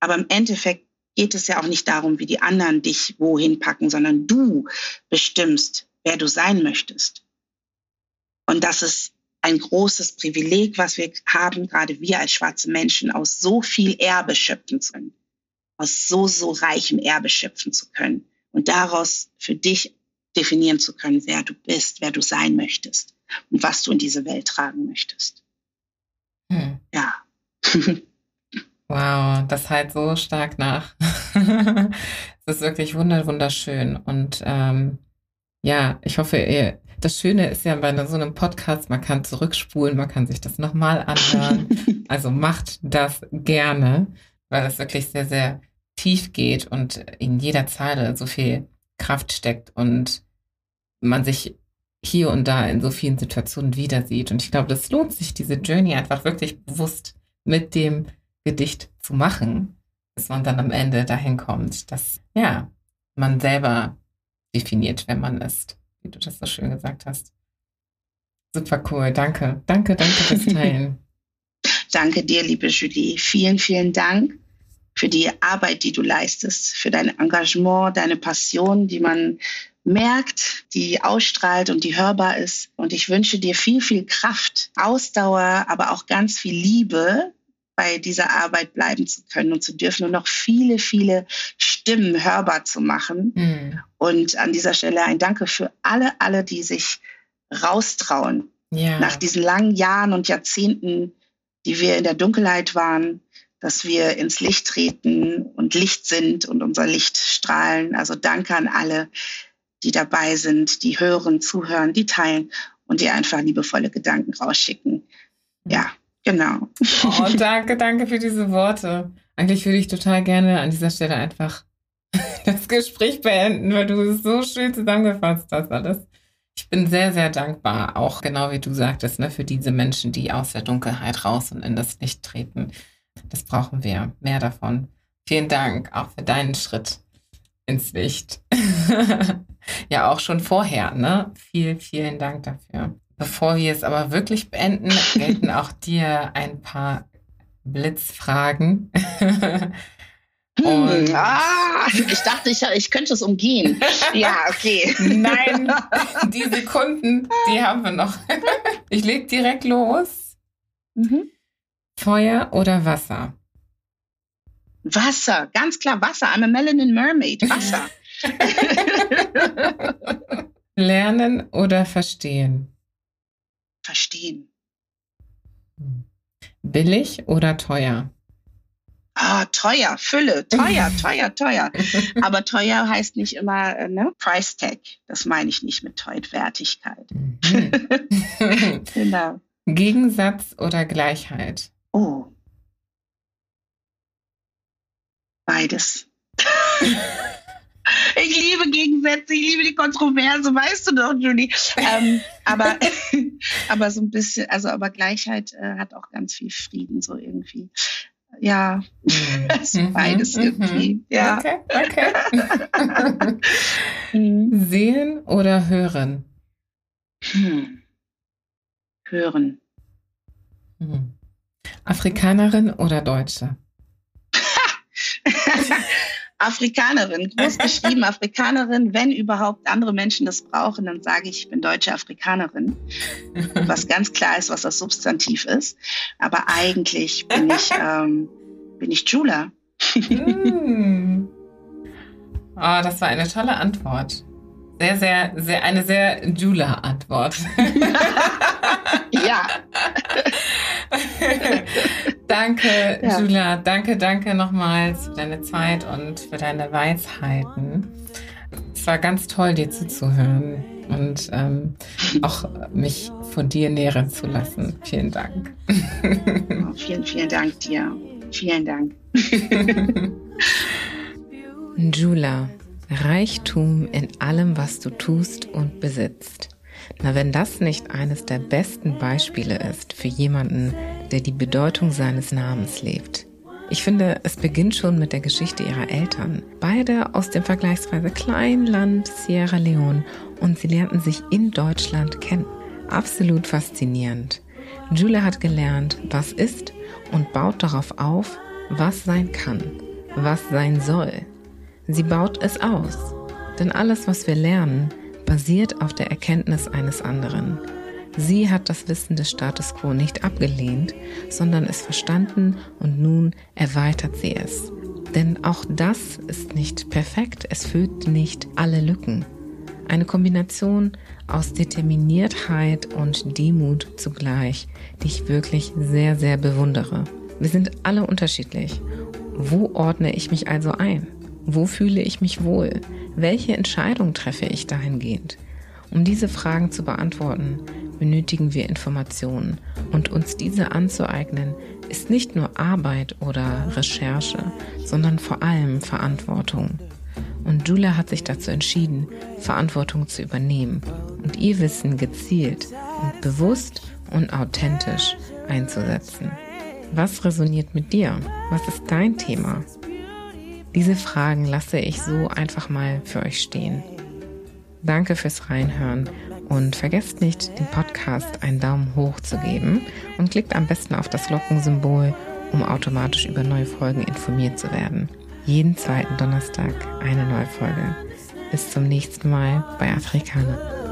aber im Endeffekt geht es ja auch nicht darum, wie die anderen dich wohin packen, sondern du bestimmst, wer du sein möchtest. Und das ist ein großes Privileg, was wir haben, gerade wir als schwarze Menschen, aus so viel Erbe schöpfen zu können, aus so, so reichem Erbe schöpfen zu können und daraus für dich definieren zu können, wer du bist, wer du sein möchtest und was du in diese Welt tragen möchtest. Hm. Ja. wow, das halt so stark nach. Es ist wirklich wunderschön. Und ähm, ja, ich hoffe, ihr, das Schöne ist ja bei so einem Podcast, man kann zurückspulen, man kann sich das nochmal anhören. also macht das gerne, weil es wirklich sehr, sehr tief geht und in jeder Zeile so viel Kraft steckt und man sich hier und da in so vielen Situationen wieder sieht. Und ich glaube, das lohnt sich, diese Journey einfach wirklich bewusst mit dem Gedicht zu machen, bis man dann am Ende dahin kommt, dass, ja, man selber definiert, wer man ist, wie du das so schön gesagt hast. Super cool, danke. Danke, danke fürs Teilen. danke dir, liebe Julie. Vielen, vielen Dank für die Arbeit, die du leistest, für dein Engagement, deine Passion, die man merkt, die ausstrahlt und die hörbar ist. Und ich wünsche dir viel, viel Kraft, Ausdauer, aber auch ganz viel Liebe bei dieser Arbeit bleiben zu können und zu dürfen und noch viele, viele Stimmen hörbar zu machen. Mhm. Und an dieser Stelle ein Danke für alle, alle, die sich raustrauen. Ja. Nach diesen langen Jahren und Jahrzehnten, die wir in der Dunkelheit waren, dass wir ins Licht treten und Licht sind und unser Licht strahlen. Also danke an alle, die dabei sind, die hören, zuhören, die teilen und die einfach liebevolle Gedanken rausschicken. Ja, genau. Oh, danke, danke für diese Worte. Eigentlich würde ich total gerne an dieser Stelle einfach das Gespräch beenden, weil du es so schön zusammengefasst hast alles. Ich bin sehr, sehr dankbar, auch genau wie du sagtest, ne, für diese Menschen, die aus der Dunkelheit raus und in das Licht treten. Das brauchen wir. Mehr davon. Vielen Dank auch für deinen Schritt ins Licht. ja, auch schon vorher, ne? Vielen, vielen Dank dafür. Bevor wir es aber wirklich beenden, gelten auch dir ein paar Blitzfragen. Hm, ah, ich dachte, ich, ich könnte es umgehen. Ja, okay. Nein, die Sekunden, die haben wir noch. Ich leg direkt los. Mhm. Feuer oder Wasser? Wasser, ganz klar Wasser. I'm a Melanin Mermaid. Wasser. Lernen oder verstehen? Verstehen. Billig oder teuer? Ah, teuer, Fülle, teuer, teuer, teuer. Aber teuer heißt nicht immer äh, ne? Price Tag. Das meine ich nicht mit Wertigkeit. Mhm. genau. Gegensatz oder Gleichheit? Oh. Beides. Ich liebe Gegensätze, ich liebe die Kontroverse, weißt du doch, Julie. Ähm, aber, aber so ein bisschen, also aber Gleichheit äh, hat auch ganz viel Frieden, so irgendwie. Ja, mhm. beides mhm. irgendwie. Mhm. Ja. Okay, okay. Mhm. Sehen oder hören? Hm. Hören. Hm. Afrikanerin oder Deutsche? Afrikanerin, groß geschrieben Afrikanerin. Wenn überhaupt andere Menschen das brauchen, dann sage ich, ich bin deutsche Afrikanerin. Was ganz klar ist, was das Substantiv ist. Aber eigentlich bin ich, ähm, bin ich Jula. mm. Oh, das war eine tolle Antwort. Sehr, sehr, sehr, eine sehr Jula-Antwort. ja. Danke, ja. Jula. Danke, danke nochmals für deine Zeit und für deine Weisheiten. Es war ganz toll, dir zuzuhören und ähm, auch mich von dir nähren zu lassen. Vielen Dank. Oh, vielen, vielen Dank dir. Vielen Dank. Jula. Reichtum in allem, was du tust und besitzt. Na, wenn das nicht eines der besten Beispiele ist für jemanden, der die Bedeutung seines Namens lebt. Ich finde, es beginnt schon mit der Geschichte ihrer Eltern. Beide aus dem vergleichsweise kleinen Land Sierra Leone und sie lernten sich in Deutschland kennen. Absolut faszinierend. Julia hat gelernt, was ist und baut darauf auf, was sein kann, was sein soll. Sie baut es aus. Denn alles, was wir lernen, basiert auf der Erkenntnis eines anderen. Sie hat das Wissen des Status quo nicht abgelehnt, sondern es verstanden und nun erweitert sie es. Denn auch das ist nicht perfekt, es füllt nicht alle Lücken. Eine Kombination aus Determiniertheit und Demut zugleich, die ich wirklich sehr, sehr bewundere. Wir sind alle unterschiedlich. Wo ordne ich mich also ein? Wo fühle ich mich wohl? Welche Entscheidung treffe ich dahingehend? Um diese Fragen zu beantworten, benötigen wir Informationen und uns diese anzueignen, ist nicht nur Arbeit oder Recherche, sondern vor allem Verantwortung. Und Julia hat sich dazu entschieden, Verantwortung zu übernehmen und ihr Wissen gezielt und bewusst und authentisch einzusetzen. Was resoniert mit dir? Was ist dein Thema? Diese Fragen lasse ich so einfach mal für euch stehen. Danke fürs Reinhören und vergesst nicht, dem Podcast einen Daumen hoch zu geben und klickt am besten auf das Glockensymbol, um automatisch über neue Folgen informiert zu werden. Jeden zweiten Donnerstag eine neue Folge. Bis zum nächsten Mal bei Afrikaner.